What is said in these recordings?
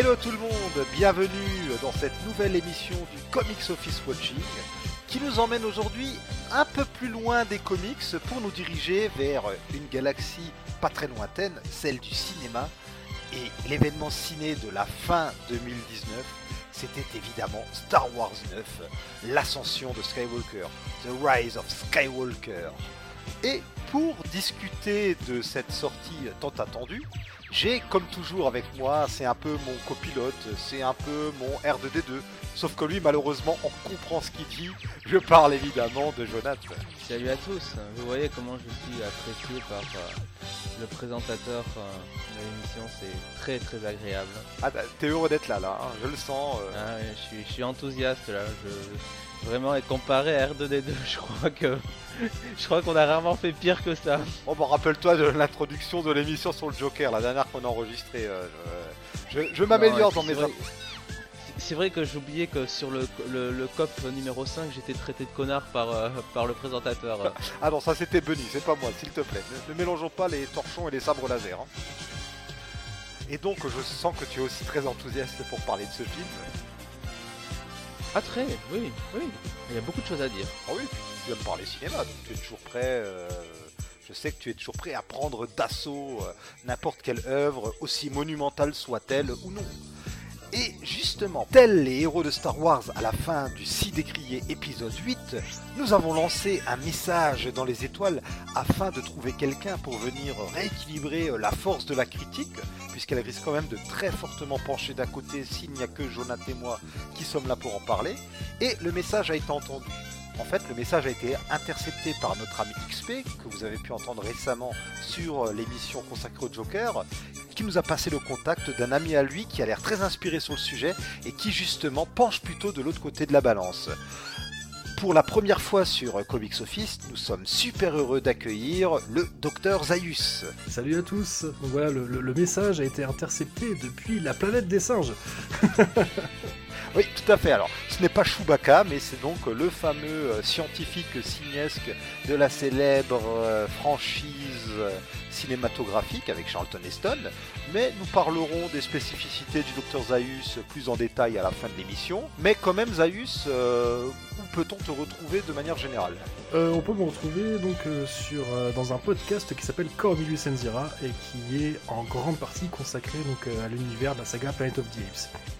Hello tout le monde, bienvenue dans cette nouvelle émission du Comics Office Watching qui nous emmène aujourd'hui un peu plus loin des comics pour nous diriger vers une galaxie pas très lointaine, celle du cinéma. Et l'événement ciné de la fin 2019, c'était évidemment Star Wars 9, l'ascension de Skywalker, The Rise of Skywalker. Et pour discuter de cette sortie tant attendue, j'ai comme toujours avec moi, c'est un peu mon copilote, c'est un peu mon R2D2. Sauf que lui, malheureusement, on comprend ce qu'il dit. Je parle évidemment de Jonathan. Salut à tous. Vous voyez comment je suis apprécié par euh, le présentateur euh, de l'émission. C'est très très agréable. Ah, t'es heureux d'être là, là. Hein, je le sens. Euh. Ah, je, suis, je suis enthousiaste là. Je... Vraiment, et comparé à R2D2, je crois que je crois qu'on a rarement fait pire que ça. Bon, bah, rappelle-toi de l'introduction de l'émission sur le Joker, la dernière qu'on a enregistrée. Euh, je, m'améliore dans mes. C'est vrai que j'oubliais que sur le, le, COP numéro 5, j'étais traité de connard par, euh, par le présentateur. ah non, ça c'était Bunny, c'est pas moi, s'il te plaît. Ne, mélangeons pas les torchons et les sabres laser. Hein. Et donc, je sens que tu es aussi très enthousiaste pour parler de ce film. Ah très, oui, oui. Il y a beaucoup de choses à dire. Ah oui, tu aimes parler cinéma, donc tu es toujours prêt. Euh, je sais que tu es toujours prêt à prendre d'assaut euh, n'importe quelle œuvre, aussi monumentale soit-elle ou non. Et justement, tels les héros de Star Wars à la fin du si décrié épisode 8, nous avons lancé un message dans les étoiles afin de trouver quelqu'un pour venir rééquilibrer la force de la critique, puisqu'elle risque quand même de très fortement pencher d'un côté s'il n'y a que Jonathan et moi qui sommes là pour en parler. Et le message a été entendu. En fait, le message a été intercepté par notre ami XP, que vous avez pu entendre récemment sur l'émission consacrée au Joker, qui nous a passé le contact d'un ami à lui qui a l'air très inspiré sur le sujet et qui justement penche plutôt de l'autre côté de la balance. Pour la première fois sur Comics Office, nous sommes super heureux d'accueillir le docteur Zaius. Salut à tous. Donc voilà, le message a été intercepté depuis la planète des singes. Oui, tout à fait. Alors, ce n'est pas Chewbacca, mais c'est donc le fameux euh, scientifique signesque de la célèbre euh, franchise euh, cinématographique avec Charlton Heston. Mais nous parlerons des spécificités du Dr Zaius plus en détail à la fin de l'émission. Mais quand même, Zaius, où peut-on te retrouver de manière générale? On peut me retrouver donc sur dans un podcast qui s'appelle Cornelius Enzira et qui est en grande partie consacré donc à l'univers de la saga Planet of the Apes.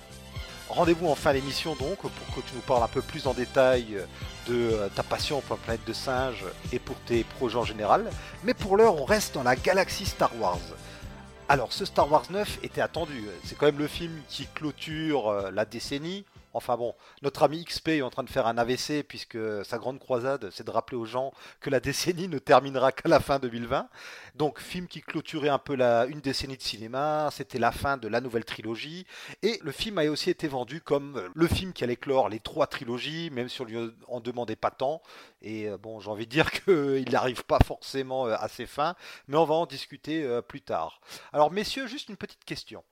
Rendez-vous en fin d'émission donc pour que tu nous parles un peu plus en détail de euh, ta passion pour la planète de singes et pour tes projets en général. Mais pour l'heure, on reste dans la galaxie Star Wars. Alors, ce Star Wars 9 était attendu. C'est quand même le film qui clôture euh, la décennie. Enfin bon, notre ami XP est en train de faire un AVC puisque sa grande croisade, c'est de rappeler aux gens que la décennie ne terminera qu'à la fin 2020. Donc film qui clôturait un peu la, une décennie de cinéma, c'était la fin de la nouvelle trilogie. Et le film a aussi été vendu comme le film qui allait clore les trois trilogies, même si on lui en demandait pas tant. Et euh, bon, j'ai envie de dire qu'il n'arrive pas forcément euh, à ses fins, mais on va en discuter euh, plus tard. Alors messieurs, juste une petite question.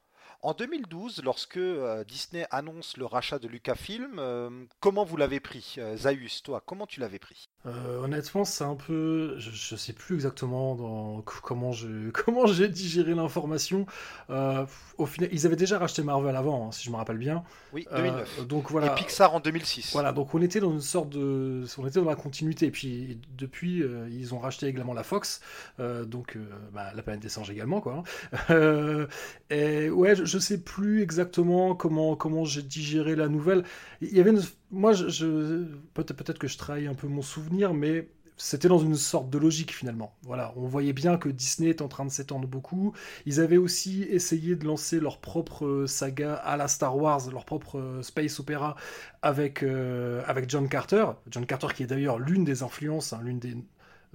En 2012, lorsque euh, Disney annonce le rachat de Lucasfilm, euh, comment vous l'avez pris euh, Zaius, toi, comment tu l'avais pris? Honnêtement, c'est un peu. Je, ne sais plus exactement dans... comment j'ai comment digéré l'information. au final, ils avaient déjà racheté Marvel avant, hein, si je me rappelle bien. Oui, 2009. donc voilà. Et Pixar en 2006. Voilà, donc on était dans une sorte de. On était dans la continuité. Et puis depuis, ils ont racheté également la Fox, donc bah, la planète des singes également, quoi. Hein. et ouais, je sais plus exactement comment, comment j'ai digéré la nouvelle. Il y avait Moi, je, peut-être que je trahis un peu mon souvenir, mais c'était dans une sorte de logique finalement. Voilà, on voyait bien que Disney est en train de s'étendre beaucoup. Ils avaient aussi essayé de lancer leur propre saga à la Star Wars, leur propre space opéra avec, euh, avec John Carter. John Carter qui est d'ailleurs l'une des influences, hein, l'une des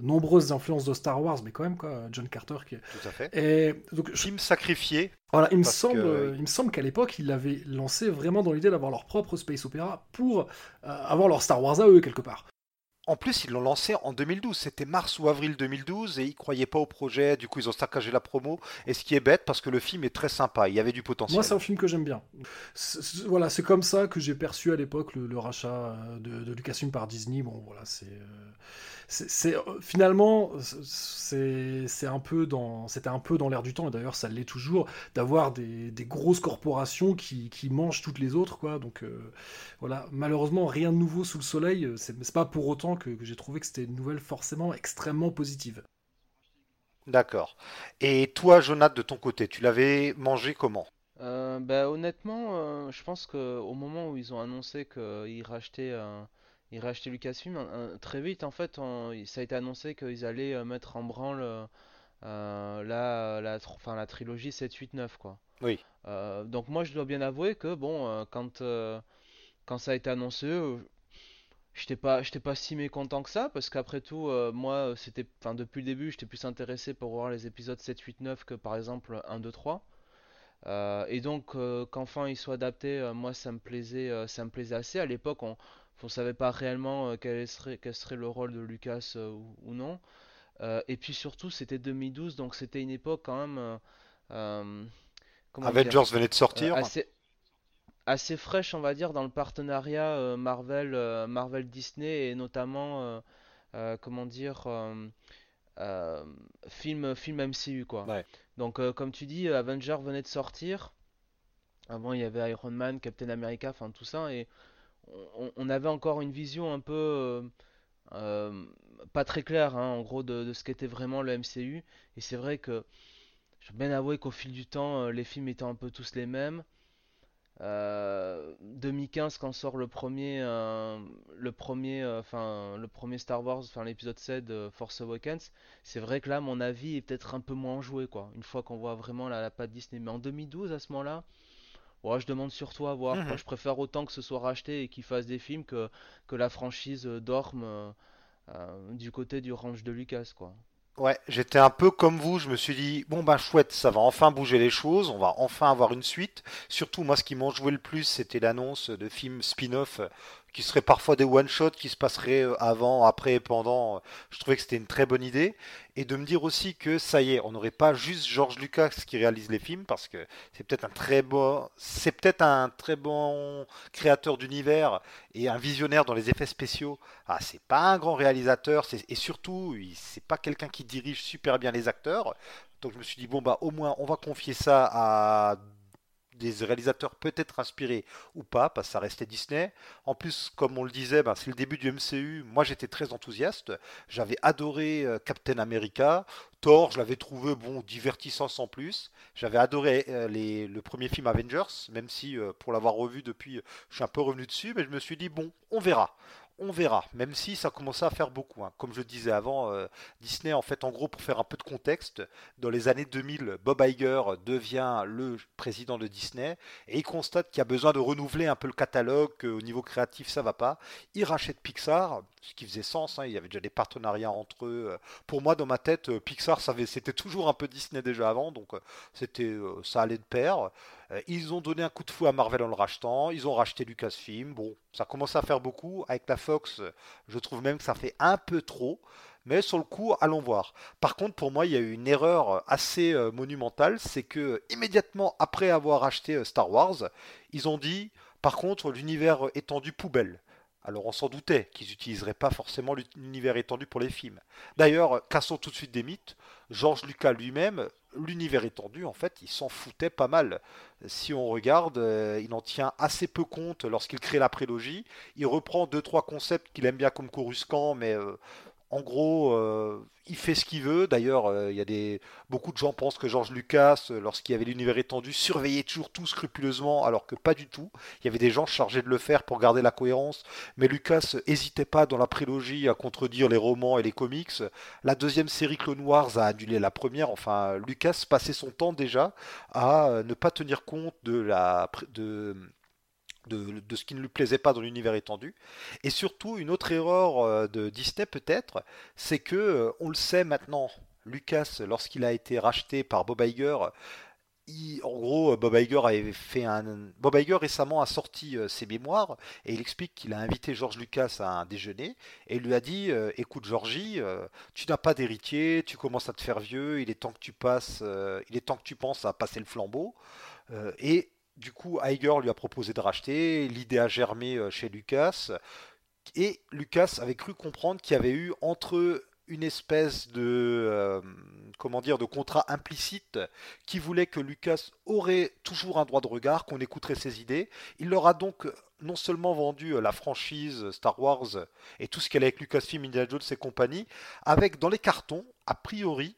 nombreuses influences de Star Wars, mais quand même, quoi, John Carter. Qui... Tout à fait. Et donc, Film sacrifié. Voilà, il me semble, il me semble qu'à l'époque, ils l'avaient lancé vraiment dans l'idée d'avoir leur propre space opéra pour euh, avoir leur Star Wars à eux, quelque part. En plus, ils l'ont lancé en 2012. C'était mars ou avril 2012 et ils croyaient pas au projet. Du coup, ils ont saccagé la promo. Et ce qui est bête parce que le film est très sympa. Il y avait du potentiel. Moi, c'est un film que j'aime bien. voilà, c'est comme ça que j'ai perçu à l'époque le, rachat euh, de, de, Lucasfilm par Disney. Bon, voilà, c'est. Euh, c'est finalement c'est un peu dans c'était un peu dans l'air du temps et d'ailleurs ça l'est toujours d'avoir des, des, grosses corporations qui, qui, mangent toutes les autres quoi. Donc euh, voilà. Malheureusement rien de nouveau sous le soleil c'est pas pour autant que, j'ai trouvé que c'était une nouvelle forcément extrêmement positive. D'accord. Et toi Jonathan de ton côté tu l'avais mangé comment? Euh, bah, honnêtement, euh, je pense qu'au moment où ils ont annoncé qu'ils rachetaient un, ils rachetaient Lucasfilm. très vite, en fait, ça a été annoncé qu'ils allaient euh, mettre en branle euh, la, la, enfin, la trilogie 7, 8, 9, quoi. Oui. Euh, donc moi, je dois bien avouer que, bon, quand, quand ça a été annoncé, j'étais pas, j'étais pas si mécontent que ça, parce qu'après tout, moi, c'était, enfin, depuis le début, j'étais plus intéressé pour voir les épisodes 7, 8, 9 que par exemple 1, 2, 3. et donc, qu'enfin ils soient adaptés, moi ça me plaisait, ça me plaisait assez. À l'époque, on, on savait pas réellement euh, quel, serait, quel serait le rôle de Lucas euh, ou, non. Euh, et puis surtout, c'était 2012, donc c'était une époque quand même. Avengers venait de sortir. assez, assez fraîche, on va dire, dans le partenariat Marvel, Marvel Disney et notamment, comment dire, film, film MCU quoi. Donc, comme tu dis, Avengers venait de sortir. Avant, il y avait Iron Man, Captain America, enfin tout ça, et on, avait encore une vision un peu euh, euh, pas très claire, hein, en gros, de, ce qu'était vraiment le MCU. Et c'est vrai que je vais bien avouer qu'au fil du temps, euh, les films étaient un peu tous les mêmes. 2015 quand sort le premier le premier enfin le premier Star Wars enfin l'épisode 7 de Force Awakens c'est vrai que là mon avis est peut-être un peu moins joué quoi une fois qu'on voit vraiment la, la patte Disney mais en 2012 à ce moment-là je demande surtout à voir. Mhm. je préfère autant que ce soit racheté et qu'ils fassent des films que, que la franchise euh, dorme euh, euh, du côté du range de Lucas, quoi. Ouais, j'étais un peu comme vous, je me suis dit, bon ben chouette, ça va enfin bouger les choses, on va enfin avoir une suite. Surtout, moi, ce qui m'en joué le plus, c'était l'annonce de films spin-off qui seraient parfois des one-shots qui se passeraient euh, avant, après pendant. Je trouvais que c'était une très bonne idée. Et de me dire aussi que ça y est, on n'aurait pas juste George Lucas qui réalise les films, parce que c'est peut-être un très bon, c'est peut-être un très bon créateur d'univers et un visionnaire dans les effets spéciaux. Ah, c'est pas un grand réalisateur, et surtout, c'est pas quelqu'un qui dirige super bien les acteurs. Donc je me suis dit bon bah au moins on va confier ça à des réalisateurs peut-être inspirés ou pas, parce que ça restait Disney. En plus, comme on le disait, ben, c'est le début du MCU. Moi, j'étais très enthousiaste. J'avais adoré euh, Captain America. Thor, je l'avais trouvé bon, divertissant sans plus. J'avais adoré euh, le premier film Avengers, même si euh, pour l'avoir revu depuis, je suis un peu revenu dessus, mais je me suis dit bon, on verra on verra, même si ça commençait à faire beaucoup. Hein. Comme je disais avant, euh, Disney, en fait, en gros, pour faire un peu de contexte, dans les années 2000, Bob Iger devient le président de Disney et il constate qu'il y a besoin de renouveler un peu le catalogue, qu'au niveau créatif, ça va pas. Il rachète Pixar, ce qui faisait sens, hein. il y avait déjà des partenariats entre eux. Pour moi, dans ma tête, euh, Pixar, c'était toujours un peu Disney déjà avant, donc euh, c'était, ça allait de pair. Euh, ils ont donné un coup de fou à Marvel en le rachetant. Ils ont racheté Lucasfilm. Bon, ça commence à faire beaucoup. Avec la Fox, je trouve même que ça fait un peu trop. Mais sur le coup, allons voir. Par contre, pour moi, il y a eu une erreur assez euh, monumentale. C'est que immédiatement après avoir acheté euh, Star Wars, ils ont dit, par contre, l'univers étendu poubelle. Alors on s'en doutait qu'ils n'utiliseraient pas forcément l'univers étendu pour les films. D'ailleurs, cassons tout de suite des mythes. George Lucas lui-même, l'univers étendu, en fait, il s'en foutait pas mal. Si on regarde, euh, il en tient assez peu compte lorsqu'il crée la prélogie. Il reprend deux trois concepts qu'il aime bien comme Coruscant, mais euh, en gros, euh, il fait ce qu'il veut. D'ailleurs, euh, il y a des beaucoup de gens pensent que George Lucas, euh, lorsqu'il y avait l'univers étendu, surveillait toujours tout scrupuleusement, alors que pas du tout. Il y avait des gens chargés de le faire pour garder la cohérence. Mais Lucas n'hésitait pas dans la prélogie à contredire les romans et les comics. La deuxième série Clone Wars a annulé la première. Enfin, Lucas passait son temps déjà à ne pas tenir compte de la de de, ce qui ne lui plaisait pas dans l'univers étendu. Et surtout, une autre erreur euh, de Disney peut-être, c'est que, euh, on le sait maintenant, Lucas, lorsqu'il a été racheté par Bob Iger, en gros, Bob Iger avait fait un. Bob Iger récemment a sorti euh, ses mémoires et il explique qu'il a invité George Lucas à un déjeuner et lui a dit euh, Écoute, Georgie, euh, tu n'as pas d'héritier, tu commences à te faire vieux, il est temps que tu passes, il est temps que tu penses à passer le flambeau. et du coup, Iger lui a proposé de racheter, l'idée a germé chez Lucas et Lucas avait cru comprendre qu'il y avait eu entre une espèce de euh, comment dire de contrat implicite qui voulait que Lucas aurait toujours un droit de regard, qu'on écouterait ses idées. Il leur a donc non seulement vendu euh, la franchise Star Wars et tout ce qu'elle a avec Lucasfilm, Indiana Jones et compagnie, avec dans les cartons, a priori,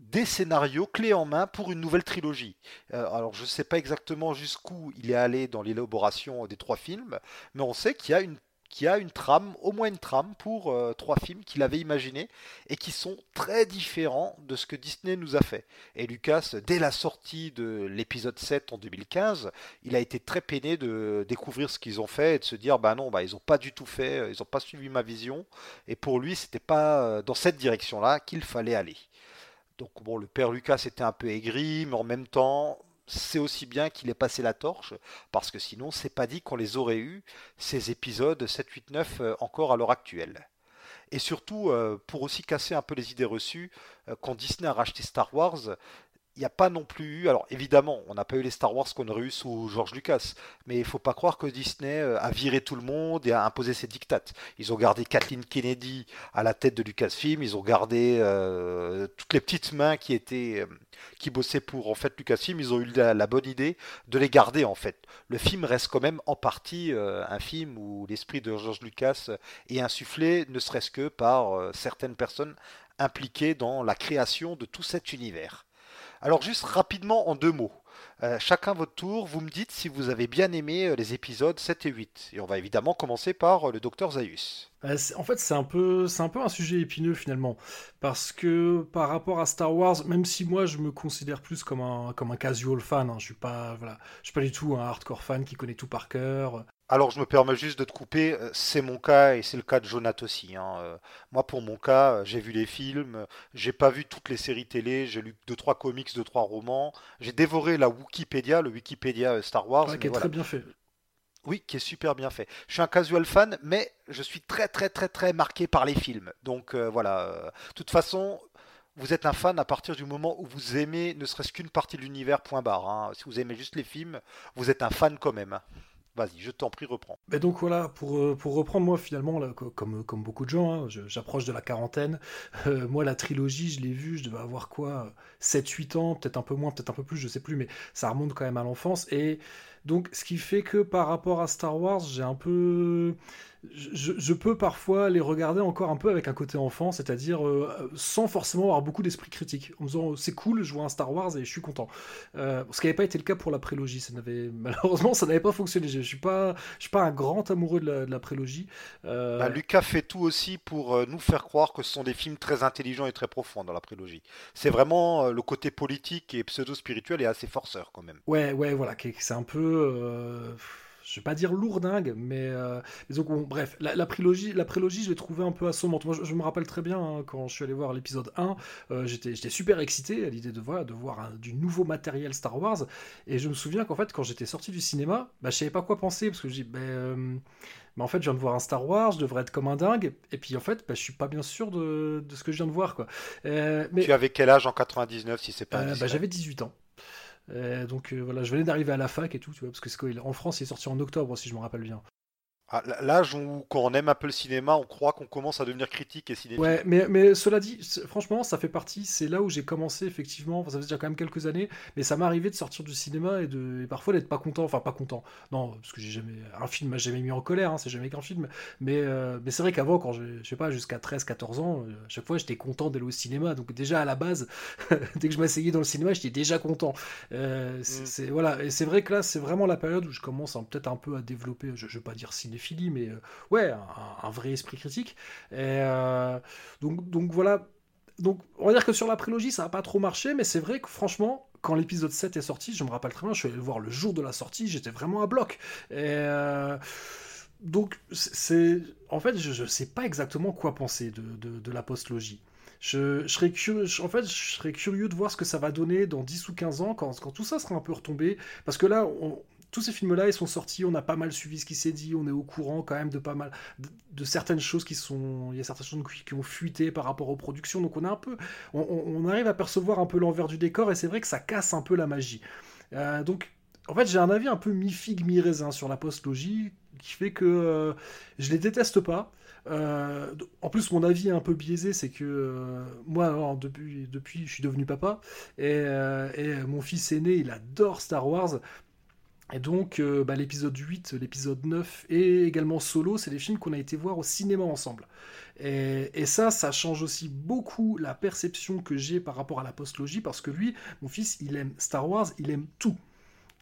des scénarios clés en main pour une nouvelle trilogie. Euh, alors je ne sais pas exactement jusqu'où il est allé dans l'élaboration des trois films, mais on sait qu'il y a une trame, au moins une trame, pour euh, trois films qu'il avait imaginés et qui sont très différents de ce que Disney nous a fait. Et Lucas, dès la sortie de l'épisode 7 en 2015, il a été très peiné de découvrir ce qu'ils ont fait et de se dire bah non, bah ils n'ont pas du tout fait, euh, ils n'ont pas suivi ma vision. Et pour lui, c'était pas dans cette direction-là qu'il fallait aller. Donc bon, le père Lucas était un peu aigri, mais en même temps, c'est aussi bien qu'il ait passé la torche, parce que sinon, c'est pas dit qu'on les aurait eu, ces épisodes 7, 8, 9, encore à l'heure actuelle. Et surtout, euh, pour aussi casser un peu les idées reçues, euh, quand Disney a racheté Star Wars, il n'y a pas non plus eu. Alors évidemment, on n'a pas eu les Star Wars qu'on aurait eu sous George Lucas, mais il faut pas croire que Disney euh, a viré tout le monde et a imposé ses dictates. Ils ont gardé Kathleen Kennedy à la tête de Lucasfilm, ils ont gardé euh, toutes les petites mains qui étaient euh, qui bossaient pour en fait Lucasfilm, ils ont eu la, bonne idée de les garder en fait. Le film reste quand même en partie un film où l'esprit de George Lucas est insufflé, ne serait-ce que par certaines personnes impliquées dans la création de tout cet univers. Alors juste rapidement en deux mots. Euh, chacun votre tour, vous me dites si vous avez bien aimé euh, les épisodes 7 et 8. Et on va évidemment commencer par euh, le docteur Zaius. en fait, c'est un, peu, un peu un sujet épineux finalement. Parce que par rapport à Star Wars, même si moi je me considère plus comme un, comme un casual fan, hein, je suis pas voilà, suis pas du tout un hardcore fan qui connaît tout par cœur. Alors je me permets juste de te couper, euh, c'est mon cas et c'est le cas de Jonathan aussi. Hein. Euh, moi pour mon cas, euh, j'ai vu les films, j'ai pas vu toutes les séries télé, j'ai lu deux trois comics, deux trois romans, j'ai dévoré la Wikipédia, le Wikipédia Star Wars. qui est très bien fait. Oui, qui est super bien fait. Je suis un casual fan, mais je suis très très très très marqué par les films. Donc voilà. De toute façon, vous êtes un fan à partir du moment où vous aimez ne serait-ce qu'une partie de l'univers. Point barre. Hein. Si vous aimez juste les films, vous êtes un fan quand même. Vas-y, je t'en prie, reprends. Donc voilà, pour, euh, pour reprendre, moi finalement, comme beaucoup de gens, hein, j'approche de la quarantaine. Euh, moi, la trilogie, je l'ai vue, je devais avoir quoi 7-8 ans, peut-être un peu moins, peut-être un peu plus, je sais plus, mais ça remonte quand même à l'enfance. Et donc, ce qui fait que par rapport à Star Wars, j'ai un peu je, peux parfois les regarder encore un peu avec un côté enfant, c'est-à-dire euh, sans forcément avoir beaucoup d'esprit critique, en me disant c'est cool, je vois un Star Wars et je suis content. Euh, ce qui n'avait pas été le cas pour la prélogie, ça n'avait malheureusement ça n'avait pas fonctionné. Je, ne suis pas, je suis pas un grand amoureux de la, prélogie. Euh, bah, Lucas fait tout aussi pour nous faire croire que ce sont des films très intelligents et très profonds dans la prélogie. C'est vraiment le côté politique et pseudo-spirituel et assez forceur quand même. Ouais, ouais, voilà, c'est un peu je vais pas dire lourdingue, mais, euh, donc, bref, la, prélogie, la prélogie, je l'ai trouvée un peu assommante. Moi, je, me rappelle très bien hein, quand je suis allé voir l'épisode 1, euh, j'étais, super excité à l'idée de, voilà, de voir du nouveau matériel Star Wars, et je me souviens qu'en fait, quand j'étais sorti du cinéma, bah, je savais pas quoi penser, parce que je dis, ben, euh, en fait, je viens de voir un Star Wars, je devrais être comme un dingue, et puis en fait, bah, je suis pas bien sûr de, ce que je viens de voir, quoi. mais... Tu avais quel âge en 99, si c'est pas bah, J'avais 18 ans. Euh, donc euh, voilà, je venais d'arriver à la fac et tout, tu vois, parce que en France, il est sorti en octobre, si je me rappelle bien. Ah, l'âge où, quand on aime un peu le cinéma, on croit qu'on commence à devenir critique et cinéphile. Ouais, mais, mais cela dit, franchement, ça fait partie, c'est là où j'ai commencé effectivement, ça faisait déjà quand même quelques années, mais ça m'est arrivé de sortir du cinéma et, de, parfois d'être pas content, enfin pas content, non, parce que j'ai jamais, un film m'a jamais mis en colère, hein, c'est jamais qu'un film, mais, euh, mais c'est vrai qu'avant, quand je, sais pas, jusqu'à 13-14 ans, euh, à chaque fois j'étais content d'aller au cinéma, donc déjà à la base, dès que je m'asseyais dans le cinéma, j'étais déjà content. Euh, mm. voilà, et c'est vrai que là, c'est vraiment la période où je commence peut-être un peu à développer, je, je veux pas dire ciné mais euh, ouais, un, vrai esprit critique. Et, euh, donc, voilà. Donc, on va dire que sur la prélogie, ça n'a pas trop marché, mais c'est vrai que franchement, quand l'épisode 7 est sorti, je me rappelle très bien, je suis allé le voir le jour de la sortie, j'étais vraiment à bloc. Et euh, donc, c'est. En fait, je ne sais pas exactement quoi penser de, la postlogie. Je, serais curieux, en fait, je serais curieux de voir ce que ça va donner dans 10 ou 15 ans, quand, quand tout ça sera un peu retombé. Parce que là, tous ces films-là, ils sont sortis, on a pas mal suivi ce qui s'est dit, on est au courant quand même de pas mal de, certaines choses qui sont, il y a certaines choses qui, ont fuité par rapport aux productions, donc on a un peu, on, arrive à percevoir un peu l'envers du décor et c'est vrai que ça casse un peu la magie. Euh, donc, en fait, j'ai un avis un peu mi-figue, mi-raisin sur la post-logie qui fait que euh, je les déteste pas. Euh, en plus, mon avis est un peu biaisé, c'est que moi, depuis, depuis, je suis devenu papa, et, mon fils aîné, il adore Star Wars. Et donc, bah, l'épisode 8, l'épisode 9 et également Solo, c'est des films qu'on a été voir au cinéma ensemble. Et, et, ça, ça change aussi beaucoup la perception que j'ai par rapport à la postlogie, parce que lui, mon fils, il aime Star Wars, il aime tout.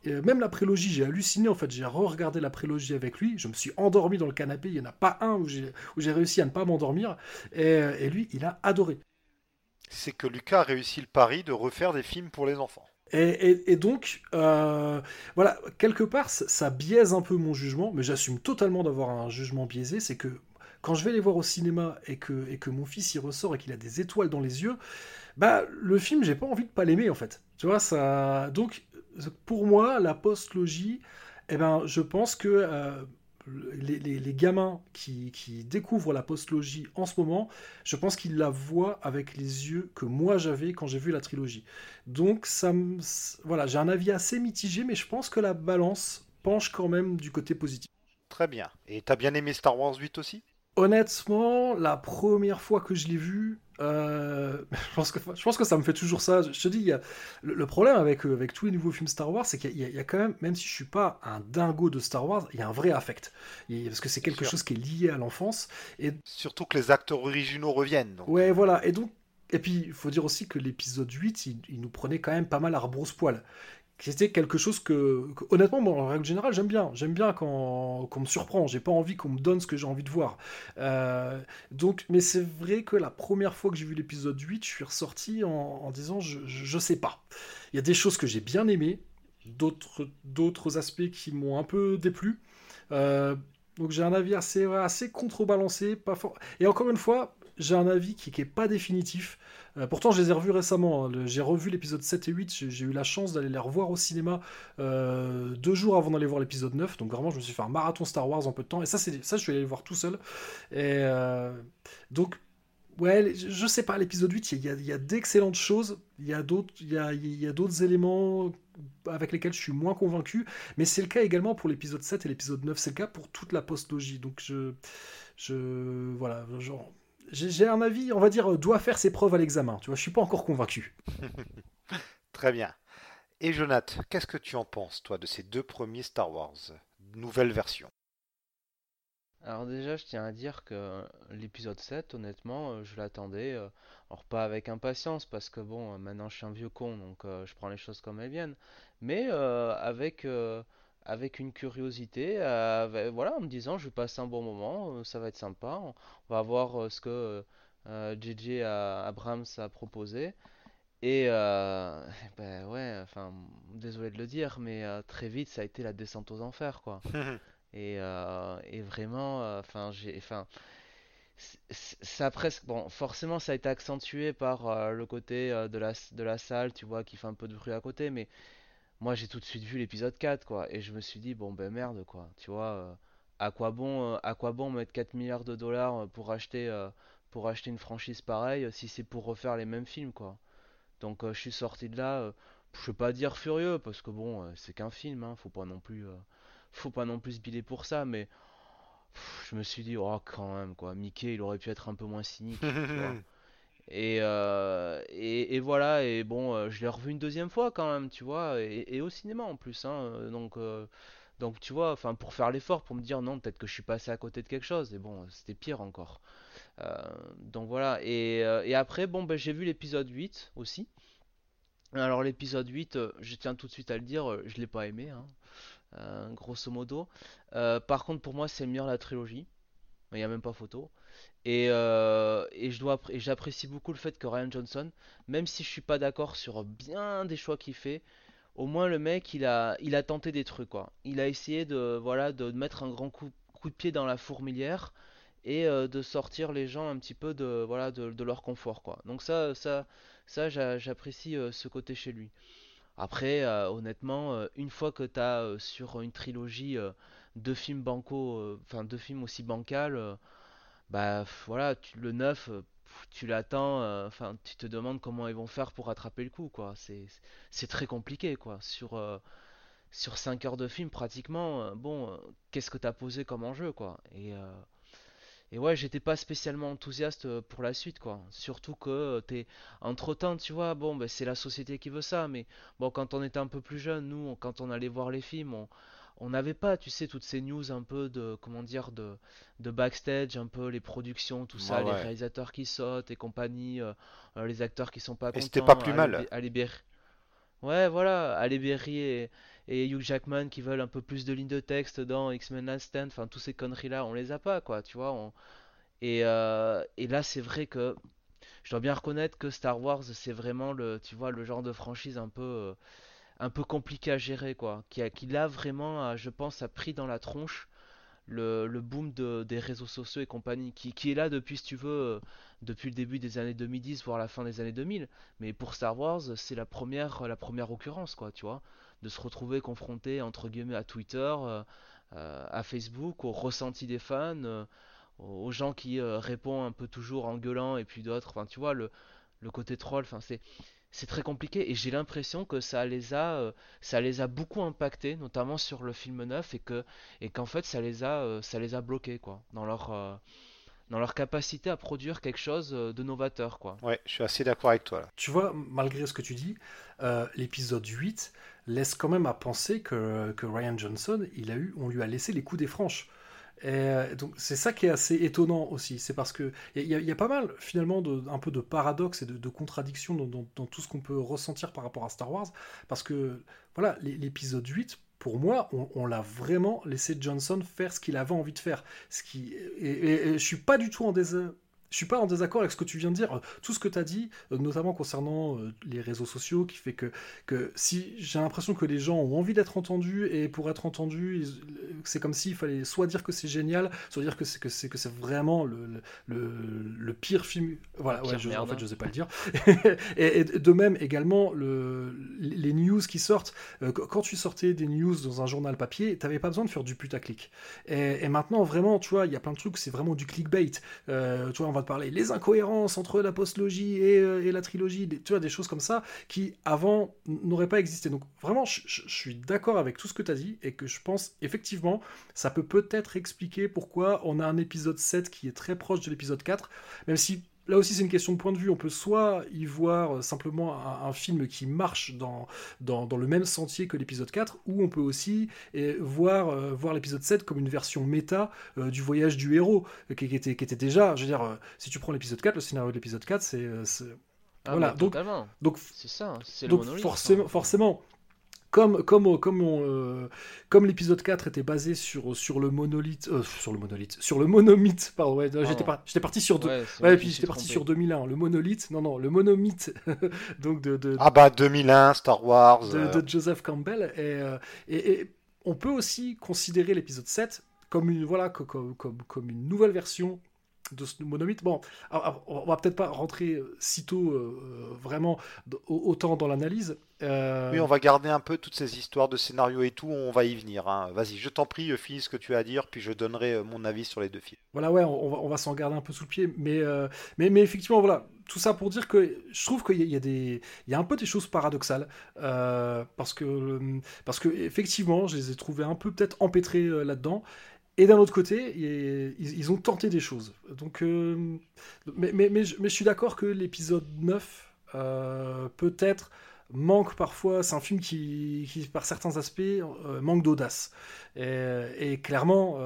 Euh, même la prélogie, j'ai halluciné en fait. J'ai re-regardé la prélogie avec lui. Je me suis endormi dans le canapé. Il n'y en a pas un où j'ai réussi à ne pas m'endormir. Et, lui, il a adoré. C'est que Lucas a réussi le pari de refaire des films pour les enfants. Et, donc, euh, voilà, quelque part, ça biaise un peu mon jugement, mais j'assume totalement d'avoir un jugement biaisé. C'est que quand je vais les voir au cinéma et que, mon fils y ressort et qu'il a des étoiles dans les yeux, bah le film, j'ai pas envie de pas l'aimer en fait. Tu vois, ça. Donc, pour moi, la post-logie, eh ben, je pense que euh, les, gamins qui, découvrent la post-logie en ce moment, je pense qu'ils la voient avec les yeux que moi j'avais quand j'ai vu la trilogie. Donc, ça voilà, j'ai un avis assez mitigé, mais je pense que la balance penche quand même du côté positif. Très bien. Et t'as bien aimé Star Wars 8 aussi? Honnêtement, la première fois que je l'ai vu, euh, je, pense que, je pense que ça me fait toujours ça. Je te dis, le, problème avec, euh, avec tous les nouveaux films Star Wars, c'est qu'il y, a quand même, même si je suis pas un dingo de Star Wars, il y a un vrai affect. parce que c'est quelque chose qui est lié à l'enfance. Et... Surtout que les acteurs originaux reviennent. Ouais, voilà. Et donc, et puis, il faut dire aussi que l'épisode 8, il, il, nous prenait quand même pas mal à rebrousse-poil c'était quelque chose que, honnêtement, moi, en règle générale, j'aime bien. J'aime bien quand me surprend. J'ai pas envie qu'on me donne ce que j'ai envie de voir. Euh, donc, mais c'est vrai que la première fois que j'ai vu l'épisode 8, je suis ressorti en, disant je, sais pas. Il y a des choses que j'ai bien aimées, d'autres d'autres aspects qui m'ont un peu déplu. Euh, donc j'ai un avis assez, assez contrebalancé. Et encore une fois, j'ai un avis qui n'est pas définitif. Euh, pourtant, je les ai revus récemment. Hein. J'ai revu l'épisode 7 et 8. J'ai eu la chance d'aller les revoir au cinéma euh, deux jours avant d'aller voir l'épisode 9. Donc, vraiment, je me suis fait un marathon Star Wars en peu de temps. Et ça, ça je suis allé le voir tout seul. Euh, donc, ouais, je sais pas, l'épisode 8, il y a, d'excellentes choses. Il y a d'autres éléments avec lesquels je suis moins convaincu. Mais c'est le cas également pour l'épisode 7 et l'épisode 9. C'est le cas pour toute la post-logie. Donc, je. Je. Voilà, genre j'ai un avis, on va dire, euh, doit faire ses preuves à l'examen. Tu vois, je suis pas encore convaincu. Très bien. Et Jonathan, qu'est-ce que tu en penses, toi, de ces deux premiers Star Wars, nouvelle version? Alors déjà, je tiens à dire que l'épisode 7, honnêtement, euh, je l'attendais, euh, alors pas avec impatience, parce que bon, maintenant je suis un vieux con, donc je prends les choses comme elles viennent, mais avec avec une curiosité, euh, voilà, en me disant je vais passer un bon moment, euh, ça va être sympa, on, va voir euh, ce que JJ Abrams a proposé. Et ben ouais, enfin, désolé de le dire, mais très vite ça a été la descente aux enfers, quoi. et, et vraiment, enfin, j'ai, enfin, ça presque, bon, forcément ça a été accentué par le côté de la, de la salle, tu vois, qui fait un peu de bruit à côté, mais moi j'ai tout de suite vu l'épisode 4 quoi et je me suis dit bon ben merde quoi tu vois euh, à quoi bon euh, à quoi bon mettre 4 milliards de dollars euh, pour acheter pour acheter une franchise pareille si c'est pour refaire les mêmes films quoi. Donc je suis sorti de là je vais pas dire furieux parce que bon c'est qu'un film hein, faut pas non plus faut pas non plus se pour ça mais je me suis dit oh quand même quoi Mickey il aurait pu être un peu moins cynique tu vois Euh, et, et, voilà, et bon, euh, je l'ai revu une deuxième fois quand même, tu vois, et, au cinéma en plus, hein, euh, donc, donc tu vois, enfin pour faire l'effort, pour me dire non, peut-être que je suis passé à côté de quelque chose, et bon, c'était pire encore. donc voilà, et, après, bon, ben, j'ai vu l'épisode 8 aussi. Alors l'épisode 8, je tiens tout de suite à le dire, je l'ai pas aimé, hein, grosso modo. par contre, pour moi, c'est le meilleur la trilogie. Il n'y a même pas photo. Et, euh, et j'apprécie beaucoup le fait que Ryan Johnson, même si je suis pas d'accord sur bien des choix qu'il fait, au moins le mec il a, il a tenté des trucs quoi. Il a essayé de, voilà, de mettre un grand coup, coup de pied dans la fourmilière et de sortir les gens un petit peu de, voilà, de, leur confort, quoi. Donc ça, ça, ça j'apprécie ce côté chez lui. Après, honnêtement, une fois que tu as sur une trilogie deux films banco, enfin deux films aussi bancals, bah voilà, le 9, tu l'attends, euh, enfin, tu te demandes comment ils vont faire pour attraper le coup, quoi. C'est très compliqué, quoi. Sur, euh, sur 5 heures de film, pratiquement, euh, bon, qu'est-ce que t'as posé comme enjeu, quoi. Et, et ouais, j'étais pas spécialement enthousiaste pour la suite, quoi. Surtout que t'es. Entre-temps, tu vois, bon, ben, c'est la société qui veut ça, mais bon, quand on était un peu plus jeune, nous, quand on allait voir les films, on on n'avait pas, tu sais, toutes ces news un peu de, comment dire, de, de backstage, un peu les productions, tout ça, les réalisateurs qui sautent et compagnie, euh, euh, les acteurs qui sont pas contents. Et c'était pas plus mal. Ouais, voilà, Berry et, et, Hugh Jackman qui veulent un peu plus de lignes de texte dans X-Men Last Stand, enfin, tous ces conneries-là, on les a pas, quoi, tu vois. Et, euh, et là, c'est vrai que je dois bien reconnaître que Star Wars, c'est vraiment le, tu vois, le genre de franchise un peu un peu compliqué à gérer, quoi. Qui, a, qui vraiment, je pense, a pris dans la tronche le, le boom de, des réseaux sociaux et compagnie, qui, qui, est là depuis, si tu veux, euh, depuis le début des années 2010, voire la fin des années 2000. Mais pour Star Wars, c'est la première, la première occurrence, quoi, tu vois. De se retrouver confronté, entre guillemets, à Twitter, euh, euh, à Facebook, au ressenti des fans, aux gens qui répondent un peu toujours en gueulant, et puis d'autres, enfin, tu vois, le, le côté troll, enfin, c'est c'est très compliqué et j'ai l'impression que ça les a euh, ça les a beaucoup impactés notamment sur le film neuf et que et qu'en fait ça les a euh, ça les a bloqués quoi dans leur euh, dans leur capacité à produire quelque chose de novateur quoi. Ouais, je suis assez d'accord avec toi là. Tu vois, malgré ce que tu dis, l'épisode 8 laisse quand même à penser que, que Ryan Johnson, il a eu on lui a laissé les coups des franches. Et euh, donc c'est ça qui est assez étonnant aussi, c'est parce que il y, a pas mal finalement de, un peu de paradoxes et de, contradictions dans, tout ce qu'on peut ressentir par rapport à Star Wars, parce que voilà l'épisode 8 pour moi, on, l'a vraiment laissé Johnson faire ce qu'il avait envie de faire. Ce qui, et, je suis pas du tout en désaccord je suis pas en désaccord avec ce que tu viens de dire. Tout ce que tu as dit, euh, notamment concernant euh, les réseaux sociaux, qui fait que, que si j'ai l'impression que les gens ont envie d'être entendus, et pour être entendus, c'est comme s'il fallait soit dire que c'est génial, soit dire que c'est que c'est que c'est vraiment le, le, le, pire film. Voilà, ouais, je, en fait, je sais pas le dire. et, de même également le, les news qui sortent. Euh, quand tu sortais des news dans un journal papier, tu n'avais pas besoin de faire du putaclic. Et, et maintenant, vraiment, tu vois, il y a plein de trucs, c'est vraiment du clickbait. tu vois, on va parler, les incohérences entre la postlogie et, euh, et la trilogie, tu vois, des choses comme ça qui avant n'auraient pas existé. Donc vraiment, je, suis d'accord avec tout ce que tu as dit et que je pense effectivement, ça peut peut-être expliquer pourquoi on a un épisode 7 qui est très proche de l'épisode 4, même si là aussi c'est une question de point de vue. On peut soit y voir simplement un, film qui marche dans, dans, dans, le même sentier que l'épisode 4, ou on peut aussi voir, euh, voir l'épisode 7 comme une version méta euh, du voyage du héros, euh, qui, était, qui était déjà, je veux dire, si tu prends l'épisode 4, le scénario de l'épisode 4, c'est... Ah, voilà, donc, donc c'est ça, hein, c'est. Forcément, forcément, comme, comme, comme, euh, comme l'épisode 4 était basé sur, sur le monolithe, euh, sur le monolithe, sur le monomythe, pardon, ouais, j'étais, j'étais parti sur deux, ouais, puis j'étais parti sur 2001, le monolithe, non, non, le monomythe, donc de, de, Ah bah 2001, Star Wars. De, euh. Joseph Campbell, et, et, et, on peut aussi considérer l'épisode 7 comme une, voilà, comme, comme, comme une nouvelle version de ce monomythe. Bon, on va peut-être pas rentrer sitôt euh, vraiment autant dans l'analyse. Euh, oui, on va garder un peu toutes ces histoires de scénario et tout, on va y venir. Hein. Vas-y, je t'en prie, finis ce que tu as à dire, puis je donnerai euh, mon avis sur les deux films. Voilà, ouais, on va, s'en garder un peu sous le pied, mais, mais, mais effectivement, voilà, tout ça pour dire que je trouve qu'il y, a des, il y a un peu des choses paradoxales, parce que, parce que effectivement, je les ai trouvées un peu peut-être empêtrées là-dedans. Et d'un autre côté, ils, ont tenté des choses. Donc, euh, mais, mais, mais, je, suis d'accord que l'épisode 9, euh, peut-être, manque parfois. C'est un film qui, par certains aspects, euh, manque d'audace. Et, clairement,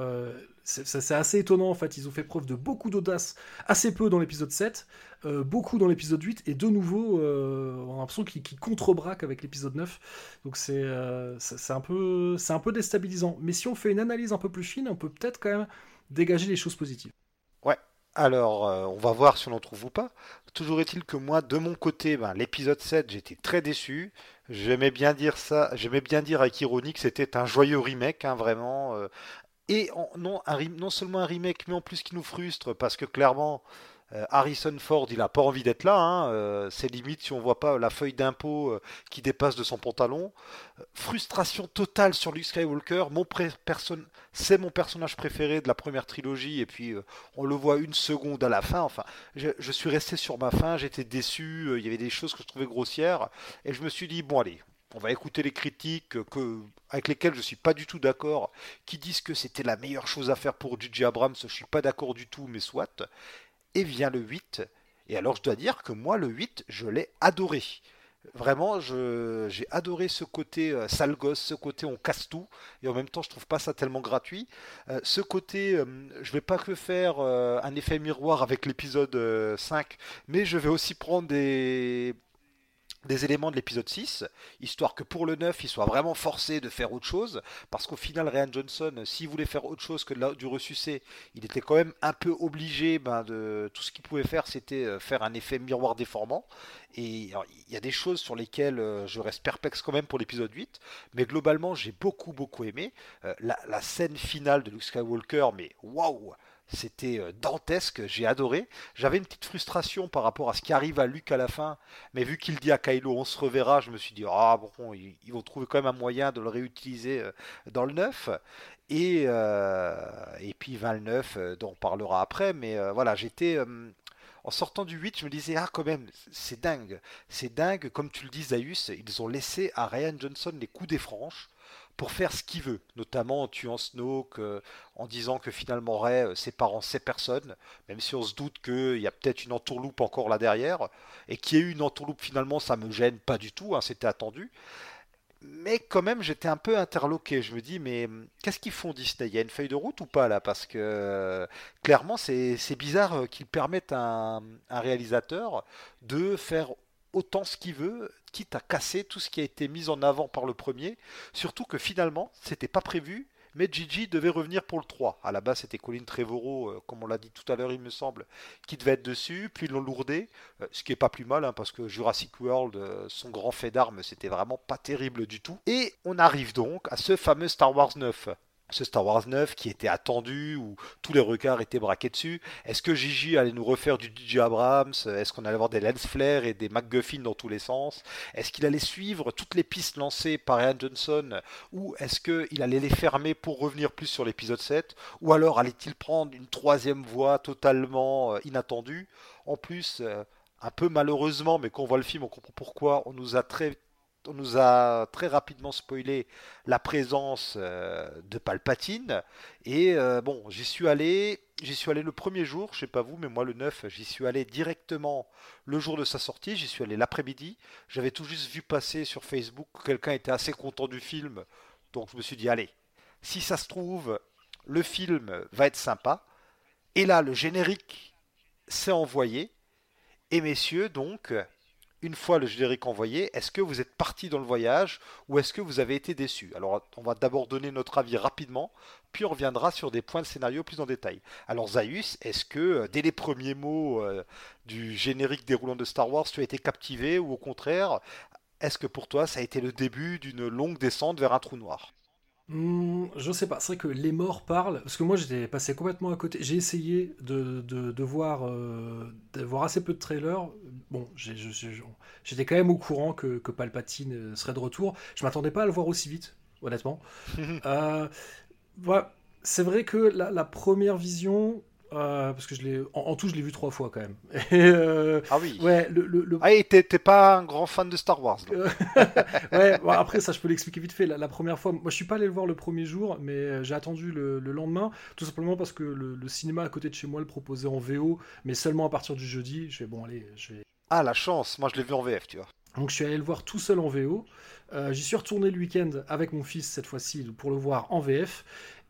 c'est assez étonnant en fait. Ils ont fait preuve de beaucoup d'audace, assez peu dans l'épisode 7. Euh, beaucoup dans l'épisode 8, et de nouveau, euh, on a l'impression qu'il contre-braque avec l'épisode 9. Donc euh, c'est un, peu, un peu déstabilisant. Mais si on fait une analyse un peu plus fine, on peut peut-être quand même dégager les choses positives. Alors on va voir si on en trouve ou pas. Toujours est-il que moi, de mon côté, ben, l'épisode 7, j'étais très déçu. J'aimais bien dire ça, j'aimais bien dire avec ironie que c'était un joyeux remake, hein, vraiment et non, non seulement un remake, mais en plus qui nous frustre, parce que clairement, euh, Harrison Ford, il n'a pas envie d'être là. Hein, euh, c'est limite si on voit pas la feuille d'impôt euh, qui dépasse de son pantalon. frustration totale sur Luke Skywalker. Mon c'est mon personnage préféré de la première trilogie. Et puis on le voit une seconde à la fin. Enfin, je, suis resté sur ma fin. J'étais déçu. Il y avait des choses que je trouvais grossières. Et je me suis dit bon allez. On va écouter les critiques que, avec lesquelles je suis pas du tout d'accord, qui disent que c'était la meilleure chose à faire pour J.J. Abrams. Je suis pas d'accord du tout, mais soit et vient le 8. Et alors je dois dire que moi le 8, je l'ai adoré. Vraiment, j'ai adoré ce côté euh, sale gosse, ce côté on casse tout, et en même temps je trouve pas ça tellement gratuit. Euh, ce côté, euh, je vais pas que faire un effet miroir avec l'épisode 5, mais je vais aussi prendre des, des éléments de l'épisode 6, histoire que pour le 9, il soit vraiment forcé de faire autre chose, parce qu'au final, Ryan Johnson, s'il voulait faire autre chose que du ressucé, il était quand même un peu obligé, ben, de tout ce qu'il pouvait faire, c'était euh, faire un effet miroir déformant, et il y a des choses sur lesquelles euh, je reste perplexe quand même pour l'épisode 8, mais globalement, j'ai beaucoup, beaucoup aimé. Euh, la, la, scène finale de Luke Skywalker, mais waouh c'était euh, dantesque, j'ai adoré. J'avais une petite frustration par rapport à ce qui arrive à Luke à la fin, mais vu qu'il dit à Kylo on se reverra, je me suis dit ah bon, ils, vont trouver quand même un moyen de le réutiliser euh, dans le 9. Et, euh, et puis 29, dont on parlera après, mais voilà, j'étais en sortant du 8, je me disais, ah, quand même, c'est dingue. C'est dingue, comme tu le dis, Zaius, ils ont laissé à Ryan Johnson les coups des franches pour faire ce qu'il veut, notamment en tuant Snoke, euh, en disant que finalement Rey euh, sépare sait personne, même si on se doute qu'il y a peut-être une entourloupe encore là derrière, et qu'il y ait eu une entourloupe finalement, ça me gêne pas du tout, hein, c'était attendu. Mais quand même, j'étais un peu interloqué. Je me dis, mais hum, qu'est-ce qu'ils font Disney? Il y a une feuille de route ou pas là? Parce que euh, clairement, c'est bizarre qu'ils permettent à un réalisateur de faire autant ce qu'il veut, quitte à casser tout ce qui a été mis en avant par le premier. Surtout que finalement, c'était pas prévu, mais Gigi devait revenir pour le 3. À la base, c'était Colin Trevorrow, euh, comme on l'a dit tout à l'heure, il me semble, qui devait être dessus, puis ils l'ont lourdé, euh, ce qui est pas plus mal, hein, parce que Jurassic World, euh, son grand fait d'armes, c'était vraiment pas terrible du tout. Et on arrive donc à ce fameux Star Wars 9 ce Star Wars 9 qui était attendu, où tous les regards étaient braqués dessus. Est-ce que Gigi allait nous refaire du DJ Abrams? Est-ce qu'on allait avoir des lens flares et des MacGuffin dans tous les sens? Est-ce qu'il allait suivre toutes les pistes lancées par Ryan Johnson? Ou est-ce qu'il allait les fermer pour revenir plus sur l'épisode 7 Ou alors allait-il prendre une troisième voie totalement euh, inattendue? En plus, euh, un peu malheureusement, mais quand on voit le film, on comprend pourquoi, on nous a très on nous a très rapidement spoilé la présence euh, de Palpatine. Et euh, bon, j'y suis allé. J'y suis allé le premier jour, je sais pas vous, mais moi le 9, j'y suis allé directement le jour de sa sortie, j'y suis allé l'après-midi. J'avais tout juste vu passer sur Facebook que quelqu'un était assez content du film, donc je me suis dit, allez, si ça se trouve, le film va être sympa. Et là, le générique s'est envoyé. Et messieurs, donc, une fois le générique envoyé, est-ce que vous êtes parti dans le voyage ou est-ce que vous avez été déçu? Alors on va d'abord donner notre avis rapidement, puis on reviendra sur des points de scénario plus en détail. Alors Zaius, est-ce que euh, dès les premiers mots euh, du générique déroulant de Star Wars, tu as été captivé ou au contraire, est-ce que pour toi ça a été le début d'une longue descente vers un trou noir? Hmm, je sais pas, c'est vrai que les morts parlent, parce que moi j'étais passé complètement à côté. J'ai essayé de, de, voir, euh, de voir assez peu de trailers. Bon, j'étais quand même au courant que, que, Palpatine euh, serait de retour. Je m'attendais pas à le voir aussi vite, honnêtement. euh, voilà. C'est vrai que la, la, première vision, euh, parce que je l'ai en, tout je l'ai vu trois fois quand même. Euh, ah oui. Ouais, le, le, Ah, t'es pas un grand fan de Star Wars. ouais, après ça je peux l'expliquer vite fait. La, première fois, moi je suis pas allé le voir le premier jour, mais euh, j'ai attendu le, lendemain, tout simplement parce que le, cinéma à côté de chez moi le proposait en VO, mais seulement à partir du jeudi. Je vais bon allez, je vais. Ah la chance, moi je l'ai vu en VF, tu vois. Donc je suis allé le voir tout seul en VO. J'y suis retourné le week-end avec mon fils cette fois-ci pour le voir en VF.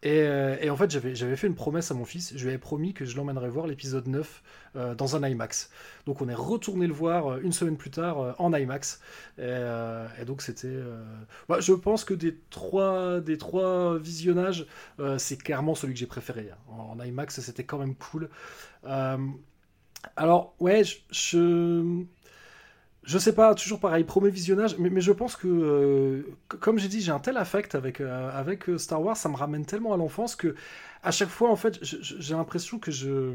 Euh, et, en fait, j'avais fait une promesse à mon fils. Je lui avais promis que je l'emmènerais voir l'épisode 9 euh, dans un IMAX. Donc, on est retourné le voir euh, une semaine plus tard en IMAX. Et, donc, c'était. Bah, je pense que des trois, des trois visionnages, c'est clairement celui que j'ai préféré. Hein. En, IMAX, c'était quand même cool. alors, ouais, je je sais pas, toujours pareil, premier visionnage, mais, je pense que, euh, comme j'ai dit, j'ai un tel affect avec, euh, avec euh, Star Wars, ça me ramène tellement à l'enfance que à chaque fois, en fait, j'ai l'impression que je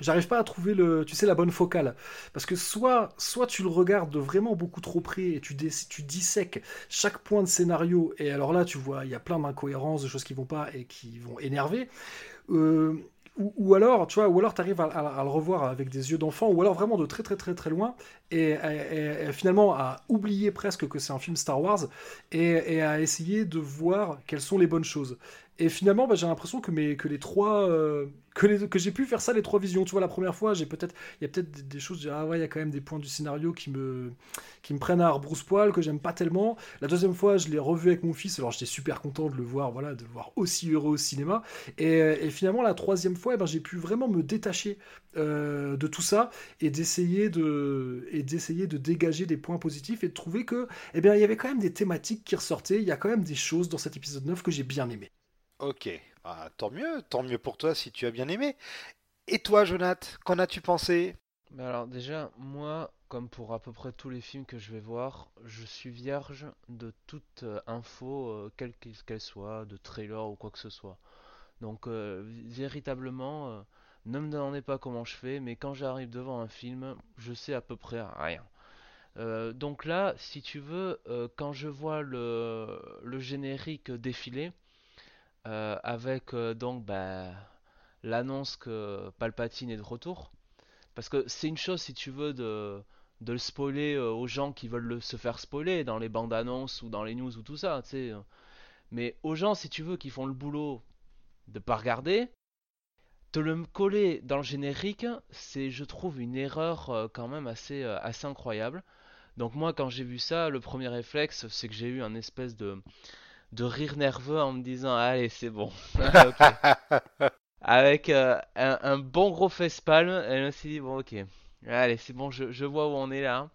j'arrive pas à trouver le, tu sais, la bonne focale. Parce que soit, soit tu le regardes de vraiment beaucoup trop près et tu, tu dissèques chaque point de scénario, et alors là, tu vois, il y a plein d'incohérences, de choses qui vont pas et qui vont énerver. Ou, alors, tu vois, à, le revoir avec des yeux d'enfant, ou alors vraiment de très très très très loin, et, finalement à oublier presque que c'est un film Star Wars, et, à essayer de voir quelles sont les bonnes choses. Et finalement, bah, j'ai l'impression que, les trois, euh, que, j'ai pu faire ça les trois visions. Tu vois, la première fois, il y a peut-être des, choses, ah ouais, il y a quand même des points du scénario qui me, prennent à arbrousse-poil, que j'aime pas tellement. La deuxième fois, je l'ai revu avec mon fils, alors j'étais super content de le voir, voilà, de le voir aussi heureux au cinéma. Et, finalement, la troisième fois, eh ben, j'ai pu vraiment me détacher euh, de tout ça et d'essayer de, et d'essayer de dégager des points positifs et de trouver que, eh bien, il y avait quand même des thématiques qui ressortaient. Il y a quand même des choses dans cet épisode 9 que j'ai bien aimé. Ok, ah, tant mieux, tant mieux pour toi si tu as bien aimé. Et toi, Jonathan, qu'en as-tu pensé? Alors déjà, moi, comme pour à peu près tous les films que je vais voir, je suis vierge de toute euh, info, euh, quelle qu'elle soit, de trailer ou quoi que ce soit. Donc euh, véritablement, ne me demandez pas comment je fais, mais quand j'arrive devant un film, je sais à peu près rien. donc là, si tu veux, quand je vois le générique défiler, euh, avec euh, donc bah, l'annonce que Palpatine est de retour. Parce que c'est une chose, si tu veux, de, le spoiler euh, aux gens qui veulent le, se faire spoiler dans les bandes annonces ou dans les news ou tout ça. Mais aux gens, si tu veux, qui font le boulot de pas regarder, te le coller dans le générique, c'est, je trouve, une erreur quand même assez, assez incroyable. Donc moi, quand j'ai vu ça, le premier réflexe, c'est que j'ai eu un espèce de de rire nerveux en me disant allez c'est bon. Avec euh, un, bon gros face-palm, elle me s'est dit bon ok, allez c'est bon, je, vois où on est là.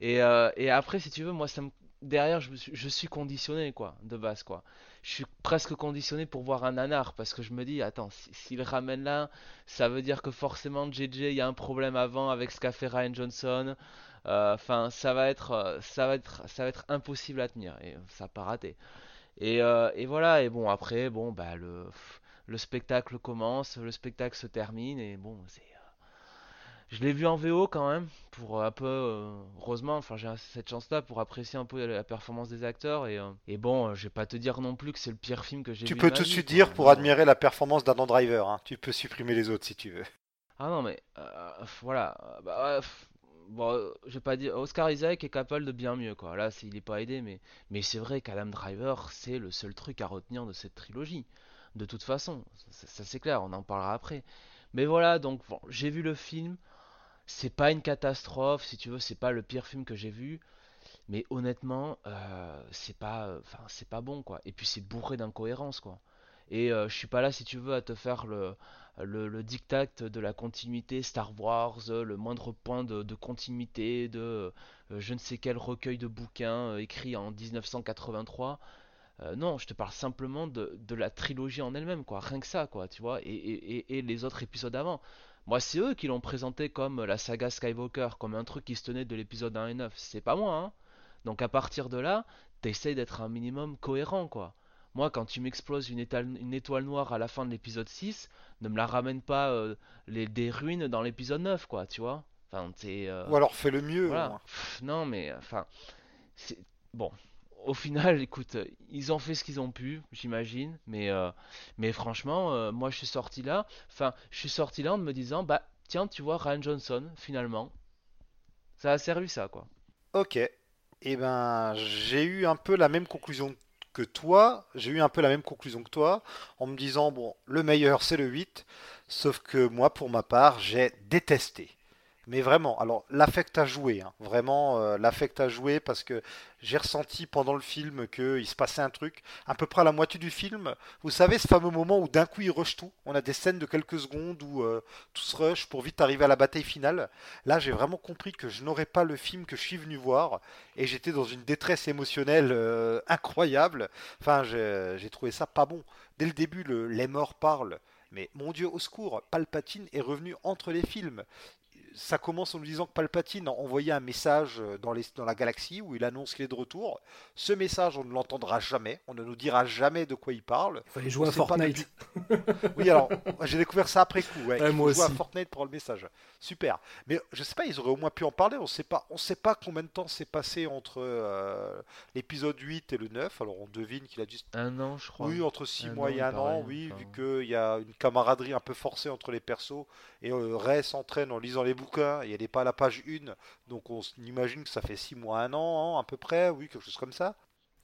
Et, euh, et après si tu veux, moi ça derrière je, suis, je suis conditionné quoi, de base quoi. Je suis presque conditionné pour voir un nanar parce que je me dis attends s'il ramène là, ça veut dire que forcément JJ il y a un problème avant avec ce qu'a fait Ryan Johnson. Euh, enfin ça va être ça va être ça va être impossible à tenir et ça n'a pas raté. Euh, et, voilà, et bon, après, bon, bah, le, le spectacle commence, le spectacle se termine, et bon, c'est. Euh, je l'ai vu en VO quand même, pour un peu, euh, heureusement, enfin j'ai cette chance-là pour apprécier un peu la performance des acteurs. Et, et bon, je vais pas te dire non plus que c'est le pire film que j'ai vu. Tu peux tout de suite dire pour admirer la performance d'Adam Driver, hein. tu peux supprimer les autres si tu veux. Ah non, mais voilà, bah, bon, je vais pas dire, Oscar Isaac est capable de bien mieux, quoi. Là, il est pas aidé, mais, mais c'est vrai qu'Adam Driver, c'est le seul truc à retenir de cette trilogie. De toute façon, ça, c'est clair, on en parlera après. Mais voilà, donc j'ai vu le film. C'est pas une catastrophe, si tu veux, c'est pas le pire film que j'ai vu. Mais honnêtement, euh, c'est pas, enfin, c'est pas bon, quoi. Et puis c'est bourré d'incohérences, quoi. Et euh, je suis pas là, si tu veux, à te faire le, le, diktat de la continuité Star Wars, le moindre point de, continuité de euh, je ne sais quel recueil de bouquins euh, écrit en 1983. Euh, non, je te parle simplement de, la trilogie en elle-même, quoi. Rien que ça, quoi, tu vois. Et, les autres épisodes avant. Moi, c'est eux qui l'ont présenté comme la saga Skywalker, comme un truc qui se tenait de l'épisode 1 et 9. C'est pas moi, hein. Donc à partir de là, t'essayes d'être un minimum cohérent, quoi. Moi, quand tu m'exploses une, une, étoile noire à la fin de l'épisode 6, ne me la ramène pas euh, les, des ruines dans l'épisode 9, quoi, tu vois. Enfin, euh, Ou alors fais le mieux. non, mais enfin, c'est bon. Au final, écoute, ils ont fait ce qu'ils ont pu, j'imagine, mais euh, mais franchement, moi je suis sorti là, enfin, je suis sorti là en me disant, bah tiens, tu vois Ryan Johnson, finalement, ça a servi ça, quoi. Ok. Et eh ben, j'ai eu un peu la même conclusion que toi, j'ai eu un peu la même conclusion que toi, en me disant, bon, le meilleur c'est le 8, sauf que moi, pour ma part, j'ai détesté. Mais vraiment, alors l'affect a joué, hein. vraiment euh, l'affect a joué parce que j'ai ressenti pendant le film qu'il se passait un truc, à peu près à la moitié du film. Vous savez, ce fameux moment où d'un coup il rush tout. On a des scènes de quelques secondes où euh, tout se rush pour vite arriver à la bataille finale. Là, j'ai vraiment compris que je n'aurais pas le film que je suis venu voir et j'étais dans une détresse émotionnelle euh, incroyable. Enfin, j'ai trouvé ça pas bon. Dès le début, le, les morts parlent. Mais mon Dieu, au secours, Palpatine est revenu entre les films ça commence en nous disant que Palpatine a envoyé un message dans, les, dans la galaxie où il annonce qu'il est de retour. Ce message, on ne l'entendra jamais. On ne nous dira jamais de quoi il parle. Il fallait jouer à Fortnite. oui, alors, j'ai découvert ça après coup. Ouais, ouais, moi jouer aussi. à Fortnite pour le message. Super. Mais je sais pas, ils auraient au moins pu en parler. On sait pas, on sait pas combien de temps s'est passé entre euh, l'épisode 8 et le 9. Alors, on devine qu'il a dû. Un an, je crois. Oui, entre 6 Un mois an, et un an, oui, enfin. vu qu'il y a une camaraderie un peu forcée entre les persos. Et euh, Ray s'entraîne en lisant les bouquins et elle n'est pas à la page 1. Donc on imagine que ça fait 6 mois, un an, hein, à peu près, oui, quelque chose comme ça.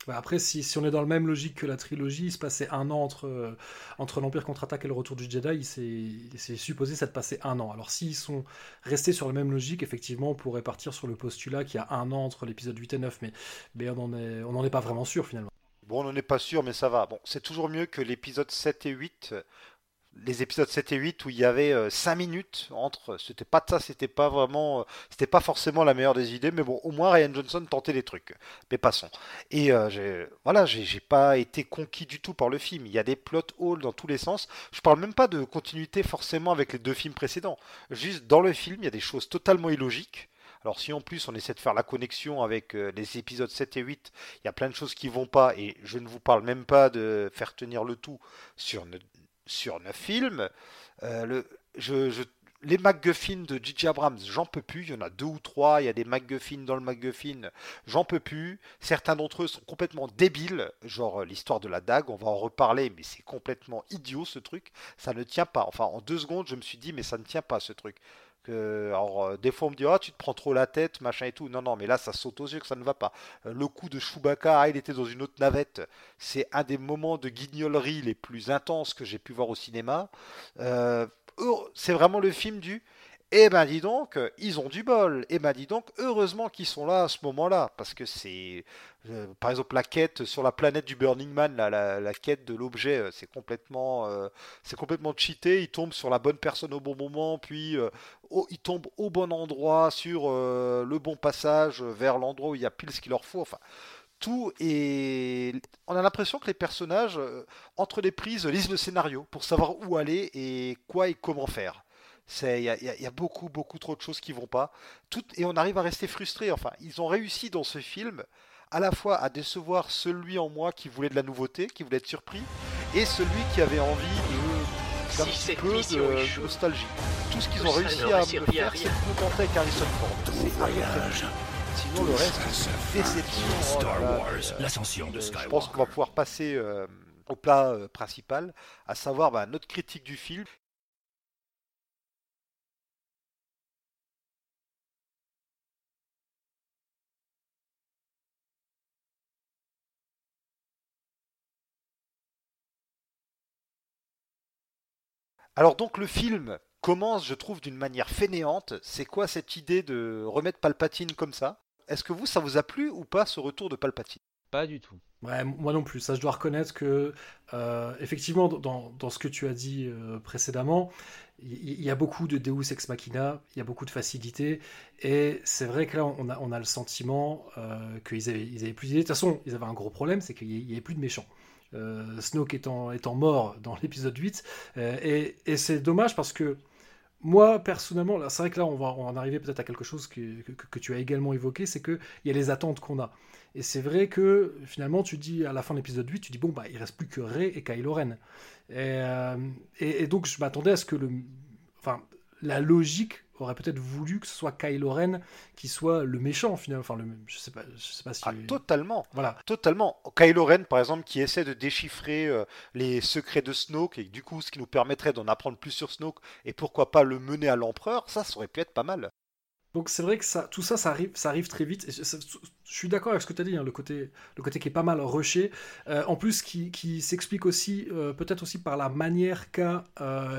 Bah, après, si, si on est dans le même logique que la trilogie, il se passait un an entre, euh, entre l'Empire contre-attaque et le retour du Jedi, il s'est- il s'est supposé s'être passé un an. Alors s'ils sont restés sur la même logique, effectivement, on pourrait partir sur le postulat qu'il y a un an entre l'épisode 8 et 9, mais, mais on n'en est, on est pas vraiment sûr finalement. Bon, on n'en est pas sûr, mais ça va. Bon, c'est toujours mieux que l'épisode 7 et 8. Euh, Les épisodes 7 et 8 où il y avait 5 minutes entre. C'était pas ça, c'était pas vraiment. euh, C'était pas forcément la meilleure des idées, mais bon, au moins Ryan Johnson tentait des trucs. Mais passons. Et euh, voilà, j'ai pas été conquis du tout par le film. Il y a des plot holes dans tous les sens. Je parle même pas de continuité forcément avec les deux films précédents. Juste dans le film, il y a des choses totalement illogiques. Alors si en plus on essaie de faire la connexion avec euh, les épisodes 7 et 8, il y a plein de choses qui vont pas et je ne vous parle même pas de faire tenir le tout sur, sur 9 films. Euh, les MacGuffin de J.J. Abrams, j'en peux plus. Il y en a deux ou trois. Il y a des MacGuffin dans le MacGuffin. J'en peux plus. Certains d'entre eux sont complètement débiles. Genre euh, l'histoire de la dague, on va en reparler, mais c'est complètement idiot ce truc. Ça ne tient pas. Enfin, en deux secondes, je me suis dit, mais ça ne tient pas ce truc. Alors, euh, des fois, on me dit, ah, tu te prends trop la tête, machin et tout. Non, non, mais là, ça saute aux yeux que ça ne va pas. Euh, le coup de Chewbacca, ah, il était dans une autre navette. C'est un des moments de guignolerie les plus intenses que j'ai pu voir au cinéma. Euh, heure- c'est vraiment le film du. Eh ben dis donc, euh, ils ont du bol. Eh ben dis donc, heureusement qu'ils sont là à ce moment-là, parce que c'est, euh, par exemple, la quête sur la planète du Burning Man, la, quête de l'objet, euh, c'est complètement, c'est complètement cheaté. Ils tombent sur la bonne personne au bon moment, puis ils tombent au bon endroit, sur le bon passage vers l'endroit où il y a pile ce qu'il leur faut. Enfin, tout et on a l'impression que les personnages, entre les prises, lisent le scénario pour savoir où aller et quoi et comment faire. C'est, il y a, il y a- il y a beaucoup, beaucoup trop de choses qui vont pas. Tout, et on arrive à rester frustré. Enfin, ils ont réussi dans ce film à la fois à décevoir celui en moi qui voulait de la nouveauté, qui voulait être surpris, et celui qui avait envie de- d'un Si petit peu de, nostalgie. Tout ce qu'ils ont réussi à me servi à faire, c'est de me contenter avec Harrison Ford. C'est tout. Sinon, le reste, c'est déception. oh Star Wars, euh, l'ascension de euh, Skywalker. je pense qu'on va pouvoir passer euh, au plat euh, principal, à savoir bah, notre critique du film. Alors donc le film commence, je trouve, d'une manière fainéante. C'est quoi cette idée de remettre Palpatine comme ça? Est-ce que vous, ça vous a plu ou pas ce retour de Palpatine? Pas du tout. Ouais, moi non plus. Ça, je dois reconnaître que, euh, effectivement, dans, dans ce que tu as dit euh, précédemment, il y, a beaucoup de Deus ex machina, il y a beaucoup de facilité, et c'est vrai que là, on a, on a le sentiment euh, qu'ils avaient, ils avaient plus d'idées. De toute façon, ils avaient un gros problème, c'est qu'il n'y avait plus de méchants. Euh, Snoke étant, étant mort dans l'épisode 8, euh, et, et c'est dommage parce que moi, personnellement, c'est vrai que là, on va, en arriver peut-être à quelque chose que, que, que tu as également évoqué, c'est qu'il y a les attentes qu'on a. Et c'est vrai que finalement, tu dis à la fin de l'épisode 8, tu dis bon, bah, il reste plus que Rey et Kylo Ren. Et, euh, et, et donc, je m'attendais à ce que le. Enfin, la logique aurait peut-être voulu que ce soit Kylo Ren qui soit le méchant, finalement. Enfin, le, je sais pas, je sais pas si. Ah, totalement. Voilà. Totalement. Kylo Ren, par exemple, qui essaie de déchiffrer euh, les secrets de Snoke, et du coup, ce qui nous permettrait d'en apprendre plus sur Snoke, et pourquoi pas le mener à l'empereur, ça, ça aurait pu être pas mal. Donc c'est vrai que tout ça, ça arrive, très vite. Je, suis d'accord avec ce que tu as dit, hein, le, côté, qui est pas mal rushé. Euh, en plus, qui, s'explique aussi, euh, peut-être aussi par la manière qu'a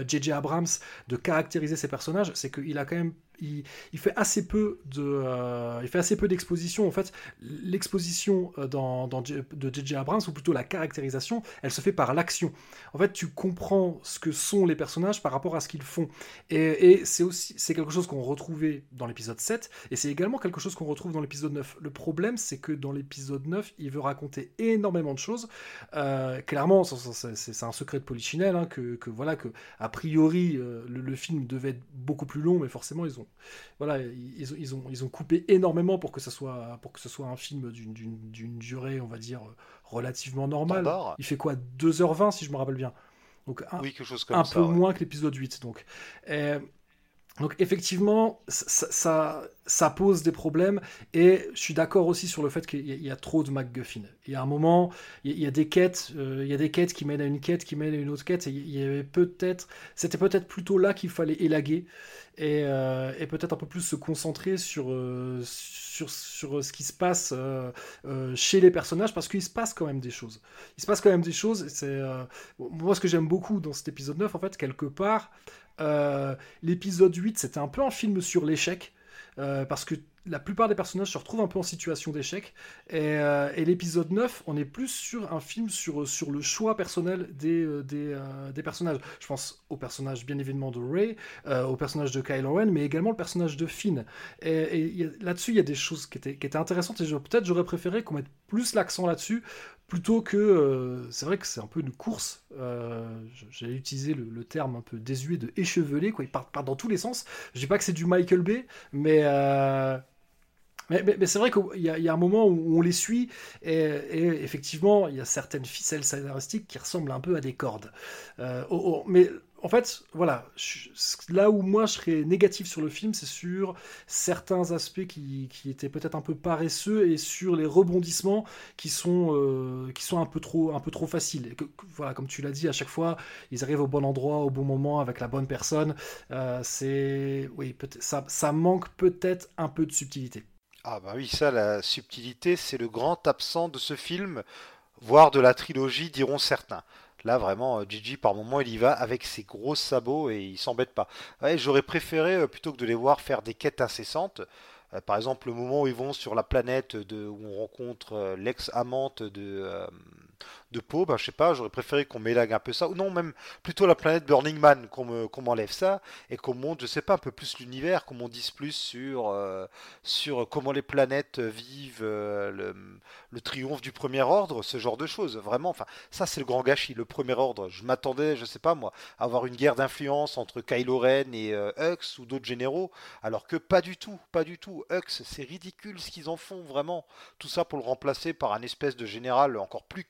J.J. Abrams de caractériser ses personnages, c'est qu'il a quand même il, fait assez peu de, euh, il fait assez peu d'exposition. En fait, l'exposition euh, dans, de J.J. Abrams, ou plutôt la caractérisation, elle se fait par l'action. En fait, tu comprends ce que sont les personnages par rapport à ce qu'ils font. Et, c'est aussi, c'est quelque chose qu'on retrouvait dans l'épisode 7, et c'est également quelque chose qu'on retrouve dans l'épisode 9. Le problème c'est que dans l'épisode 9, il veut raconter énormément de choses. Euh, clairement, c'est un secret de Polichinelle, hein, que, voilà, que a priori, le, film devait être beaucoup plus long, mais forcément, ils ont, voilà, ils, ils, ont, ils ont coupé énormément pour que ce soit, pour que ce soit un film d'une durée, on va dire, relativement normale. Il fait quoi? 2h20, si je me rappelle bien donc un, oui, quelque chose comme un peu moins que l'épisode 8. Donc. Donc effectivement, ça, pose des problèmes et je suis d'accord aussi sur le fait qu'il y, a trop de MacGuffin. Il y a un moment, il y a, des quêtes, euh, il y a des quêtes qui mènent à une quête, qui mènent à une autre quête. Et il y avait peut-être, c'était peut-être plutôt là qu'il fallait élaguer et, euh, peut-être un peu plus se concentrer sur, euh, sur, ce qui se passe chez les personnages parce qu'il se passe quand même des choses. Il se passe quand même des choses. C'est moi ce que j'aime beaucoup dans cet épisode 9 en fait quelque part. Euh, l'épisode 8, c'était un peu un film sur l'échec. Euh, parce que la plupart des personnages se retrouvent un peu en situation d'échec. Et, euh, l'épisode 9, on est plus sur un film sur, sur le choix personnel des, des, personnages. Je pense au personnage bien évidemment de Ray, au personnage de Kylo Ren, mais également le personnage de Finn. Et, là-dessus, il y a des choses qui étaient, qui étaient intéressantes et peut-être j'aurais préféré qu'on mette plus l'accent là-dessus plutôt que euh, c'est vrai que c'est un peu une course. Euh, J'ai utilisé le, terme un peu désuet de échevelé, quoi. Il part, dans tous les sens. Je dis pas que c'est du Michael Bay, mais euh, mais, c'est vrai qu'il y, a un moment où on les suit et, effectivement il y a certaines ficelles scénaristiques qui ressemblent un peu à des cordes. Mais en fait, voilà, là où moi je serais négatif sur le film, c'est sur certains aspects qui, étaient peut-être un peu paresseux et sur les rebondissements qui sont, euh, qui sont un, peu trop, un peu trop faciles. voilà, comme tu l'as dit, à chaque fois, ils arrivent au bon endroit, au bon moment, avec la bonne personne. Euh, c'est, oui, ça, ça manque peut-être un peu de subtilité. Ah bah oui, ça, la subtilité, c'est le grand absent de ce film, voire de la trilogie, diront certains. Là, vraiment, euh, Gigi, par moment, il y va avec ses gros sabots et il s'embête pas. J'aurais préféré, euh, plutôt que de les voir faire des quêtes incessantes, euh, par exemple, le moment où ils vont sur la planète de, où on rencontre l'ex-amante de, de peau, bah, je sais pas, j'aurais préféré qu'on m'élague un peu ça, ou non, même plutôt la planète Burning Man, qu'on m'enlève ça, et qu'on montre, je sais pas, un peu plus l'univers, qu'on m'en dise plus sur, euh, sur comment les planètes vivent euh, le, triomphe du premier ordre, ce genre de choses, vraiment, enfin, ça c'est le grand gâchis, le premier ordre, je m'attendais, je sais pas moi, à avoir une guerre d'influence entre Kylo Ren et euh, Hux ou d'autres généraux, alors que pas du tout, pas du tout, Hux, c'est ridicule ce qu'ils en font, vraiment, tout ça pour le remplacer par un espèce de général encore plus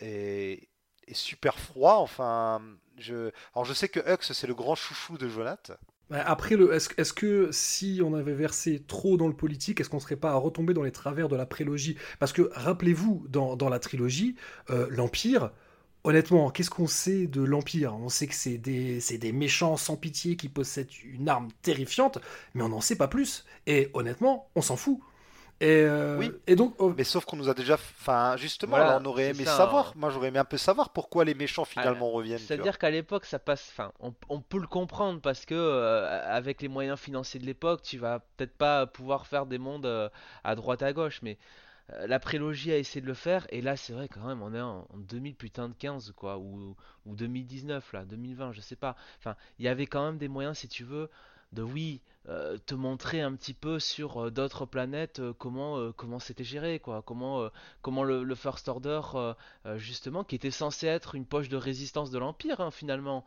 et, super froid. Enfin, je, alors je sais que Hux c'est le grand chouchou de Jonathan. Après, le, est-ce, est que si on avait versé trop dans le politique, est-ce qu'on ne serait pas à retomber dans les travers de la prélogie? Parce que rappelez-vous, dans, dans la trilogie, euh, l'Empire, honnêtement, qu'est-ce qu'on sait de l'Empire? On sait que c'est des, c'est des méchants sans pitié qui possèdent une arme terrifiante, mais on n'en sait pas plus. Et honnêtement, on s'en fout. Et, euh, oui. et donc, oh, mais sauf qu'on nous a déjà, enfin, justement, on aurait aimé savoir. Hein. Moi, j'aurais aimé un peu savoir pourquoi les méchants finalement ah, reviennent. C'est-à-dire qu'à l'époque, ça passe. Enfin, on, peut le comprendre parce que euh, avec les moyens financiers de l'époque, tu vas peut-être pas pouvoir faire des mondes euh, à droite à gauche, mais la prélogie a essayé de le faire. Et là, c'est vrai quand même, on est en, 2000 putain de 15 quoi, ou, ou 2019 là, 2020, je sais pas. Enfin, il y avait quand même des moyens, si tu veux, de oui euh, te montrer un petit peu sur euh, d'autres planètes euh, comment comment c'était géré quoi. Comment comment le, First Order justement qui était censé être une poche de résistance de l'empire hein, finalement.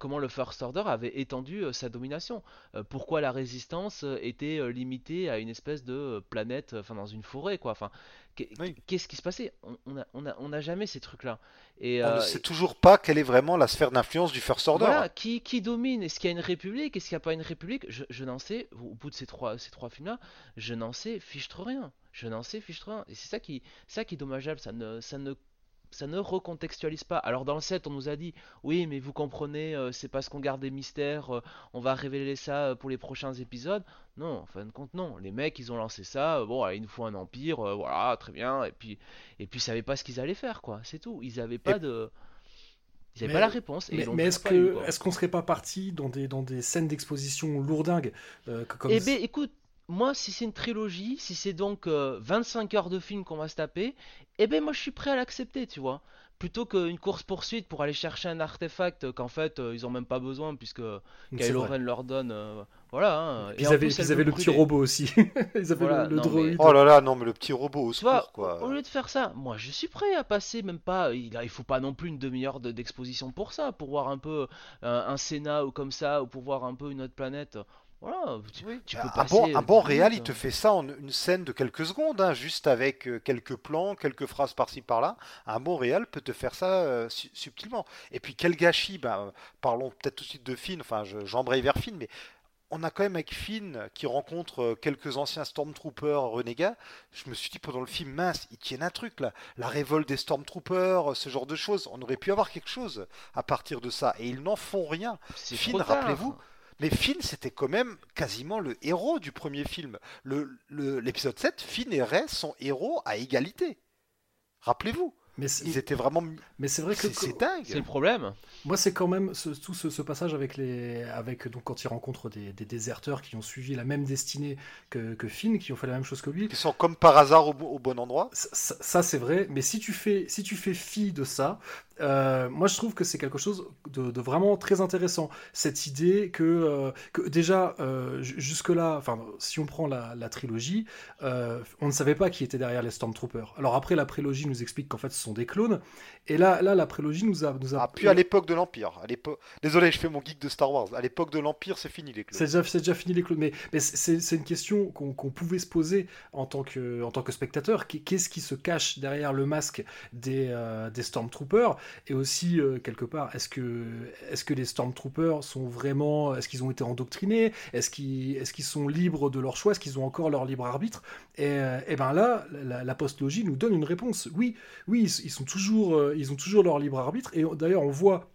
Comment le First Order avait étendu sa domination. Pourquoi la résistance était limitée à une espèce de planète enfin dans une forêt quoi. Enfin Qu'est-ce qui se passait? On n'a on a, on a jamais ces trucs-là. Et, on ne euh, sait toujours pas quelle est vraiment la sphère d'influence du First Order. Voilà, qui, qui domine? Est-ce qu'il y a une république? Est-ce qu'il n'y a pas une république? Je, n'en sais, au bout de ces trois, ces trois films-là, je n'en sais fiche rien. Je n'en sais fiche rien. Et c'est ça qui, ça qui est dommageable. Ça ne, ça ne ça ne recontextualise pas. Alors dans le 7, on nous a dit oui, mais vous comprenez, euh, c'est parce qu'on garde des mystères, euh, on va révéler ça euh, pour les prochains épisodes. Non, en fin de compte, non. Les mecs, ils ont lancé ça. bon, il nous faut un empire, voilà, très bien. Et puis, et puis, ils savaient pas ce qu'ils allaient faire, quoi. C'est tout. Ils avaient pas de. Ils n'avaient pas la réponse. mais, est-ce que est-ce qu'on serait pas parti dans des dans des scènes d'exposition lourdingues comme... Eh ben, écoute, moi, si c'est une trilogie, si c'est donc 25 heures de film qu'on va se taper, eh ben moi je suis prêt à l'accepter, tu vois. plutôt qu'une course poursuite pour aller chercher un artefact qu'en fait euh, ils ont même pas besoin puisque Kylo Ren leur donne. euh, voilà. hein. Ils en avaient, plus, elle ils veut avaient le petit robot aussi. ils avaient Voilà, le, le non, mais- droïde. Oh là là, non, mais le petit robot au Tu vois, secours, quoi. au lieu de faire ça, moi je suis prêt à passer, même pas, il, il faut pas non plus une demi-heure de- d'exposition pour ça, pour voir un peu euh, un Sénat ou comme ça, ou pour voir un peu une autre planète. Voilà, tu, tu peux un passer. bon, un euh, bon dix réal, il te fait ça en une scène de quelques secondes, hein, juste avec euh, quelques plans, quelques phrases par-ci par-là. Un bon réal peut te faire ça euh, su- subtilement. Et puis quel gâchis, bah, euh, parlons peut-être tout de suite de Finn, enfin je- j'embraye vers Finn, mais on a quand même avec Finn qui rencontre euh, quelques anciens Stormtroopers renégats. Je me suis dit pendant le film, mince, ils tiennent un truc là, la révolte des Stormtroopers, ce genre de choses. On aurait pu avoir quelque chose à partir de ça, et ils n'en font rien. Finn, rappelez-vous, mais Finn, c'était quand même quasiment le héros du premier film. Le- le- L'épisode 7, Finn et Rey sont héros à égalité. Rappelez-vous, Mais c'est ils étaient vraiment. mais c'est vrai que C'est dingue. C'est le problème. Moi, c'est quand même ce, tout ce, ce passage avec les, avec donc quand il rencontre des, des déserteurs qui ont suivi la même destinée que, que Finn, qui ont fait la même chose que lui. Ils sont comme par hasard au, bo- au bon endroit. Ça, ça- ça, c'est vrai, mais si tu fais, si tu fais fi de ça, euh, moi je trouve que c'est quelque chose de, de vraiment très intéressant. Cette idée que, euh, que déjà, euh, ju- jusque-là, enfin, si on prend la, la trilogie, on ne savait pas qui était derrière les Stormtroopers. Alors après, la prélogie nous explique qu'en fait ce sont des clones, et là, là la prélogie nous a. Nous a Ah, puis à l'époque de l'Empire. À l'époque... Désolé, je fais mon geek de Star Wars. À l'époque de l'Empire, c'est fini les clones. C'est déjà, fini les clones, mais, mais c'est une question qu'on pouvait se poser en tant que, en tant que spectateur. Qu'est- Qu'est-ce qui se cache derrière le masque des, des Stormtroopers? Et aussi, euh, quelque part, est-ce que, les Stormtroopers sont vraiment. Est-ce qu'ils ont été endoctrinés? Est-ce qu'ils sont libres de leur choix? Est-ce qu'ils ont encore leur libre arbitre? Et, euh, ben là, la, la postlogie nous donne une réponse. Oui, oui, ils sont toujours, euh, ils ont toujours leur libre arbitre. Et d'ailleurs, on voit.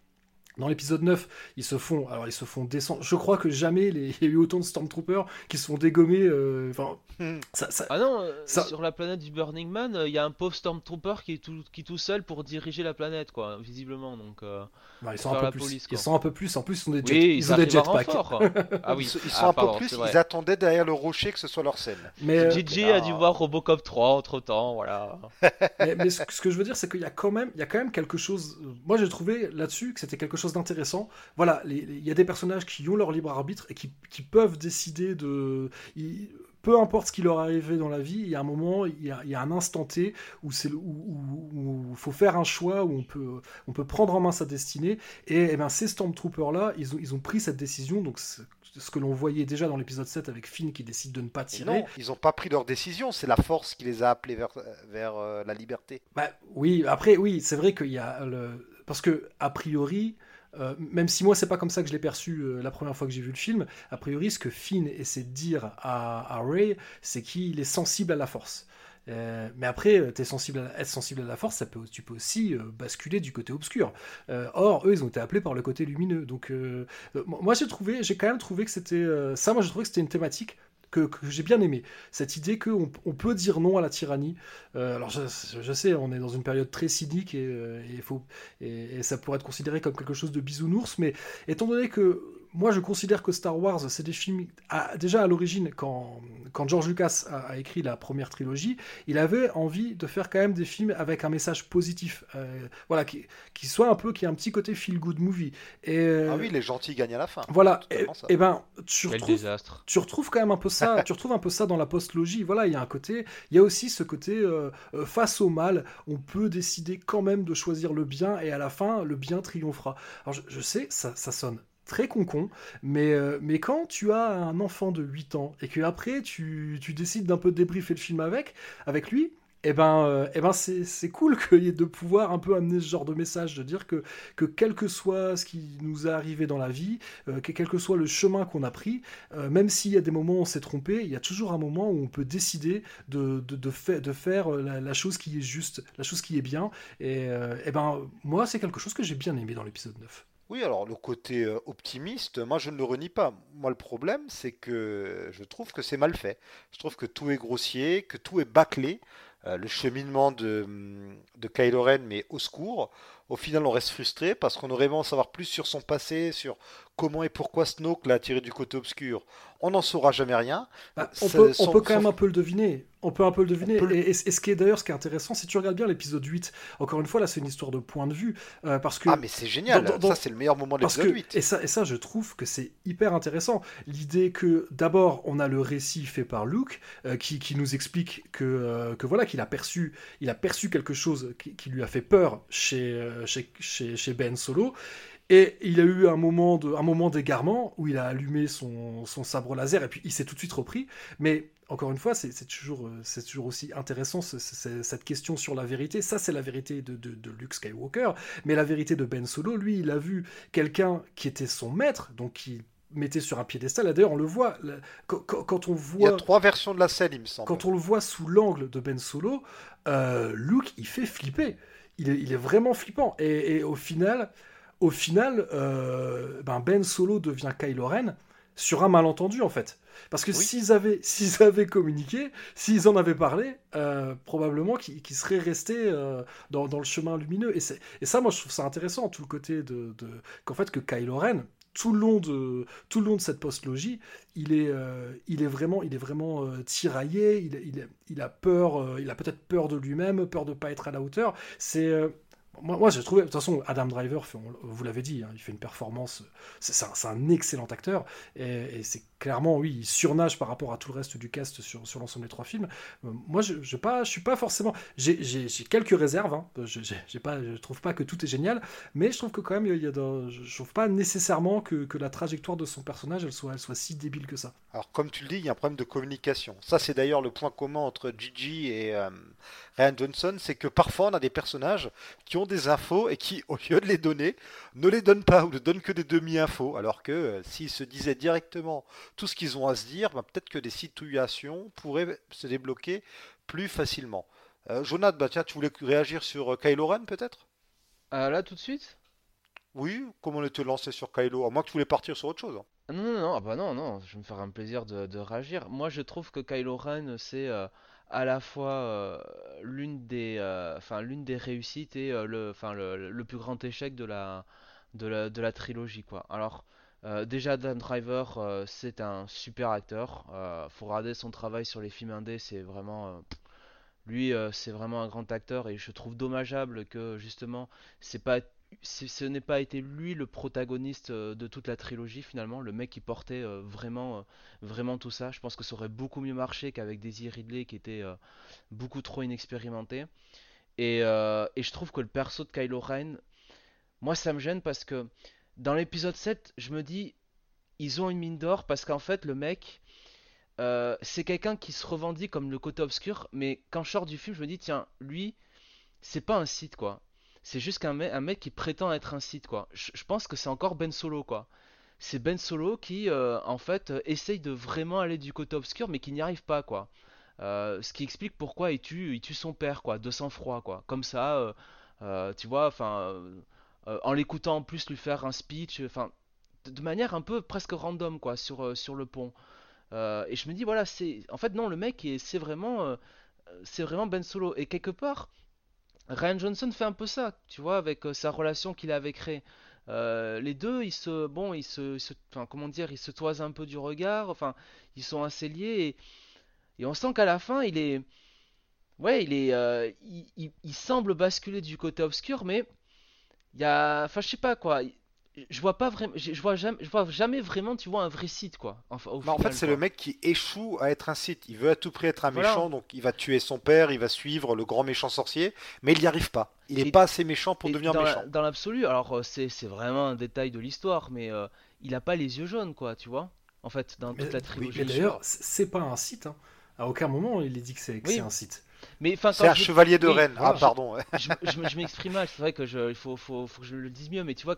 Dans l'épisode 9, ils se font, alors ils se font descendre. Je crois que jamais les- il y a eu autant de Stormtroopers qui se font dégommer. euh, Enfin, Hmm. ça, ça- Ah non, Ça- sur la planète du Burning Man, euh, il y a un pauvre Stormtrooper qui est tout, qui est tout seul pour diriger la planète, quoi, visiblement. Donc, euh, ils sont un peu plus. police, ils sont un peu plus. En plus, ils sont des, jet- oui, ils ont des jetpacks. renfort. Ah oui, Ils, sont- ils Ah, un pardon, peu plus, ils attendaient derrière le rocher que ce soit leur scène. Mais, euh, JJ Ah. a dû voir Robocop 3 entre temps, voilà. mais, mais ce, ce que je veux dire, c'est qu'il y a quand même, il y a quand même quelque chose. Moi, j'ai trouvé là-dessus que c'était quelque chose d'intéressant. Voilà, il y a des personnages qui ont leur libre arbitre et qui, qui peuvent décider de. ils- peu importe ce qui leur est arrivé dans la vie, il y a un moment, il y a, il y a un instant T où c'est où, où faut faire un choix, où on peut, on peut prendre en main sa destinée. Et, eh ben, ces Stormtroopers là, ils ont, ils ont pris cette décision. Donc ce que l'on voyait déjà dans l'épisode 7 avec Finn qui décide de ne pas Et tirer. non, ils n'ont pas pris leur décision. C'est la force qui les a appelés vers, vers euh, la liberté. Bah, oui, après, oui, c'est vrai qu'il y a le. Parce que, a priori, euh, même si moi, c'est pas comme ça que je l'ai perçu euh, la première fois que j'ai vu le film, a priori, ce que Finn essaie de dire à, Ray, c'est qu'il est sensible à la force. Euh, mais après, t'es sensible à, être sensible à la force, ça peut, tu peux aussi basculer du côté obscur. Or, eux, ils ont été appelés par le côté lumineux. Donc, moi, j'ai trouvé, j'ai quand même trouvé que c'était ça. Moi, j'ai trouvé que c'était une thématique que, que j'ai bien aimée. Cette idée qu'on on peut dire non à la tyrannie. Euh, alors, je, je sais, on est dans une période très cynique et, euh, et faut, et ça pourrait être considéré comme quelque chose de bisounours, mais étant donné que moi je considère que Star Wars, c'est des films. à- déjà à l'origine, quand, quand George Lucas a, a écrit la première trilogie, il avait envie de faire quand même des films avec un message positif. euh, voilà, qui, qui soit un peu, qui a un petit côté feel good movie. Et, euh, Ah oui, les gentils gagnent à la fin. voilà, et, et ben, tu Quel retrouves, désastre. tu retrouves quand même un peu ça, tu retrouves un peu ça dans la post-logie. Voilà, il y a un côté, il y a aussi ce côté euh, face au mal, on peut décider quand même de choisir le bien et à la fin, le bien triomphera. Alors je, je sais, ça, ça sonne très con-con, mais, euh, mais quand tu as un enfant de 8 ans et que après tu, tu décides d'un peu débriefer le film avec, avec lui, eh ben, euh, eh ben c'est cool ait de pouvoir un peu amener ce genre de message, de dire que, que quel que soit ce qui nous est arrivé dans la vie, euh, que quel que soit le chemin qu'on a pris, même s'il y a des moments où on s'est trompé, il y a toujours un moment où on peut décider de, de, de, de faire la, chose qui est juste, la chose qui est bien. Et, eh ben, moi, c'est quelque chose que j'ai bien aimé dans l'épisode 9. Oui, alors le côté euh, optimiste, moi je ne le renie pas. Moi le problème, c'est que je trouve que c'est mal fait. Je trouve que tout est grossier, que tout est bâclé. Euh, le cheminement de, hum, de Kylo Ren, mais au secours. Au final, on reste frustré parce qu'on aurait aimé en savoir plus sur son passé, sur comment et pourquoi Snoke l'a attiré du côté obscur. On n'en saura jamais rien. Bah, on, peut, quand même un peu le deviner. On peut un peu le deviner. Et, ce qui est d'ailleurs, ce qui est intéressant, si tu regardes bien l'épisode 8, encore une fois, là, c'est une histoire de point de vue. Euh, parce que, ah, mais c'est génial. ça, c'est le meilleur moment de l'épisode 8. Et ça, et ça, je trouve que c'est hyper intéressant. L'idée que, d'abord, on a le récit fait par Luke, euh, qui, qui, nous explique que, euh, que voilà, qu'il a perçu, il a perçu quelque chose qui, qui lui a fait peur chez, chez, chez, chez Ben Solo. Et il a eu un moment de, un moment d'égarement où il a allumé son, son, sabre laser et puis il s'est tout de suite repris. Mais encore une fois, c'est toujours, c'est toujours aussi intéressant cette question sur la vérité. Ça, c'est la vérité de, de, de, Luke Skywalker. Mais la vérité de Ben Solo, lui, il a vu quelqu'un qui était son maître, donc qui mettait sur un piédestal. D'ailleurs, on le voit quand, quand, on voit. Il y a trois versions de la scène, il me semble. Quand on le voit sous l'angle de Ben Solo, euh, Luke, il fait flipper. Il est, il est vraiment flippant. Et, et au final, au final, euh, ben, ben Solo devient Kylo Ren sur un malentendu en fait. Parce que s'ils avaient, s'ils avaient communiqué, s'ils en avaient parlé, euh, probablement qu'ils seraient restés euh, dans, le chemin lumineux. Et, et, ça, moi, je trouve ça intéressant, tout le côté de, qu'en fait que Kylo Ren, tout le long de tout le long de cette postlogie, il est il est vraiment il est vraiment tiraillé. Il, il, il, a peur, il a peut-être peur de lui-même, peur de pas être à la hauteur. C'est moi, j'ai trouvé, de toute façon, Adam Driver, vous l'avez dit, hein, il fait une performance, c'est un, excellent acteur, et, c'est clairement, oui, il surnage par rapport à tout le reste du cast sur, sur l'ensemble des trois films. Euh, moi, je ne pas, je suis pas forcément, j'ai quelques réserves, hein, je, ne pas, je trouve pas que tout est génial, mais je trouve que quand même, il y a je trouve pas nécessairement que, que, la trajectoire de son personnage, elle soit, elle soit si débile que ça. Alors, comme tu le dis, il y a un problème de communication. Ça, c'est d'ailleurs le point commun entre Gigi et euh, Ryan Johnson, c'est que parfois, on a des personnages qui ont des infos et qui, au lieu de les donner, ne les donnent pas ou ne donnent que des demi-infos. Alors que euh, s'ils se disaient directement tout ce qu'ils ont à se dire, bah, peut-être que des situations pourraient se débloquer plus facilement. Euh, Jonathan, bah, tu voulais réagir sur euh, Kylo Ren peut-être? Là, tout de suite? Oui, comment on était lancé sur Kylo À moins que tu voulais partir sur autre chose. Non, non, non, ah bah non, non, je vais me faire un plaisir de, réagir. Moi, je trouve que Kylo Ren, c'est à la fois euh, l'une des, euh, enfin l'une des réussites et le, le, plus grand échec de la, de la, trilogie quoi. Alors déjà Dan Driver c'est un super acteur. faut regarder son travail sur les films indés, c'est vraiment lui c'est vraiment un grand acteur et je trouve dommageable que justement c'est pas ce n'est pas été lui le protagoniste euh, de toute la trilogie finalement, le mec qui portait euh, vraiment, euh, vraiment tout ça. Je pense que ça aurait beaucoup mieux marché qu'avec Daisy Ridley qui était beaucoup trop inexpérimenté. Et, et, je trouve que le perso de Kylo Ren, moi ça me gêne parce que dans l'épisode 7, je me dis, ils ont une mine d'or parce qu'en fait le mec, c'est quelqu'un qui se revendique comme le côté obscur, mais quand je sors du film, je me dis, tiens, lui, c'est pas un site quoi c'est juste qu'un mec, un mec qui prétend être un site, quoi. Je, pense que c'est encore Ben Solo, quoi. C'est Ben Solo qui, euh, en fait, euh, essaye de vraiment aller du côté obscur, mais qui n'y arrive pas, quoi. Euh, ce qui explique pourquoi il tue, il tue son père, quoi, de sang-froid, quoi. Comme ça, tu vois, enfin, en l'écoutant en plus lui faire un speech, enfin, de, manière un peu presque random, quoi, sur, sur le pont. et je me dis, voilà, c'est, en fait, non, le mec, c'est vraiment, c'est vraiment Ben Solo. Et quelque part, Ryan Johnson fait un peu ça, tu vois, avec euh, sa relation qu'il avait créée. Euh, les deux, ils se, bon, ils se, enfin, comment dire, ils se toisent un peu du regard. Enfin, ils sont assez liés et, on sent qu'à la fin, il est, ouais, il est, euh, il, il, semble basculer du côté obscur, mais il y a, enfin, je sais pas quoi. Je vois pas vraiment je vois jamais je vois jamais vraiment tu vois un vrai site quoi. Enfin, bah, en fait c'est le mec qui échoue à être un site. Il veut à tout prix être un méchant donc il va tuer son père il va suivre le grand méchant sorcier mais il n'y arrive pas. Il n'est pas assez méchant pour devenir méchant. dans l'absolu alors euh, c'est vraiment un détail de l'histoire mais euh, il a pas les yeux jaunes quoi tu vois en fait dans toute la trilogie mais d'ailleurs c'est pas un site hein. à aucun moment il est dit que c'est un site mais c'est un chevalier de Rennes. ah pardon. Je, m'exprime mal. C'est vrai que je, il faut, faut, faut, que je le dise mieux. Mais tu vois,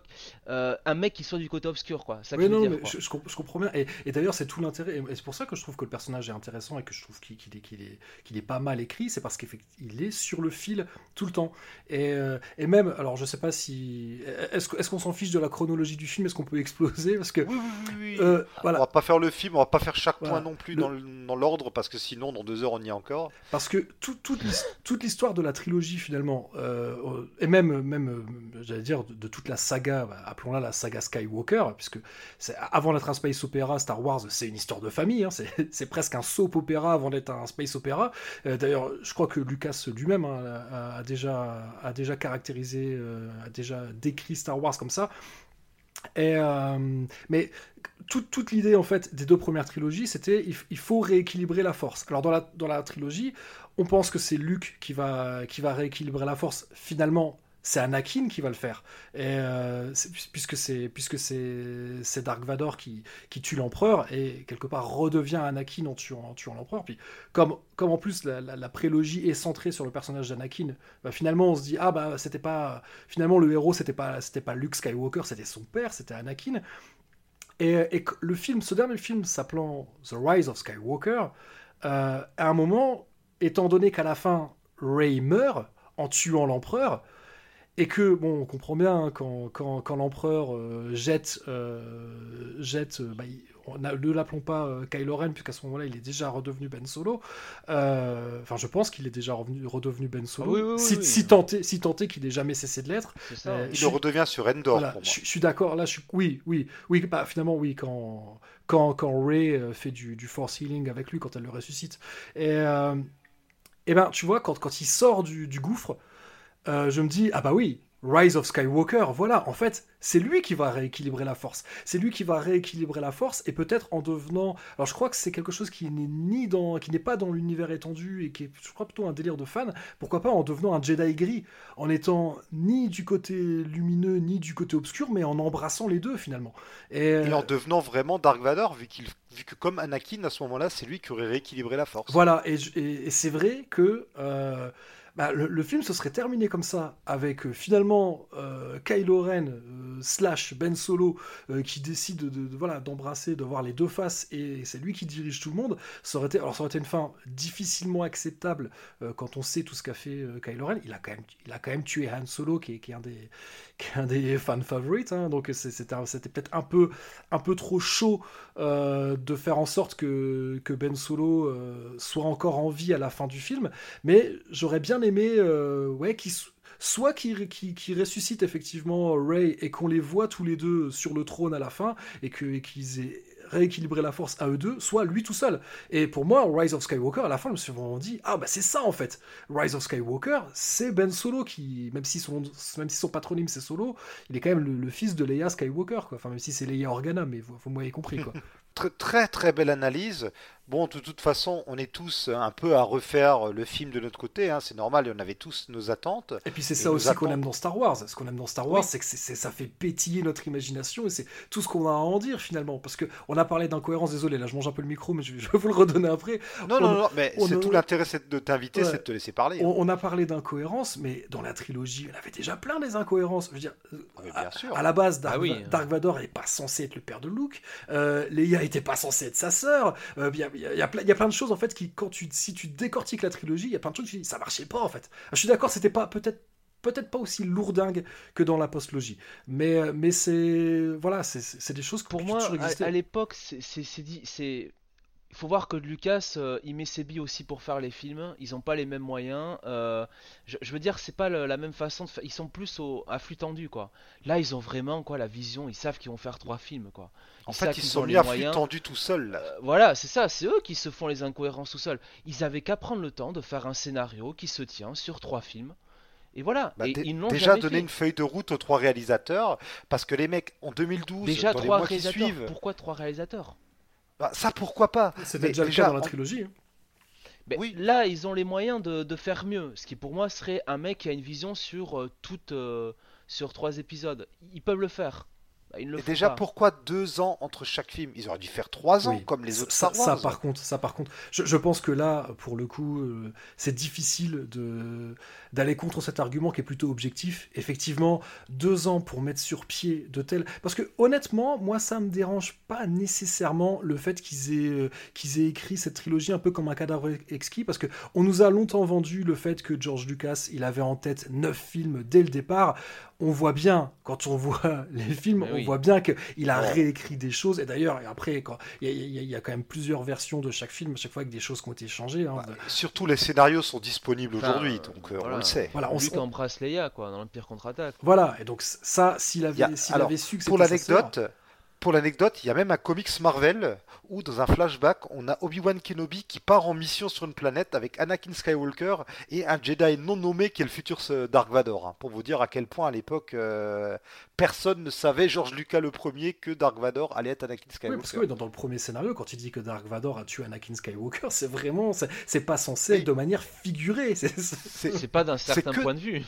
euh, un mec qui soit du côté obscur, quoi. Ça oui, non, mais je, comprends bien. Et, et d'ailleurs, c'est tout l'intérêt. Et c'est pour ça que je trouve que le personnage est intéressant et que je trouve qu'il est, qu'il est, qu'il est, pas mal écrit. C'est parce qu'il est sur le fil tout le temps. Et, euh, et même, alors, je sais pas si. Est-ce, est-ce qu'on s'en fiche de la chronologie du film Est-ce qu'on peut exploser Parce que. Oui, oui, oui, euh, on va pas faire le film, on va pas faire chaque point non plus dans l'ordre parce que sinon dans deux heures on y est encore. Parce que toute l'histoire de la trilogie finalement, euh, et même, même j'allais dire de, toute la saga, bah, appelons-la la saga Skywalker, puisque avant d'être un space opéra, Star Wars c'est une histoire de famille, hein, c'est presque un soap opéra avant d'être un space opéra. D'ailleurs, je crois que Lucas lui-même hein, a, déjà, a déjà caractérisé, a déjà décrit Star Wars comme ça. Et, euh, mais toute, l'idée en fait des deux premières trilogies, c'était il, faut rééquilibrer la force. Alors dans la, dans la trilogie, on pense que c'est Luke qui va, qui va rééquilibrer la force. Finalement, c'est Anakin qui va le faire. Et, euh, puisque c'est Dark Vador qui, qui tue l'empereur et quelque part redevient Anakin en tuant, en tuant l'empereur. Puis comme, comme en plus la, prélogie est centrée sur le personnage d'Anakin, bah, finalement on se dit ah bah c'était pas finalement le héros c'était pas pas Luke Skywalker c'était son père c'était Anakin. Et, et, le film, ce dernier film s'appelant The Rise of Skywalker, euh, à un moment, étant donné qu'à la fin Rey meurt en tuant l'empereur, et que, bon, on comprend bien, hein, quand, quand, quand l'empereur euh, jette, euh, jette euh, bah, ne l'appelons pas Kylo Ren, puisqu'à ce moment-là, il est déjà redevenu Ben Solo. Enfin, je pense qu'il est déjà revenu, redevenu Ben Solo. si, si, tenté, si tenté qu'il n'ait jamais cessé de l'être. il le redevient sur Endor. Voilà, je, suis d'accord, là, je suis, oui, oui, oui, bah, finalement, oui, quand, quand, quand Ray fait du, du force healing avec lui, quand elle le ressuscite. Et, et ben, tu vois, quand, il sort du, du gouffre, euh, je me dis, ah bah oui, Rise of Skywalker, voilà, en fait, c'est lui qui va rééquilibrer la force. C'est lui qui va rééquilibrer la force et peut-être en devenant. Alors je crois que c'est quelque chose qui n'est ni dans, qui n'est pas dans l'univers étendu et qui est, je crois plutôt un délire de fan. Pourquoi pas en devenant un Jedi gris, en étant ni du côté lumineux ni du côté obscur, mais en embrassant les deux finalement. Et, en devenant vraiment Dark Vador, vu qu'il, vu que comme Anakin à ce moment-là, c'est lui qui aurait rééquilibré la force. Voilà, et, c'est vrai que. Euh, bah, le, film se serait terminé comme ça, avec euh, finalement euh, Kylo Ren euh, slash Ben Solo qui décide de, d'embrasser, de voir les deux faces, et c'est lui qui dirige tout le monde. Ça aurait été, alors ça une fin difficilement acceptable quand on sait tout ce qu'a fait Kylo Ren. Il a quand même, tué Han Solo, qui est, un des, qui fan favorites. Hein, donc c'était peut-être un peu, un peu trop chaud de faire en sorte que, Ben Solo soit encore en vie à la fin du film, mais j'aurais bien aimé euh, ouais, soit qui, qui, ressuscite effectivement Ray et qu'on les voit tous les deux sur le trône à la fin et qu'ils aient rééquilibré la force à eux deux, soit lui tout seul. Et pour moi, Rise of Skywalker, à la fin, je me suis vraiment dit, ah bah c'est ça en fait. Rise of Skywalker, c'est Ben Solo qui, même si son, même si son patronyme c'est Solo, il est quand même le, fils de Leia Skywalker, quoi. Enfin, même si c'est Leia Organa, mais vous, vous m'avez compris, quoi. très, très très belle analyse. Bon, de toute façon, on est tous un peu à refaire le film de notre côté, hein, c'est normal, on avait tous nos attentes. Et puis c'est ça aussi qu'on aime dans Star Wars. Ce qu'on aime dans Star Wars, c'est que ça fait pétiller notre imagination et c'est tout ce qu'on a à en dire finalement. Parce qu'on a parlé d'incohérence, désolé, là je mange un peu le micro, mais je, vais vous le redonner après. Non, non, non, mais c'est tout l'intérêt de t'inviter, c'est de te laisser parler. On, a parlé d'incohérence, mais dans la trilogie, on avait déjà plein des incohérences. Je veux dire, bien sûr. À, la base, Dark, ah Dark Vador n'est pas censé être le père de Luke, euh, Leia n'était pas censée être sa sœur, euh, y, a, y, y, a plein de choses en fait qui, quand tu, si tu décortiques la trilogie, il y a plein de choses qui ça marchait pas en fait. Je suis d'accord, c'était pas peut-être peut-être pas aussi lourdingue que dans la postlogie, mais euh, mais c'est voilà, c'est des choses pour moi à, l'époque c'est c'est il faut voir que Lucas, euh, il met ses billes aussi pour faire les films. Ils n'ont pas les mêmes moyens. Euh, je, veux dire, c'est pas la même façon de faire. Ils sont plus au, à flux tendu, quoi. Là, ils ont vraiment quoi la vision. Ils savent qu'ils vont faire trois films, quoi. en fait, ils sont mis à flux tendu tout seuls. Euh, voilà, c'est ça. C'est eux qui se font les incohérences tout seuls. Ils avaient qu'à prendre le temps de faire un scénario qui se tient sur trois films. Et voilà. Bah, ils déjà donné une feuille de route aux trois réalisateurs parce que les mecs en 2012, déjà trois réalisateurs. Pourquoi trois réalisateurs? Bah, ça, pourquoi pas C'était déjà, le cas dans la trilogie. Hein. oui. Là, ils ont les moyens de, faire mieux. Ce qui, pour moi, serait un mec qui a une vision sur, euh, toute, euh, sur trois épisodes. Ils peuvent le faire. Bah, et déjà, pourquoi deux ans entre chaque film? Ils auraient dû faire trois ans, comme les autres ça, Ça, par contre, ça, par contre, je, pense que là, pour le coup, euh, c'est difficile de d'aller contre cet argument qui est plutôt objectif. Effectivement, deux ans pour mettre sur pied de tels. Parce que honnêtement, moi, ça me dérange pas nécessairement le fait qu'ils aient euh, qu'ils aient écrit cette trilogie un peu comme un cadavre exquis, parce que on nous a longtemps vendu le fait que George Lucas, il avait en tête neuf films dès le départ on voit bien, quand on voit les films, on voit bien qu'il a réécrit des choses. Et d'ailleurs, après, il y, a quand même plusieurs versions de chaque film, à chaque fois avec des choses qui ont été changées. Hein. Bah, surtout, les scénarios sont disponibles aujourd'hui, donc on le sait. Voilà, on, embrasse Leia, quoi, dans l'Empire contre-attaque. Voilà, et donc ça, s'il avait, avait su que Pour l'anecdote, pour l'anecdote, il y a même un comics Marvel où, dans un flashback, on a Obi-Wan Kenobi qui part en mission sur une planète avec Anakin Skywalker et un Jedi non nommé qui est le futur Dark Vador. Hein, pour vous dire à quel point, à l'époque, euh, personne ne savait, George Lucas le premier, que Dark Vador allait être Anakin Skywalker. Oui, parce que dans, le premier scénario, quand il dit que Dark Vador a tué Anakin Skywalker, c'est vraiment. C'est pas censé être de manière figurée. C'est pas d'un certain point de vue.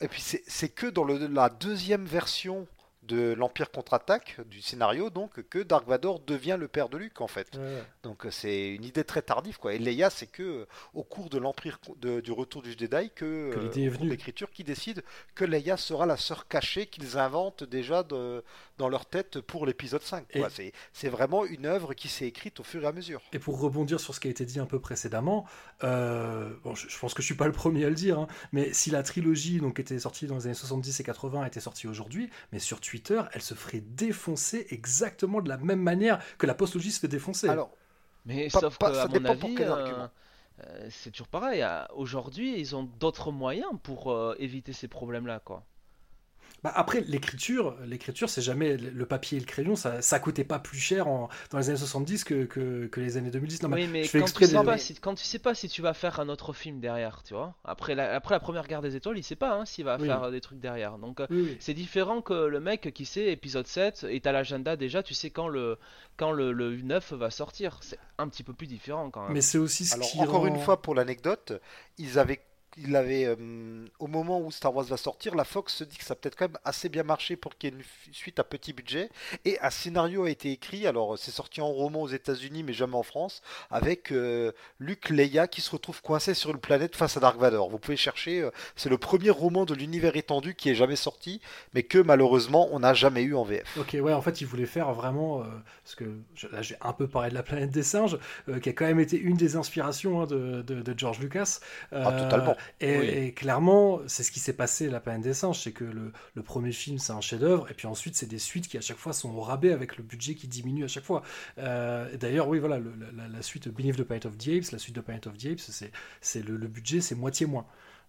Et puis, c'est que dans le, la deuxième version de l'Empire contre-attaque du scénario donc que Dark Vador devient le père de Luke en fait. Donc c'est une idée très tardive quoi. Et Leia c'est que au cours de l'Empire du retour du Jedi que, que l'idée est venue. l'écriture qui décide que Leia sera la sœur cachée qu'ils inventent déjà de, dans leur tête pour l'épisode 5. C'est vraiment une œuvre qui s'est écrite au fur et à mesure. Et pour rebondir sur ce qui a été dit un peu précédemment, euh, bon, je, pense que je suis pas le premier à le dire, hein, mais si la trilogie donc était sortie dans les années 70 et 80 était sortie aujourd'hui, mais sur Twitter, elle se ferait défoncer exactement de la même manière que la postlogie se fait défoncer. Alors, mais sauf que, à mon avis, euh, euh, c'est toujours pareil. Aujourd'hui, ils ont d'autres moyens pour éviter ces problèmes-là, quoi. Bah, après, l'écriture, l'écriture, c'est jamais le papier et le crayon, ça, ça coûtait pas plus cher en, dans les années 70 que, que, que les années 2010. Non, oui, mais, quand, tu sais pas si, quand tu sais pas si tu vas faire un autre film derrière, tu vois. Après la, après la première guerre des étoiles, il sait pas hein, s'il va faire des trucs derrière. Donc euh, c'est différent que le mec qui sait épisode 7 est à l'agenda déjà, tu sais quand le, quand le, le 9 va sortir. C'est un petit peu plus différent quand même. Mais c'est aussi ce Alors, qui encore une fois, pour l'anecdote, ils avaient il avait, euh, au moment où Star Wars va sortir, la Fox se dit que ça peut-être quand même assez bien marché pour qu'il y ait une suite à petit budget. Et un scénario a été écrit, alors c'est sorti en roman aux États-Unis, mais jamais en France, avec euh, Luke Leia qui se retrouve coincé sur une planète face à Dark Vador. Vous pouvez chercher, euh, c'est le premier roman de l'univers étendu qui est jamais sorti, mais que malheureusement on n'a jamais eu en VF. Ok, ouais, en fait, il voulait faire vraiment, parce que là j'ai un peu parlé de la planète des singes, qui a quand même été une des inspirations hein, de, de, George Lucas. ah, totalement. Et, clairement, c'est ce qui s'est passé La planète des singes, c'est que le, premier film, c'est un chef-d'œuvre, et puis ensuite, c'est des suites qui à chaque fois sont au rabais avec le budget qui diminue à chaque fois. Euh, d'ailleurs, oui, voilà, la, suite Beneath the Planet of the Apes, la suite de Planet of the Apes, c'est le, le budget, c'est moitié moins.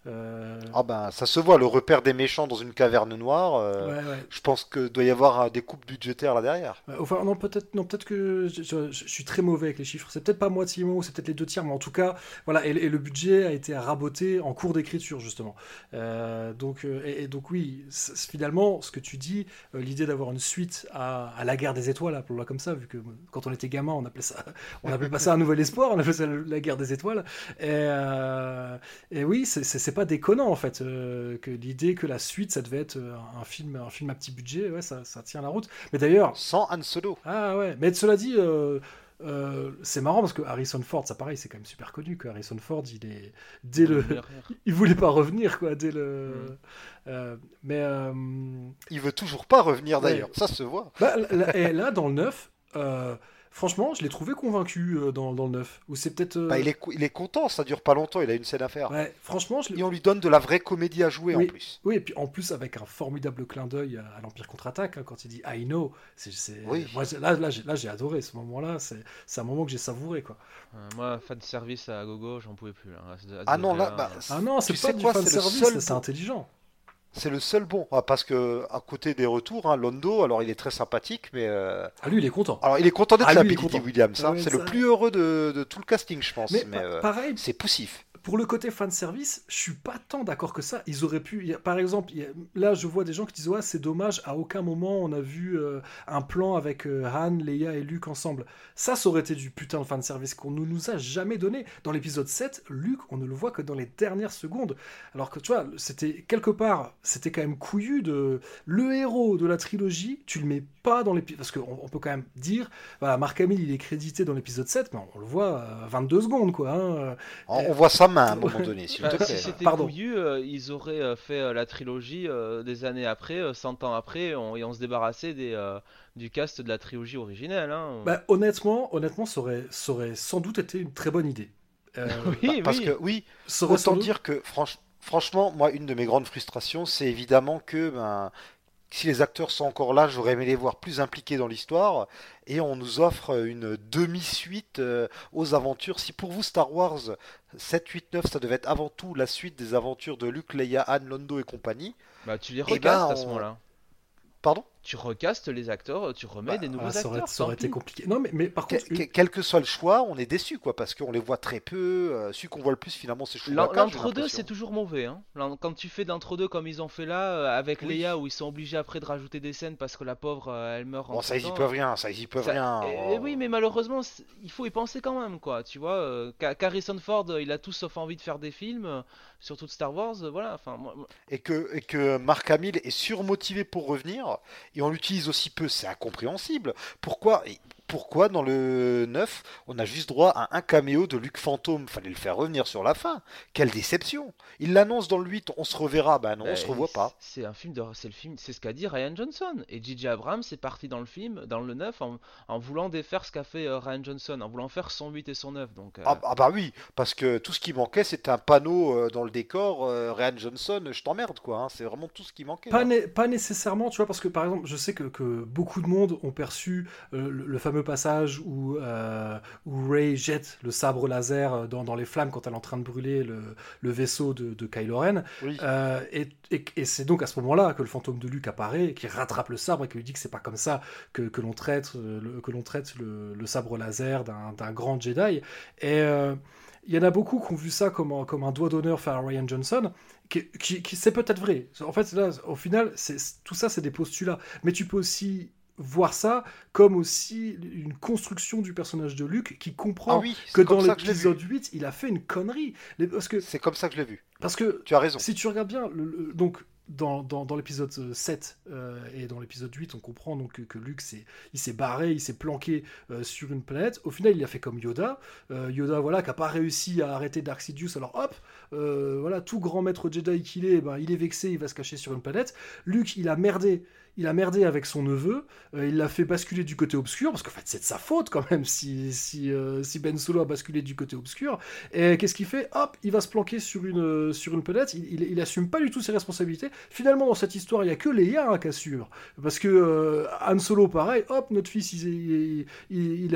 Euh, ah ben, ça se voit, le repère des méchants dans une caverne noire. Euh, je pense que doit y avoir des coupes budgétaires là derrière. Enfin, non, peut-être, non, peut-être que je, suis très mauvais avec les chiffres. C'est peut-être pas moitié ou c'est peut-être les deux tiers, mais en tout cas, voilà. Et, le budget a été raboté en cours d'écriture justement. Euh, donc, et, donc oui, finalement, ce que tu dis, l'idée d'avoir une suite à, la guerre des étoiles, appelons-la comme ça, vu que quand on était gamin, on appelait ça, on appelait pas ça un nouvel espoir, on appelait ça la guerre des étoiles. Et, et oui, c'est pas déconnant en fait euh, que l'idée que la suite ça devait être euh, un film un film à petit budget ouais ça, ça tient la route. Mais d'ailleurs sans Han Solo. Ah ouais. Mais cela dit euh, c'est marrant parce que Harrison Ford, ça pareil, c'est quand même super connu que Harrison Ford, il est dès le, il voulait pas revenir quoi, dès le, mm. mais il veut toujours pas revenir d'ailleurs, ça se voit. Bah, et là dans le 9, Franchement, je l'ai trouvé convaincu euh, dans, dans, le 9. Ou c'est peut-être. Euh, bah, il, est, il est content, ça dure pas longtemps, il a une scène à faire. Ouais, franchement, je Et on lui donne de la vraie comédie à jouer en plus. Oui, et puis en plus avec un formidable clin d'œil à, l'Empire contre-attaque, hein, quand il dit I know. C'est, oui. Moi, là, là, j'ai, adoré ce moment-là, c'est, un moment que j'ai savouré. Quoi. Euh, moi, fan de service à gogo, j'en pouvais plus. Ah non, là, bah, ah non, c'est pas du fan service, c'est intelligent. C'est le seul bon, ah, parce que à côté des retours, hein, Londo, alors il est très sympathique, mais euh... ah lui il est content. Alors il est content d'être ah, là, Billy Williams. Hein. c'est le plus heureux de, tout le casting, je pense. Mais, euh, pareil, c'est poussif pour le côté fan service, je suis pas tant d'accord que ça. Ils auraient pu, par exemple, là je vois des gens qui disent ouais c'est dommage, à aucun moment on a vu euh, un plan avec euh, Han, Leia et Luke ensemble. Ça, ça aurait été du putain de fan service qu'on ne nous a jamais donné. Dans l'épisode 7, Luke, on ne le voit que dans les dernières secondes. Alors que tu vois, c'était quelque part, c'était quand même couillu de le héros de la trilogie, tu le mets pas dans l'épisode parce qu'on on peut quand même dire, voilà, Mark Hamill il est crédité dans l'épisode 7, mais on, le voit 22 secondes quoi. Hein. On, voit à un moment donné, s'il te plaît. Si c'était couillu, euh, ils auraient euh, fait euh, la trilogie des années après, 100 ans après, et on se débarrassait des, du cast de la trilogie originelle. Hein. Bah, honnêtement, honnêtement ça, aurait, ça aurait sans doute été une très bonne idée. oui, parce que oui, autant dire que franchement, moi, une de mes grandes frustrations, c'est évidemment que ben, si les acteurs sont encore là, j'aurais aimé les voir plus impliqués dans l'histoire. Et on nous offre une demi-suite euh, aux aventures. Si pour vous Star Wars 7, 8, 9, ça devait être avant tout la suite des aventures de Luke, Leia, Han, Londo et compagnie. Bah tu les Eh recastes ben, à ce on- moment-là. Pardon? Tu recastes les acteurs, tu remets Bah, des nouveaux ah, ça aurait, acteurs. ça aurait été compliqué. Non, mais, mais par Que- contre, que- quel que soit le choix, on est déçu quoi, parce qu'on les voit très peu. euh, celui qu'on voit le plus finalement, c'est Chewbacca. L'entre-deux, c'est toujours mauvais. Hein. Quand tu fais de l'entre-deux comme ils ont fait là, euh, avec Oui. Leia, où ils sont obligés après de rajouter des scènes parce que la pauvre, euh, elle meurt en Bon, ça ils y peuvent rien, ça ils y peuvent Ça- rien. oui, mais malheureusement, il faut y penser quand même, quoi. Tu vois, euh, Harrison Ford, euh, il a tout sauf envie de faire des films, euh, surtout de Star Wars. euh, voilà, enfin, moi- moi- et que, et que Mark Hamill est surmotivé pour revenir, et on l'utilise aussi peu, c'est incompréhensible. Pourquoi, pourquoi dans le 9, on a juste droit à un caméo de Luke Fantôme? Fallait le faire revenir sur la fin. Quelle déception Il l'annonce dans le 8, on se reverra, ben non, on bah, se revoit pas. C'est un film de, c'est le film, c'est ce qu'a dit Ryan Johnson. Et J.J. Abrams est parti dans le film, dans le 9, en, en voulant défaire ce qu'a fait euh, Ryan Johnson, en voulant faire son 8 et son 9. Donc, euh, Ah, ah bah oui, parce que tout ce qui manquait, c'était un panneau euh, dans le décor, euh, Ryan Johnson, je t'emmerde quoi, hein, c'est vraiment tout ce qui manquait. Pas, né- pas nécessairement, tu vois, parce que par exemple, je sais que, que beaucoup de monde ont perçu euh, le, le fameux passage où, euh, où Ray jette le sabre laser dans, dans les flammes quand elle est en train de brûler le, le vaisseau de, de Kylo Ren. Oui. Euh, et et- et c'est donc à ce moment-là que le fantôme de Luke apparaît, qui rattrape le sabre et qui lui dit que c'est pas comme ça que, que l'on traite, euh, le, que l'on traite le, le sabre laser d'un grand Jedi. Et euh, il y en a beaucoup qui ont vu ça comme un, comme un doigt d'honneur fait à Ryan Johnson, qui, qui- qui- c'est peut-être vrai. En fait, là, au final, c'est- tout ça, c'est des postulats. Mais tu peux aussi voir ça comme aussi une construction du personnage de Luke qui comprend Ah oui, que dans l'épisode 8, il a fait une connerie. Parce que, C'est comme ça que je l'ai vu. parce que Tu as raison. si tu regardes bien, le- le- donc dans, dans, dans l'épisode 7 euh, et dans l'épisode 8, on comprend donc que, que Luke s'est, il s'est barré, il s'est planqué euh, sur une planète. Au final, il a fait comme Yoda. Euh, Yoda, voilà, qui n'a pas réussi à arrêter Dark Sidious. Alors hop, euh, voilà, tout grand maître Jedi qu'il est, ben, il est vexé, il va se cacher sur une planète. Luke, il a merdé. Il a merdé avec son neveu, euh, il l'a fait basculer du côté obscur, parce qu'en fait c'est de sa faute quand même si, si, euh, si Ben Solo a basculé du côté obscur. Et qu'est-ce qu'il fait? Hop, il va se planquer sur une, euh, sur une planète, il, il, il assume pas du tout ses responsabilités. Finalement, dans cette histoire, il y a que Leia hein, qui assure. Parce que euh, Han Solo, pareil, hop, notre fils, il,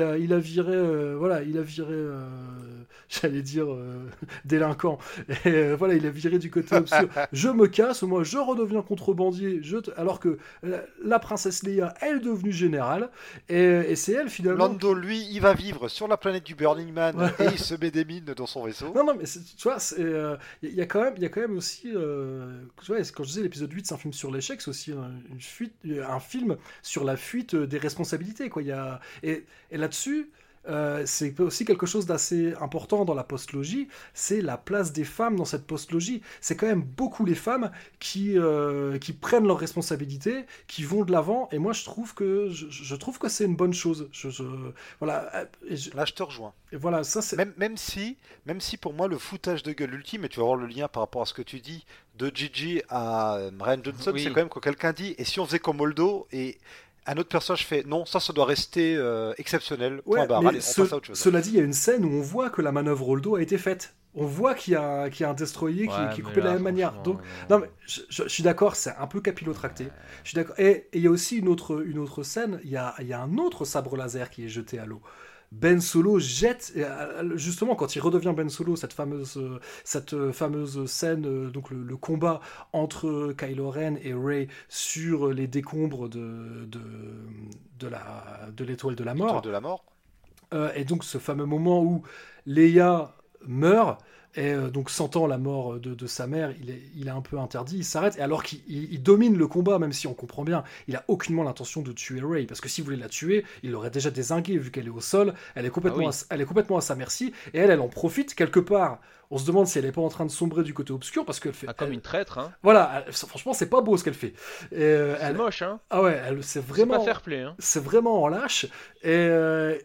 a, il a viré, voilà, il a viré, j'allais dire, délinquant. Et voilà, il a viré du côté obscur. je me casse, moi, je redeviens contrebandier, je te- alors que la, la princesse Leia, elle est devenue générale, et, et c'est elle finalement. Lando, lui, il va vivre sur la planète du Burning Man Ouais. et il se met des mines dans son vaisseau. Non, non, mais tu vois, il y, a quand même, il y a quand même aussi, euh, tu vois, quand je disais l'épisode 8, c'est un film sur l'échec, c'est aussi un, une fuite, un film sur la fuite des responsabilités, quoi. Il y a, et, et là-dessus, euh, c'est aussi quelque chose d'assez important dans la postlogie, c'est la place des femmes dans cette postlogie. C'est quand même beaucoup les femmes qui, euh, qui prennent leurs responsabilités, qui vont de l'avant, et moi je trouve que je, je trouve que c'est une bonne chose. Je, je- voilà, et je- Là, je te rejoins. et voilà, ça c'est. Même, même si, même si pour moi le foutage de gueule ultime, et tu vas voir le lien par rapport à ce que tu dis de Gigi à euh, Ryan Johnson, Oui. c'est quand même quand quelqu'un dit et si on faisait comme Moldo et un autre personnage fait non, ça, ça doit rester euh, exceptionnel. Ouais, point barre. mais Allez, on ce- passe à autre chose. cela dit, il y a une scène où on voit que la manœuvre Roldo a été faite. On voit qu'il y, a- qu'il y a un destroyer qui, Ouais, qui est coupé de la même manière. Donc, non. non, mais je, je- je suis d'accord, c'est un peu capillotracté. Je suis d'accord. Et et il y a aussi une autre, une autre scène. Il y a, il y a un autre sabre laser qui est jeté à l'eau. Ben Solo jette, et, euh, justement quand il redevient Ben Solo, cette fameuse, euh, cette euh, fameuse scène, donc le, le combat entre Kylo Ren et Rey sur les décombres de, de, de la, de l'étoile de la mort. de la mort. Euh, et donc ce fameux moment où Leia meurt, et euh, donc sentant la mort de, de sa mère, il est, il est un peu interdit, il s'arrête, et alors qu'il il- il domine le combat, même si on comprend bien, il a aucunement l'intention de tuer Rey, parce que s'il voulait la tuer, il l'aurait déjà désinguée, vu qu'elle est au sol, elle est, complètement Ah oui. à, elle est complètement à sa merci, et elle, elle en profite quelque part. On se demande si elle n'est pas en train de sombrer du côté obscur, parce qu'elle fait... Ah, comme elle- une traître, hein. Voilà, elle- franchement, c'est pas beau ce qu'elle fait. Euh, C'est moche, hein. Ah ouais, C'est vraiment pas fair play, hein. c'est vraiment en lâche. Et, euh,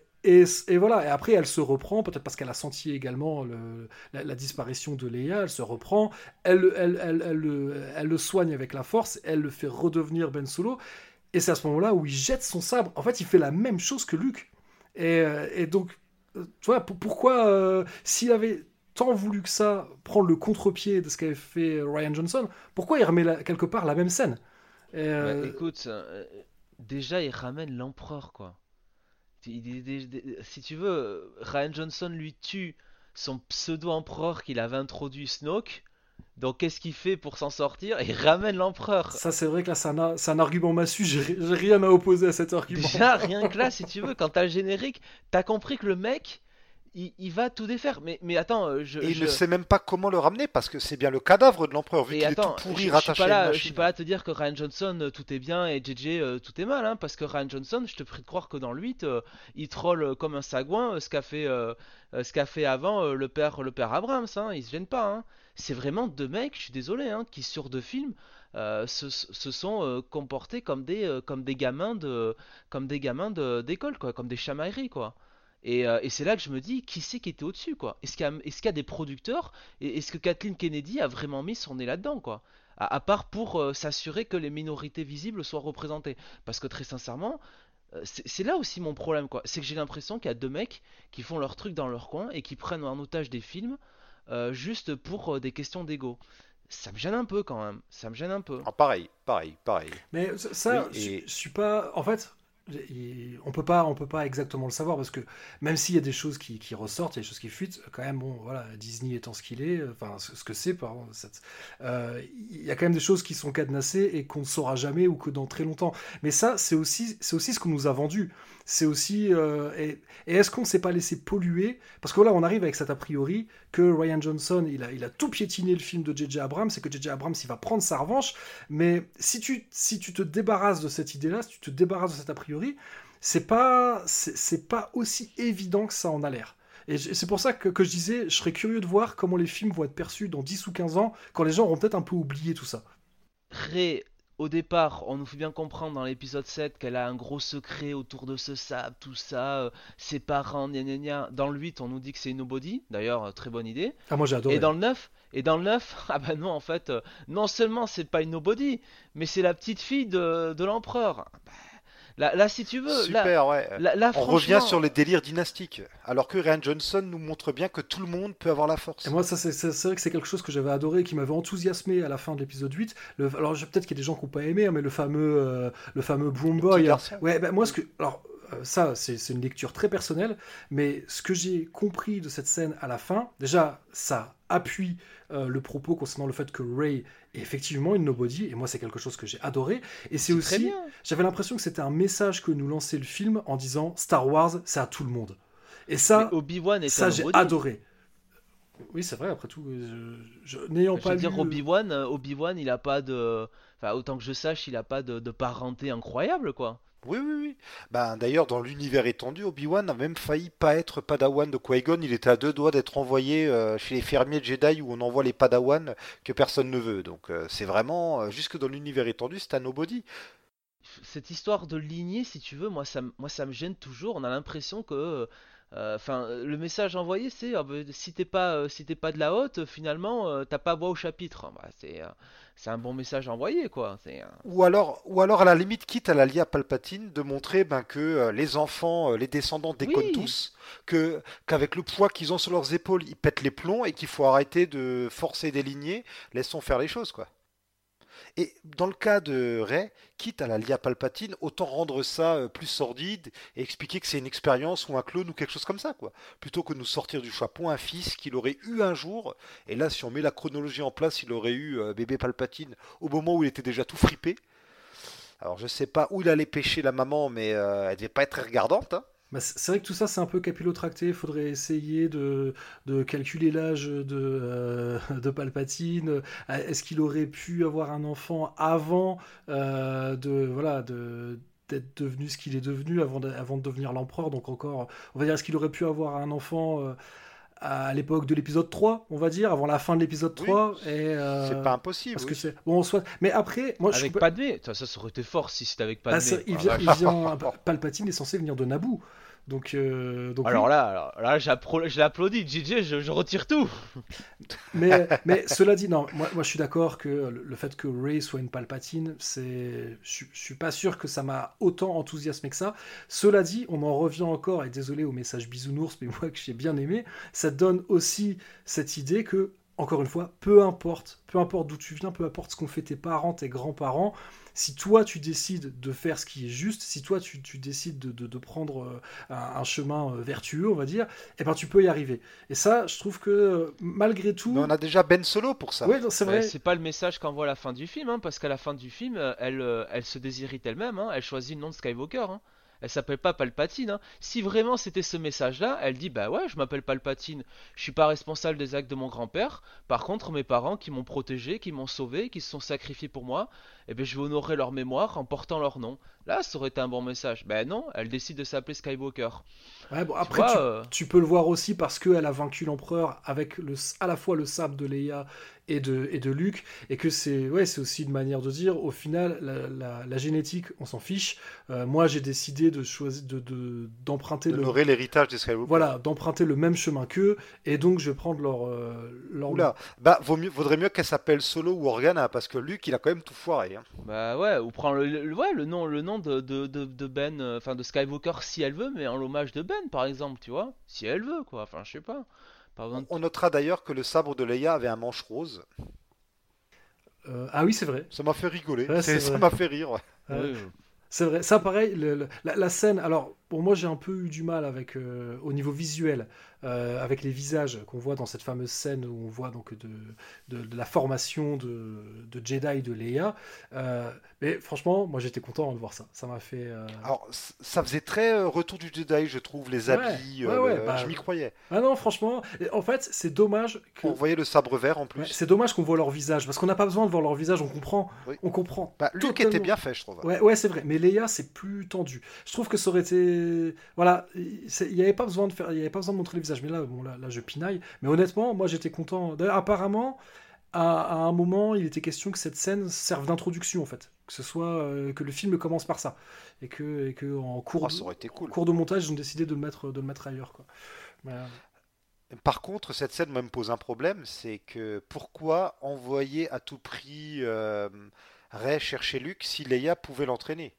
et, voilà, et après elle se reprend, peut-être parce qu'elle a senti également le- la, disparition de Leia, elle se reprend, elle, elle, elle, elle le- soigne avec la force, elle le fait redevenir Ben Solo, et c'est à ce moment-là où il jette son sabre. En fait, il fait la même chose que Luke. Et, euh, donc, euh, tu vois, pour- pourquoi, euh, s'il avait tant voulu que ça prendre le contre-pied de ce qu'avait fait Ryan Johnson, pourquoi il remet quelque part la même scène? Bah, écoute, déjà il ramène l'empereur quoi. Il- si tu veux, Ryan Johnson lui tue son pseudo-empereur qu'il avait introduit Snoke. Donc qu'est-ce qu'il fait pour s'en sortir? Il ramène l'empereur. Ça, c'est vrai que là, c'est un, a- c'est un argument massu. J'ai j'ai rien à opposer à cet argument. Déjà, rien que là, si tu veux, quand t'as le générique, t'as compris que le mec, il, il va tout défaire. Mais, mais attends, euh, je, Et il ne sait même pas comment le ramener parce que c'est bien le cadavre de l'empereur vu Et qu'il est je, je suis rattaché pas à là, une je suis pas là à te dire que Ryan Johnson euh, tout est bien et JJ euh, tout est mal, hein, parce que Ryan Johnson, je te prie de croire que dans le 8, euh, il troll comme un sagouin ce qu'a fait, euh, ce qu'a fait avant le père, le père Abrams, hein, il se gêne pas. hein. C'est vraiment deux mecs, je suis désolé, hein, qui sur deux films euh, se, se sont euh, comportés comme des, euh, comme des gamins de, comme des gamins de- d'école, quoi, comme des chamailleries, quoi. Et, euh, et c'est là que je me dis, qui c'est qui était au-dessus, quoi? Est-ce qu'il y a, y des producteurs? Est-ce que Kathleen Kennedy a vraiment mis son nez là-dedans, quoi? À, à part pour euh, s'assurer que les minorités visibles soient représentées. Parce que très sincèrement, euh, c'est là aussi mon problème, quoi. C'est que j'ai l'impression qu'il y a deux mecs qui font leur truc dans leur coin et qui prennent en otage des films euh, juste pour euh, des questions d'ego. Ça me gêne un peu quand même. Ça me gêne un peu. Ah, pareil, pareil, pareil. Mais ça, Oui, je, et- je suis pas. En fait, on peut pas, on peut pas exactement le savoir parce que même s'il y a des choses qui, qui ressortent, il y a des choses qui fuitent, quand même, bon, voilà, Disney étant ce qu'il est, enfin, ce, que c'est, euh, il y a quand même des choses qui sont cadenassées et qu'on ne saura jamais ou que dans très longtemps. Mais ça, c'est aussi, c'est aussi ce qu'on nous a vendu. C'est aussi. euh, et est-ce qu'on ne s'est pas laissé polluer? Parce que là, on arrive avec cet a priori que Ryan Johnson, il a, il a tout piétiné le film de J.J. Abrams et que J.J. Abrams, il va prendre sa revanche. Mais si tu, si tu te débarrasses de cette idée-là, si tu te débarrasses de cet a priori, c'est pas, c'est c'est pas aussi évident que ça en a l'air. Et c'est pour ça que, que je disais, je serais curieux de voir comment les films vont être perçus dans 10 ou 15 ans, quand les gens auront peut-être un peu oublié tout ça. Au départ, on nous fait bien comprendre dans l'épisode 7 qu'elle a un gros secret autour de ce sable, tout ça, euh, ses parents, gna gna gna. Dans le 8, on nous dit que c'est une nobody, d'ailleurs, euh, très bonne idée. Ah, moi j'ai adoré. Et dans le 9, et dans le 9, ah bah non, en fait, euh, non seulement c'est pas une nobody, mais c'est la petite fille de, de l'empereur. Bah, là, là, si tu veux, là, Super, ouais. là, là, On revient sur les délires dynastiques. Alors que Ryan Johnson nous montre bien que tout le monde peut avoir la force. Et moi, ça, c'est vrai que c'est quelque chose que j'avais adoré et qui m'avait enthousiasmé à la fin de l'épisode 8. Le, alors, je- peut-être qu'il y a des gens qui n'ont pas aimé, hein, mais le fameux, euh, le fameux Broom Le Boy. hein. garçon. Ouais, ben, moi, ce que. Alors, ça, c'est une lecture très personnelle, mais ce que j'ai compris de cette scène à la fin, déjà, ça appuie euh, le propos concernant le fait que Ray est effectivement une nobody, et moi, c'est quelque chose que j'ai adoré. Et c'est aussi. J'avais l'impression que c'était un message que nous lançait le film en disant Star Wars, c'est à tout le monde. Et ça, Obi-Wan ça j'ai adoré. Oui, c'est vrai, après tout, euh, je, je- n'ayant Je pas veux dire, lu... Obi-Wan, euh, Obi-Wan, il a pas de. Enfin, autant que je sache, il a pas de, de parenté incroyable, quoi. Oui, oui, oui. Ben, D'ailleurs, dans l'univers étendu, Obi-Wan a même failli pas être Padawan de Qui-Gon. Il était à deux doigts d'être envoyé euh, chez les fermiers Jedi où on envoie les Padawan que personne ne veut. Donc euh, c'est vraiment, euh, jusque dans l'univers étendu, c'est un nobody. Cette histoire de lignée, si tu veux, moi ça, moi, ça me gêne toujours. On a l'impression que. Euh, Enfin, le message envoyé, c'est ah, bah, si t'es pas, euh, si t'es pas de la haute, finalement, euh, t'as pas voix au chapitre. Bah, c'est, euh, c'est un bon message envoyé, quoi. C'est, euh, Ou alors, ou alors à la limite, quitte à la lier à Palpatine, de montrer ben, que euh, les enfants, euh, les descendants déconnent Oui. tous, que qu'avec le poids qu'ils ont sur leurs épaules, ils pètent les plombs et qu'il faut arrêter de forcer des lignées, laissons faire les choses, quoi. Et dans le cas de Rey, quitte à la à Palpatine, autant rendre ça euh, plus sordide et expliquer que c'est une expérience ou un clone ou quelque chose comme ça, quoi. Plutôt que de nous sortir du chapeau un fils qu'il aurait eu un jour. Et là, si on met la chronologie en place, il aurait eu euh, bébé Palpatine au moment où il était déjà tout fripé. Alors je sais pas où il allait pêcher la maman, mais euh, elle devait pas être regardante. hein. Bah, c'est vrai que tout ça, c'est un peu capillotracté. Il faudrait essayer de, de calculer l'âge de, euh, de Palpatine. Euh, Est-ce qu'il aurait pu avoir un enfant avant euh, de voilà de d'être devenu ce qu'il est devenu avant de, avant de devenir l'empereur? Donc encore on va dire est-ce qu'il aurait pu avoir un enfant euh, à l'époque de l'épisode 3 on va dire avant la fin de l'épisode Oui, 3 et euh, C'est pas impossible. parce oui. que c'est bon soit mais après moi je avec pas- Padmé, ça, ça aurait été fort si c'était avec Ah, Padmé. ça, il vient, la il vache. vient- Palpatine est censé venir de Naboo donc euh, donc oui. Alors là, alors là, je l'applaudis, JJ, je, je retire tout. Mais, mais cela dit, non, moi, moi je suis d'accord que le, le fait que Ray soit une Palpatine, c'est, je, je suis pas sûr que ça m'a autant enthousiasmé que ça. Cela dit, on en revient encore, et désolé au message bisounours, mais moi que j'ai bien aimé, ça donne aussi cette idée que encore une fois, peu importe, peu importe d'où tu viens, peu importe ce qu'ont fait tes parents, tes grands-parents, si toi tu décides de faire ce qui est juste, si toi tu, décides de, prendre euh, un, chemin euh, vertueux, on va dire, eh ben tu peux y arriver. Et ça, je trouve que malgré tout. Mais on a déjà Ben Solo pour ça. Oui, c'est vrai. c'est pas le message qu'envoie la fin du film, hein, parce qu'à la fin du film, elle, elle se désirite elle-même, hein, elle choisit le nom de Skywalker. Hein. Elle s'appelle pas Palpatine. Hein. Si vraiment c'était ce message-là, elle dit bah ouais, je m'appelle Palpatine, je suis pas responsable des actes de mon grand-père. Par contre, mes parents qui m'ont protégé, qui m'ont sauvé, qui se sont sacrifiés pour moi, eh bien je vais honorer leur mémoire en portant leur nom. Là, ça aurait été un bon message. Ben non, elle décide de s'appeler Skywalker. Ouais, bon, après, euh, tu, peux le voir aussi parce qu'elle a vaincu l'empereur avec le, à la fois le sable de Leia et de, et de Luke, et que c'est ouais, c'est aussi une manière de dire, au final, la, génétique, on s'en fiche. Euh, moi, j'ai décidé de choisir de, d'emprunter de, le l'héritage des Skywalker. Voilà, d'emprunter le même chemin qu'eux, et donc je vais prendre leur euh, leur. Oula, bah vaut mieux, vaudrait mieux qu'elle s'appelle Solo ou Organa, parce que Luke, il a quand même tout foiré. Hein. Bah ouais, ou prendre le, ouais, le nom, le nom de, de, de, Ben, euh, enfin de Skywalker si elle veut, mais en l'hommage de Ben, par exemple, tu vois, si elle veut, quoi. Enfin, je sais pas. On notera d'ailleurs que le sabre de Leia avait un manche rose. Euh, ah oui, c'est vrai. Ça m'a fait rigoler. ça m'a fait rire. C'est vrai. Ça, pareil, la, scène. Alors, pour moi, j'ai un peu eu du mal avec euh, au niveau visuel. Euh, avec les visages qu'on voit dans cette fameuse scène où on voit donc de, de, la formation de, de, Jedi de Leia. Euh, mais franchement, moi j'étais content de voir ça. Ça m'a fait. Alors, ça faisait très retour du Jedi, je trouve, les habits. Bah, je m'y croyais. Ah non, franchement, en fait, c'est dommage. On voyait le sabre vert en plus. c'est dommage qu'on voit leur visage parce qu'on n'a pas besoin de voir leur visage. On comprend. On comprend. Bah, Luke était bien fait, je trouve. Ouais, ouais c'est vrai. Mais Leia, c'est plus tendu. Je trouve que ça aurait été. Voilà, il n'y avait pas besoin de faire. Il avait pas besoin de montrer les visages. Mais là, bon, là, là je pinaille. Mais honnêtement, moi j'étais content. D'ailleurs, apparemment, à, un moment, il était question que cette scène serve d'introduction en fait. Que ce soit euh, que le film commence par ça. Et que, et que en cours, oh, cool. cours de montage, ils ont décidé de le mettre, de le mettre ailleurs. Quoi. Euh, par contre, cette scène me pose un problème, c'est que pourquoi envoyer à tout prix euh, Ray chercher Luke si Leia pouvait l'entraîner?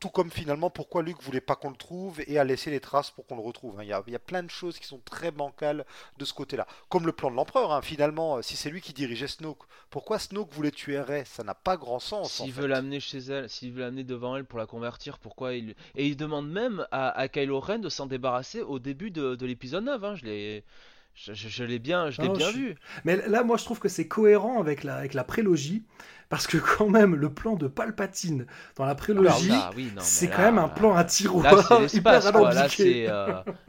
Tout comme finalement pourquoi Luke voulait pas qu'on le trouve et a laissé les traces pour qu'on le retrouve. Hein. Il y, a, plein de choses qui sont très bancales de ce côté-là. Comme le plan de l'empereur, hein. finalement, euh, si c'est lui qui dirigeait Snoke, pourquoi Snoke voulait tuer Rey? Ça n'a pas grand sens. S'il veut l'amener chez elle, s'il veut l'amener devant elle pour la convertir, pourquoi il... Et il demande même à, Kylo Ren de s'en débarrasser au début de, l'épisode 9. Hein. Je l'ai... Je, l'ai bien, je l'ai bien vu. Mais là, moi, je trouve que c'est cohérent avec la, avec la prélogie. Parce que quand même, le plan de Palpatine dans la prélogie, ah, c'est quand même un plan à tiroir hyper alambiqué.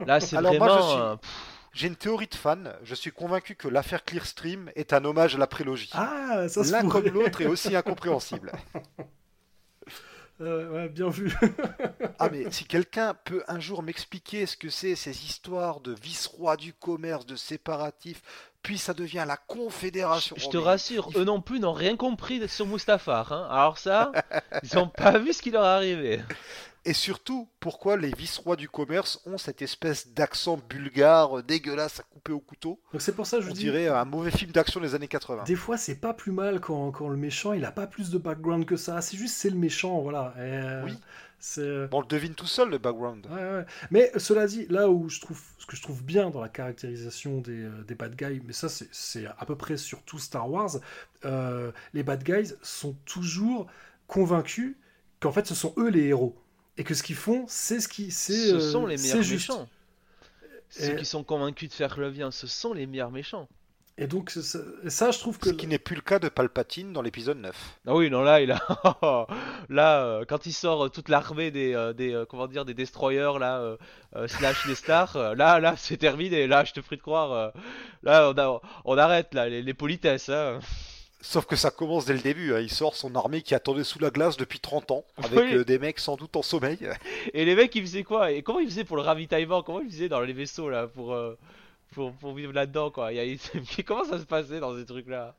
Là, c'est vraiment... J'ai une théorie de fan. Je suis convaincu que l'affaire Clearstream est un hommage à la prélogie. Ah, ça L'un comme l'autre est aussi incompréhensible. Ouais, bien vu. ah, mais si quelqu'un peut un jour m'expliquer ce que c'est ces histoires de vice-roi du commerce, de séparatifs, puis ça devient la confédération. Je, te rassure, eux non plus n'ont rien compris sur Mustafar. Hein. Alors ça, ils n'ont pas vu ce qui leur est arrivé. Et surtout, pourquoi les vice-rois du commerce ont cette espèce d'accent bulgare dégueulasse à couper au couteau? Donc c'est pour ça que je On dis... dirait un mauvais film d'action des années 80. Des fois, c'est pas plus mal quand, quand, le méchant, il a pas plus de background que ça. C'est juste, c'est le méchant, voilà. Euh, oui. Euh, on le devine tout seul, le background. Ouais, ouais. Mais cela dit, là où je trouve ce que je trouve bien dans la caractérisation des, euh, des bad guys, mais ça c'est à peu près sur tout Star Wars, les bad guys sont toujours convaincus qu'en fait ce sont eux les héros et que ce qu'ils font, c'est ce qui, c'est, ce sont les meilleurs méchants. Ceux qui sont convaincus de faire le bien, ce sont les meilleurs méchants. Et donc ça, je trouve que ce qui n'est plus le cas de Palpatine dans l'épisode 9. Ah oui, non là, il a là euh, quand il sort euh, toute l'armée des euh, des comment dire des destroyers là slash les stars, là là c'est terminé. Là, je te prie de croire, là on, on arrête là les, les politesses. Hein. Sauf que ça commence dès le début. Hein. Il sort son armée qui attendait sous la glace depuis 30 ans, avec euh, des mecs sans doute en sommeil. Et les mecs, ils faisaient quoi? Et comment ils faisaient pour le ravitaillement? Comment ils faisaient dans les vaisseaux là pour, euh, pour, vivre là-dedans quoi? Comment ça se passait dans ces trucs-là?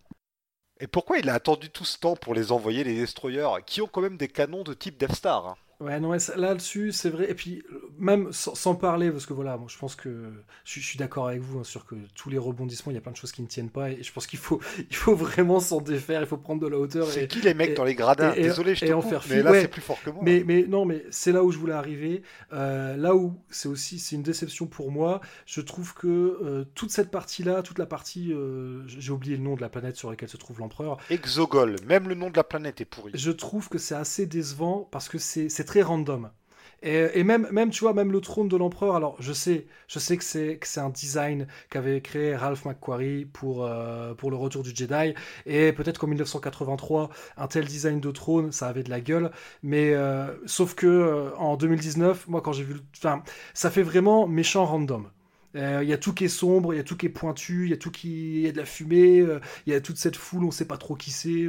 Et pourquoi il a attendu tout ce temps pour les envoyer, les destroyers, qui ont quand même des canons de type Death Star hein Ouais, non, là-dessus, c'est vrai. Et puis, même sans, parler, parce que voilà, moi, je pense que je, suis d'accord avec vous hein, sur que tous les rebondissements, il y a plein de choses qui ne tiennent pas. Et je pense qu'il faut, il faut vraiment s'en défaire, il faut prendre de la hauteur. C'est qui les mecs dans les gradins Désolé, je te coupe, faire mais là, c'est plus fort que moi. Mais, mais non, mais c'est là où je voulais arriver. Euh, là où c'est aussi c'est une déception pour moi. Je trouve que euh, toute cette partie-là, toute la partie, euh, j'ai oublié le nom de la planète sur laquelle se trouve l'empereur. Exogol, même le nom de la planète est pourri. Je trouve que c'est assez décevant parce que c'est très random. Et, même, même, tu vois, même le trône de l'empereur, alors je sais, je sais que c'est, que c'est un design qu'avait créé Ralph McQuarrie pour, euh, pour le retour du Jedi, et peut-être qu'en 1983, un tel design de trône, ça avait de la gueule, mais euh, sauf que euh, en 2019, moi quand j'ai vu, enfin, ça fait vraiment méchant random. Euh, il y a tout qui est sombre, il y a tout qui est pointu, il y a tout qui y a de la fumée, euh, il y a toute cette foule, on sait pas trop qui c'est.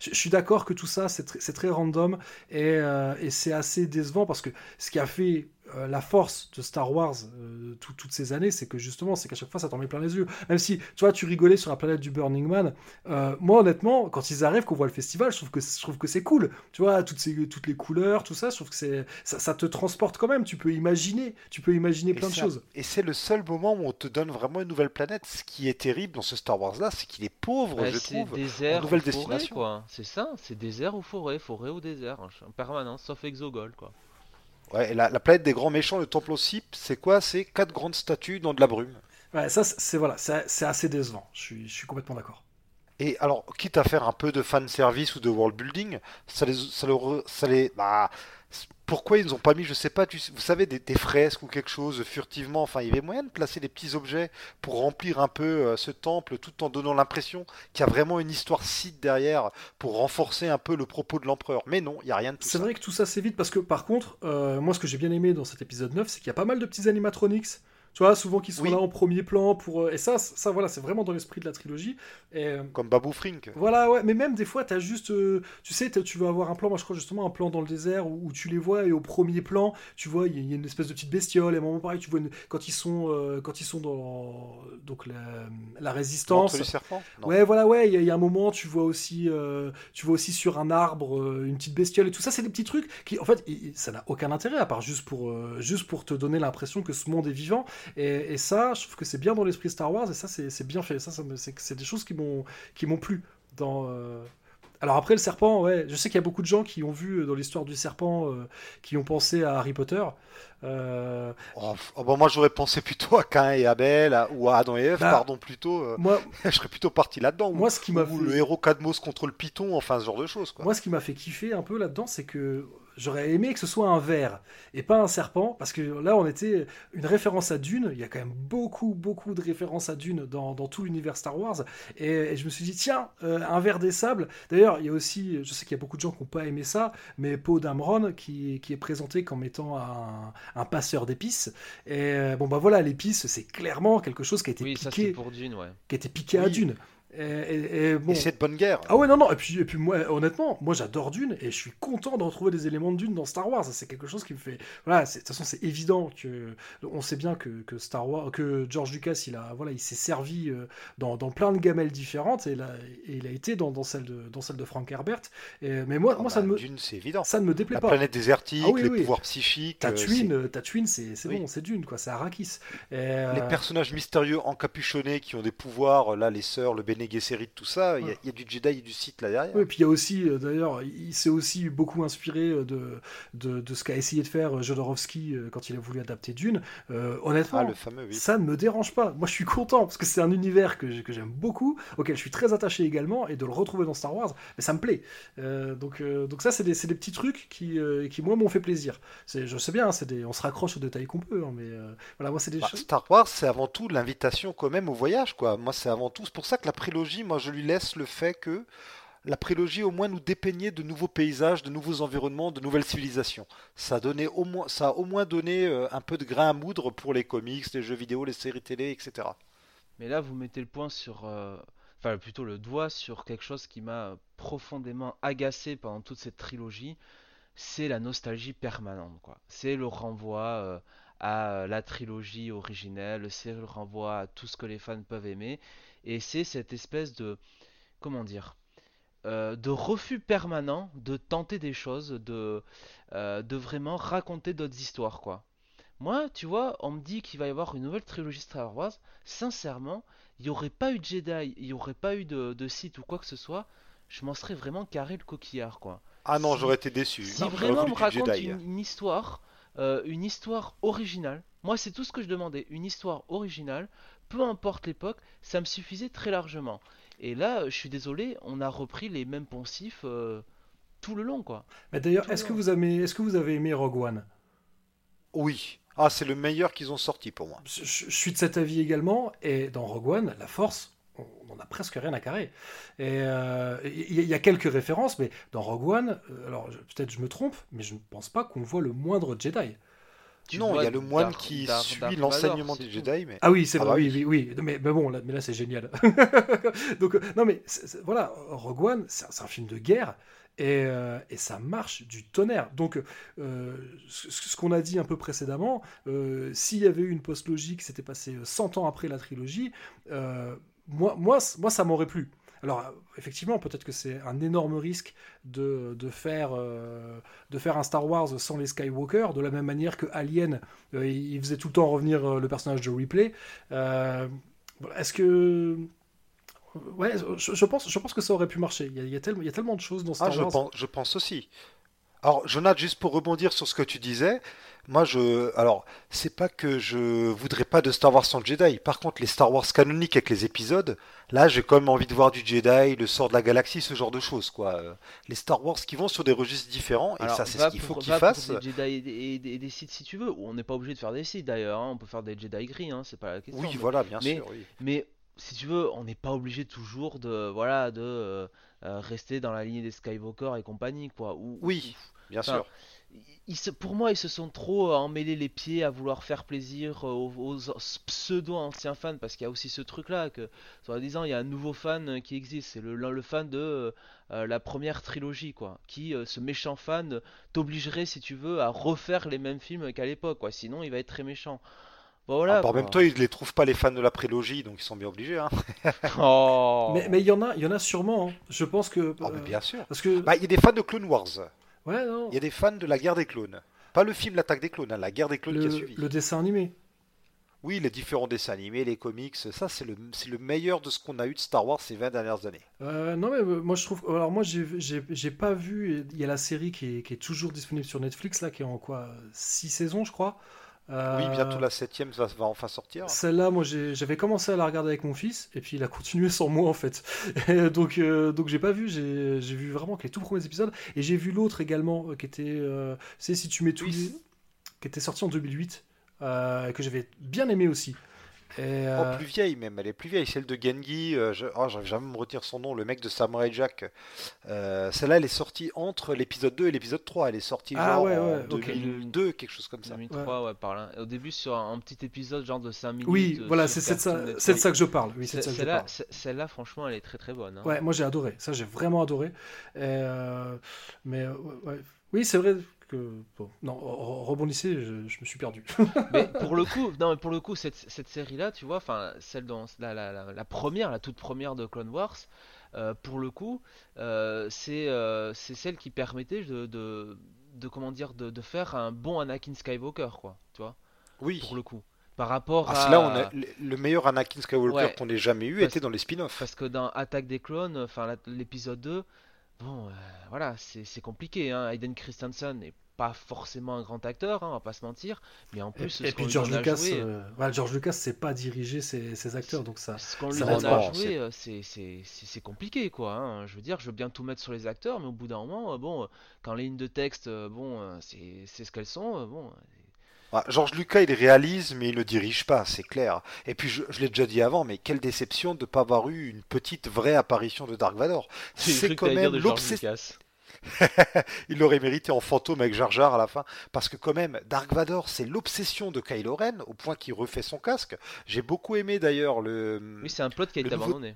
Je, suis d'accord que tout ça c'est très random et, euh, et c'est assez décevant parce que ce qui a fait euh, la force de Star Wars euh, toutes ces années, c'est que justement, c'est qu'à chaque fois, ça t'en met plein les yeux. Même si, tu vois, tu rigolais sur la planète du Burning Man, euh, moi, honnêtement, quand ils arrivent, qu'on voit le festival, je trouve que, je trouve que c'est cool. Tu vois, toutes, ces, toutes les couleurs, tout ça, je trouve que c'est, ça, te transporte quand même. Tu peux imaginer, tu peux imaginer plein de choses. Et c'est le seul moment où on te donne vraiment une nouvelle planète. Ce qui est terrible dans ce Star Wars-là, c'est qu'il est pauvre, bah, je trouve. Désert nouvelle destination. C'est ça, c'est désert ou forêt, forêt ou désert, en permanence, sauf Exogol, quoi. Ouais, la, planète des grands méchants, le temple aussi, c'est quoi? C'est quatre grandes statues dans de la brume. Ouais, ça, c'est voilà, c'est assez décevant. Je suis, je suis complètement d'accord. Et alors, quitte à faire un peu de fan service ou de world building, ça les, ça, ça les, bah, pourquoi ils n'ont pas mis, je sais pas, vous savez, des, fresques ou quelque chose furtivement. Enfin, il y avait moyen de placer des petits objets pour remplir un peu euh, ce temple, tout en donnant l'impression qu'il y a vraiment une histoire site derrière pour renforcer un peu le propos de l'empereur. Mais non, il n'y a rien de tout ça. C'est vrai que tout ça c'est vite parce que par contre, euh, moi ce que j'ai bien aimé dans cet épisode 9, c'est qu'il y a pas mal de petits animatronics tu vois, souvent qui sont là en premier plan pour. Euh, et ça, ça voilà, c'est vraiment dans l'esprit de la trilogie. Et, euh, Comme Babou Frink. Voilà, ouais, mais même des fois, as juste. Euh, tu sais, tu veux avoir un plan, moi je crois justement un plan dans le désert où, tu les vois et au premier plan, tu vois, il y, a une espèce de petite bestiole. Et à un moment pareil, tu vois quand ils sont, quand ils sont dans donc la, la résistance. Entre les serpents? Ouais, voilà, ouais, il y, a un moment, tu vois aussi, tu vois aussi sur un arbre une petite bestiole et tout ça, c'est des petits trucs qui, en fait, ça n'a aucun intérêt à part juste pour, juste pour te donner l'impression que ce monde est vivant. Et, ça, je trouve que c'est bien dans l'esprit Star Wars, et ça, c'est bien fait. Ça, ça c'est des choses qui m'ont plu dans. Euh, alors après le serpent, ouais, je sais qu'il y a beaucoup de gens qui ont vu euh, dans l'histoire du serpent, euh, qui ont pensé à Harry Potter. Oh, oh, bon, moi j'aurais pensé plutôt à Cain et Abel, ou à Adam et Ève, bah, pardon plutôt. moi, je serais plutôt parti là-dedans. Moi, ce qui m'a le héros Cadmos contre le Python, enfin ce genre de choses. Moi, ce qui m'a fait kiffer un peu là-dedans, c'est que J'aurais aimé que ce soit un ver et pas un serpent, parce que là, on était une référence à Dune. Il y a quand même beaucoup, beaucoup de références à Dune dans, tout l'univers Star Wars. Et, je me suis dit, tiens, euh, un ver des sables. D'ailleurs, il y a aussi, je sais qu'il y a beaucoup de gens qui n'ont pas aimé ça, mais Poe Dameron qui, qui est présenté comme étant un, passeur d'épices. Et euh, bon, bah voilà, l'épice, c'est clairement quelque chose qui a été piqué, pour Dune, qui a été piqué à Dune. Et, bon. c'est de bonne guerre. Ah ouais, non, non. Et puis, et puis moi, honnêtement, moi j'adore Dune et je suis content de retrouver des éléments de Dune dans Star Wars. C'est quelque chose qui me fait. Voilà, de toute façon, c'est évident que. On sait bien que, que, Star Wars, que George Lucas, il, a, voilà, il s'est servi euh, dans, dans, plein de gamelles différentes et, là, et il a été dans, dans, celle, de, dans celle de Frank Herbert. Et, mais moi, ah moi ça, bah, ne me, Dune, c'est évident. ça ne me déplaît pas. La planète désertique, ah les pouvoirs psychiques. Tatooine, euh, Tatooine c'est bon, c'est Dune, quoi. C'est Arrakis. Euh, les personnages mystérieux encapuchonnés qui ont des pouvoirs, là, les sœurs, le Bene Gesserit, tout ça il y, a du Jedi et du Sith là derrière. Oui, et puis il y a aussi, euh, d'ailleurs, il s'est aussi beaucoup inspiré euh, de, de, de ce qu'a essayé de faire euh, Jodorowsky quand il a voulu adapter Dune. honnêtement, ah, le fameux, ça ne me dérange pas. Moi, je suis content parce que c'est un univers que, que j'aime beaucoup, auquel je suis très attaché également, et de le retrouver dans Star Wars, mais ça me plaît. donc, donc ça, c'est des, des, petits trucs qui, qui moi, m'ont fait plaisir. Je sais bien, des, on se raccroche aux détails qu'on peut, hein, mais voilà, moi, c'est des bah, choses. Star Wars, c'est avant tout l'invitation quand même au voyage, quoi. Moi, c'est avant tout. C'est pour ça que la moi, je lui laisse le fait que la prélogie au moins nous dépeignait de nouveaux paysages, de nouveaux environnements, de nouvelles civilisations. Ça donné au moins, ça a au moins donné euh, un peu de grain à moudre pour les comics, les jeux vidéo, les séries télé, etc. Mais là, vous mettez le point sur, euh, enfin plutôt le doigt sur quelque chose qui m'a profondément agacé pendant toute cette trilogie. C'est la nostalgie permanente. C'est le renvoi euh, à la trilogie originelle, c'est le renvoi à tout ce que les fans peuvent aimer, et c'est cette espèce de comment dire euh, de refus permanent de tenter des choses, de, euh, de vraiment raconter d'autres histoires, quoi. Moi, tu vois, on me dit qu'il va y avoir une nouvelle trilogie Star Wars. Sincèrement, il n'y aurait pas eu de Jedi, il n'y aurait pas eu de, de Sith ou quoi que ce soit, je m'en serais vraiment carré le coquillard, quoi. Ah non, Si- j'aurais été déçu. Si Non, vraiment on me raconte une, une histoire, euh, une histoire originale, moi c'est tout ce que je demandais, une histoire originale, peu importe l'époque, ça me suffisait très largement. Et là, je suis désolé, on a repris les mêmes poncifs euh, tout le long, quoi. Mais d'ailleurs, est-ce que vous avez, est-ce que vous avez aimé Rogue One? Oui. Ah, c'est le meilleur qu'ils ont sorti pour moi. je, je suis de cet avis également. Et dans Rogue One, la Force, on n'en a presque rien à carrer. Et euh, il y, y a quelques références, mais dans Rogue One, euh, alors peut-être je me trompe, mais je ne pense pas qu'on voit le moindre Jedi. Tu non, il y a le moine Darth- qui Darth- suit l'enseignement des. Jedi, mais Ah oui, c'est Ah vrai, bah oui, oui. oui. Mais, mais bon, là, mais là c'est génial. Donc, euh, non, mais c'est- c'est- voilà, Rogue One, c'est un, c'est un film de guerre. Et, euh, et ça marche du tonnerre. Donc, euh, ce, ce qu'on a dit un peu précédemment, euh, s'il y avait eu une post-logie qui s'était passée 100 ans après la trilogie, euh, moi, moi, moi, ça m'aurait plu. Alors, effectivement, peut-être que c'est un énorme risque de, de faire, euh, de faire un Star Wars sans les Skywalker, de la même manière que Alien, euh, il faisait tout le temps revenir euh, le personnage de Ripley. Est-ce que. Ouais, je, je pense, je pense que ça aurait pu marcher. Il y a, il y a tellement, il y a tellement de choses dans Star Ah, je Wars. pense, je pense aussi. Alors, Jonathan, juste pour rebondir sur ce que tu disais, moi, je, alors, c'est pas que je voudrais pas de Star Wars sans Jedi. Par contre, les Star Wars canoniques avec les épisodes, là, j'ai quand même envie de voir du Jedi, le sort de la galaxie, ce genre de choses, quoi. Les Star Wars qui vont sur des registres différents, et Alors, ça, c'est ce qu'il faut qu'ils fassent. des Jedi et des, et des- et des Sith si tu veux. On n'est pas obligé de faire des Sith d'ailleurs. hein, On peut faire des Jedi gris, hein, c'est pas la question. Oui, mais- voilà, bien mais- sûr. oui. Mais si tu veux, on n'est pas obligé toujours de voilà de euh, euh, rester dans la lignée des Skywalker et compagnie quoi. Ou, Oui, bien sûr. Ils se- pour moi, ils se sont trop euh, emmêlés les pieds à vouloir faire plaisir euh, aux, aux pseudo anciens fans parce qu'il y a aussi ce truc là que soi-disant il y a un nouveau fan euh, qui existe, c'est le, le fan de euh, la première trilogie quoi, qui euh, ce méchant fan t'obligerait si tu veux à refaire les mêmes films qu'à l'époque quoi, sinon il va être très méchant. Bon, voilà. Ah, bah, en même temps, ils les trouvent pas les fans de la prélogie, donc ils sont bien obligés. Hein. Oh. Mais mais il y en a, il y en a sûrement. hein. Je pense que. Ah, mais bien sûr. Parce que. Bah, il y a des fans de Clone Wars. Ouais, non. Il y a des fans de la guerre des clones. Pas le film L'attaque des clones, hein, la guerre des clones qui a Le, suivi. le dessin animé. Oui, les différents dessins animés, les comics, ça c'est le, le meilleur de ce qu'on a eu de Star Wars ces 20 dernières années. Euh, non, mais euh, moi je trouve. Alors, moi j'ai pas vu. Il y a la série qui est, qui est toujours disponible sur Netflix, là, qui est en quoi 6 saisons, je crois. Euh, Oui, bientôt la septième va, va enfin sortir. Celle-là, moi, j'avais commencé à la regarder avec mon fils, et puis il a continué sans moi, en fait. Et donc, euh, donc j'ai pas vu, j'ai vu vraiment que les tout premiers épisodes, et j'ai vu l'autre également, euh, qui était, euh, c'est si tu mets Oui, les... qui était sorti en 2008, euh, que j'avais bien aimé aussi. Et, Oh, euh, plus vieille même, elle est plus vieille, celle de Gengi, euh, je... oh, j'arrive jamais à me retenir son nom, le mec de Samurai Jack. Euh, Celle-là, elle est sortie entre l'épisode 2 et l'épisode 3, elle est sortie Ah, genre ouais, en ouais, ok. 2002, quelque chose comme ça. 2003, ouais, par là. Au début, sur un, un petit épisode, genre de 5 minutes. oui, euh, voilà, c'est c'est de ça, Cartoon Network. c'est de ça que je parle. Oui, c'est de C'est- ça que je Celle-là, parle. c'est- celle-là, franchement, elle est très très bonne. hein. Ouais, moi j'ai adoré. Ça, j'ai vraiment adoré. Et, euh, mais ouais. oui, c'est vrai que bon, non, re- rebondissez, je, je me suis perdu. Mais pour le coup, non, mais pour le coup, cette, cette série-là, tu vois, enfin, celle dans la, la, la, la première, la toute première de Clone Wars, euh, pour le coup, euh, c'est euh, c'est celle qui permettait de, de, de comment dire, de, de faire un bon Anakin Skywalker, quoi, tu vois, Oui. pour le coup. Par rapport Ah, à. c'est là, on a le- le meilleur Anakin Skywalker Ouais. qu'on ait jamais eu Parce- était dans les spin-offs. Parce que dans Attaque des clones, enfin l'épisode 2, bon, euh, voilà, c'est c'est compliqué. Hein. Hayden Christensen n'est pas forcément un grand acteur, hein, on va pas se mentir. Mais en plus, et puis George Lucas, jouer, euh, ouais, George Lucas, c'est pas diriger ses, ses acteurs, donc ça. ce qu'on lui donne à jouer, C'est- euh, compliqué, quoi. hein. Je veux dire, je veux bien tout mettre sur les acteurs, mais au bout d'un moment, euh, bon, euh, quand les lignes de texte, euh, bon, euh, c'est ce qu'elles sont, euh, bon. Ah, George Lucas, il réalise, mais il ne dirige pas, c'est clair. Et puis, je, je l'ai déjà dit avant, mais quelle déception de ne pas avoir eu une petite vraie apparition de Dark Vador. C'est quand même l'obsession. Il l'aurait mérité en fantôme avec Jar Jar à la fin. Parce que quand même, Dark Vador, c'est l'obsession de Kylo Ren, au point qu'il refait son casque. J'ai beaucoup aimé d'ailleurs le... Oui, c'est un plot qui a été nouveau- abandonné.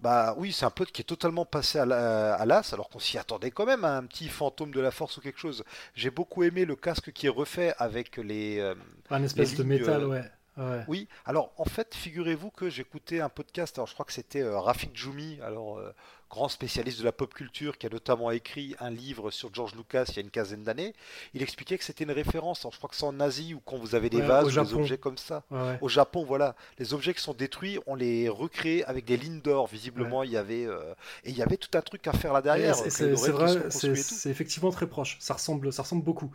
Bah oui, c'est un pote qui est totalement passé à la- à l'as, alors qu'on s'y attendait quand même à un petit fantôme de la force ou quelque chose. J'ai beaucoup aimé le casque qui est refait avec les... euh, Un espèce Les de métal, euh, ouais. Oui, alors en fait, figurez-vous que j'écoutais un podcast, alors je crois que c'était euh, Rafik Djoumi, alors euh, grand spécialiste de la pop culture, qui a notamment écrit un livre sur George Lucas il y a une quinzaine d'années. Il expliquait que c'était une référence, alors, je crois que c'est en Asie, ou quand vous avez des vases, ou des objets comme ça. Au Japon, voilà, les objets qui sont détruits, on les recrée avec des lignes d'or. Visiblement, il y avait euh, et il y avait tout un truc à faire là derrière. C'est vrai, c'est effectivement très proche. Ça ressemble, ça ressemble beaucoup.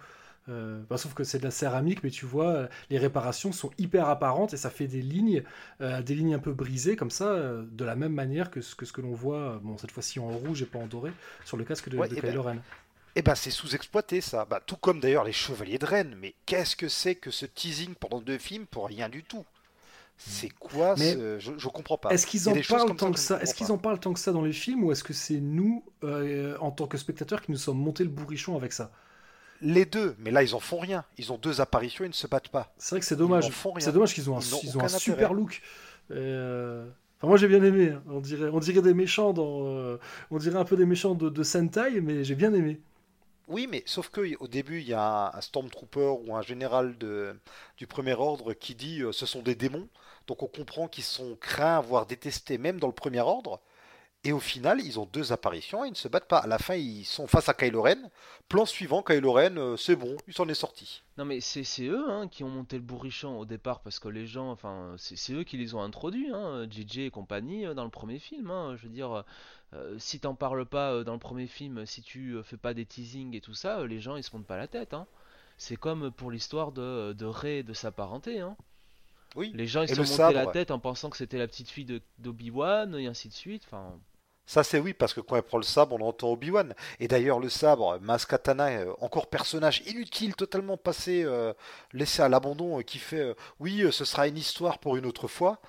Euh, bah, sauf que c'est de la céramique, mais tu vois, les réparations sont hyper apparentes et ça fait des lignes, euh, des lignes un peu brisées comme ça, euh, de la même manière que ce que, ce que l'on voit, bon cette fois-ci en rouge et pas en doré, sur le casque de, de eh Kylo ben, Ren. Eh ben c'est sous-exploité ça, bah, tout comme d'ailleurs les Chevaliers de Rennes. Mais qu'est-ce que c'est que ce teasing pendant deux films pour rien du tout? C'est quoi ce... je, je, comprends pas. Est-ce qu'ils en parlent tant que ça, Est-ce qu'ils en parlent tant que ça dans les films ou est-ce que c'est nous en tant que spectateurs qui nous sommes montés le bourrichon avec ça? Les deux, mais là ils en font rien. Ils ont deux apparitions, ils ne se battent pas. C'est vrai que c'est dommage. C'est dommage qu'ils ont un, super look. Euh, moi j'ai bien aimé. Hein. On dirait, on dirait des méchants dans, euh, on dirait un peu des méchants de, de Sentai, mais j'ai bien aimé. Oui, mais sauf que au début il y a un Stormtrooper ou un général de, du premier ordre qui dit euh, ce sont des démons. Donc on comprend qu'ils sont craints, voire détestés, même dans le premier ordre. Et au final, ils ont deux apparitions et ils ne se battent pas. À la fin, ils sont face à Kylo Ren. Plan suivant, Kylo Ren, euh, c'est bon, il s'en est sorti. Non mais c'est eux hein, qui ont monté le bourrichon au départ parce que les gens, enfin, c'est eux qui les ont introduits, hein, JJ et compagnie, euh, dans le premier film. Hein. je veux dire, euh, si t'en parles pas dans le premier film, si tu fais pas des teasings et tout ça, les gens ils se montent pas la tête. Hein. C'est comme pour l'histoire de, de Rey et de sa parenté. Oui. Les gens ils se sont montés la tête en pensant que c'était la petite fille d'Obi-Wan et ainsi de suite. Enfin. Ça c'est oui, parce que quand elle prend le sabre, on entend Obi-Wan. Et d'ailleurs le sabre, Maskatana, euh, encore personnage inutile, totalement passé, euh, laissé à l'abandon, euh, qui fait oui, ce sera une histoire pour une autre fois.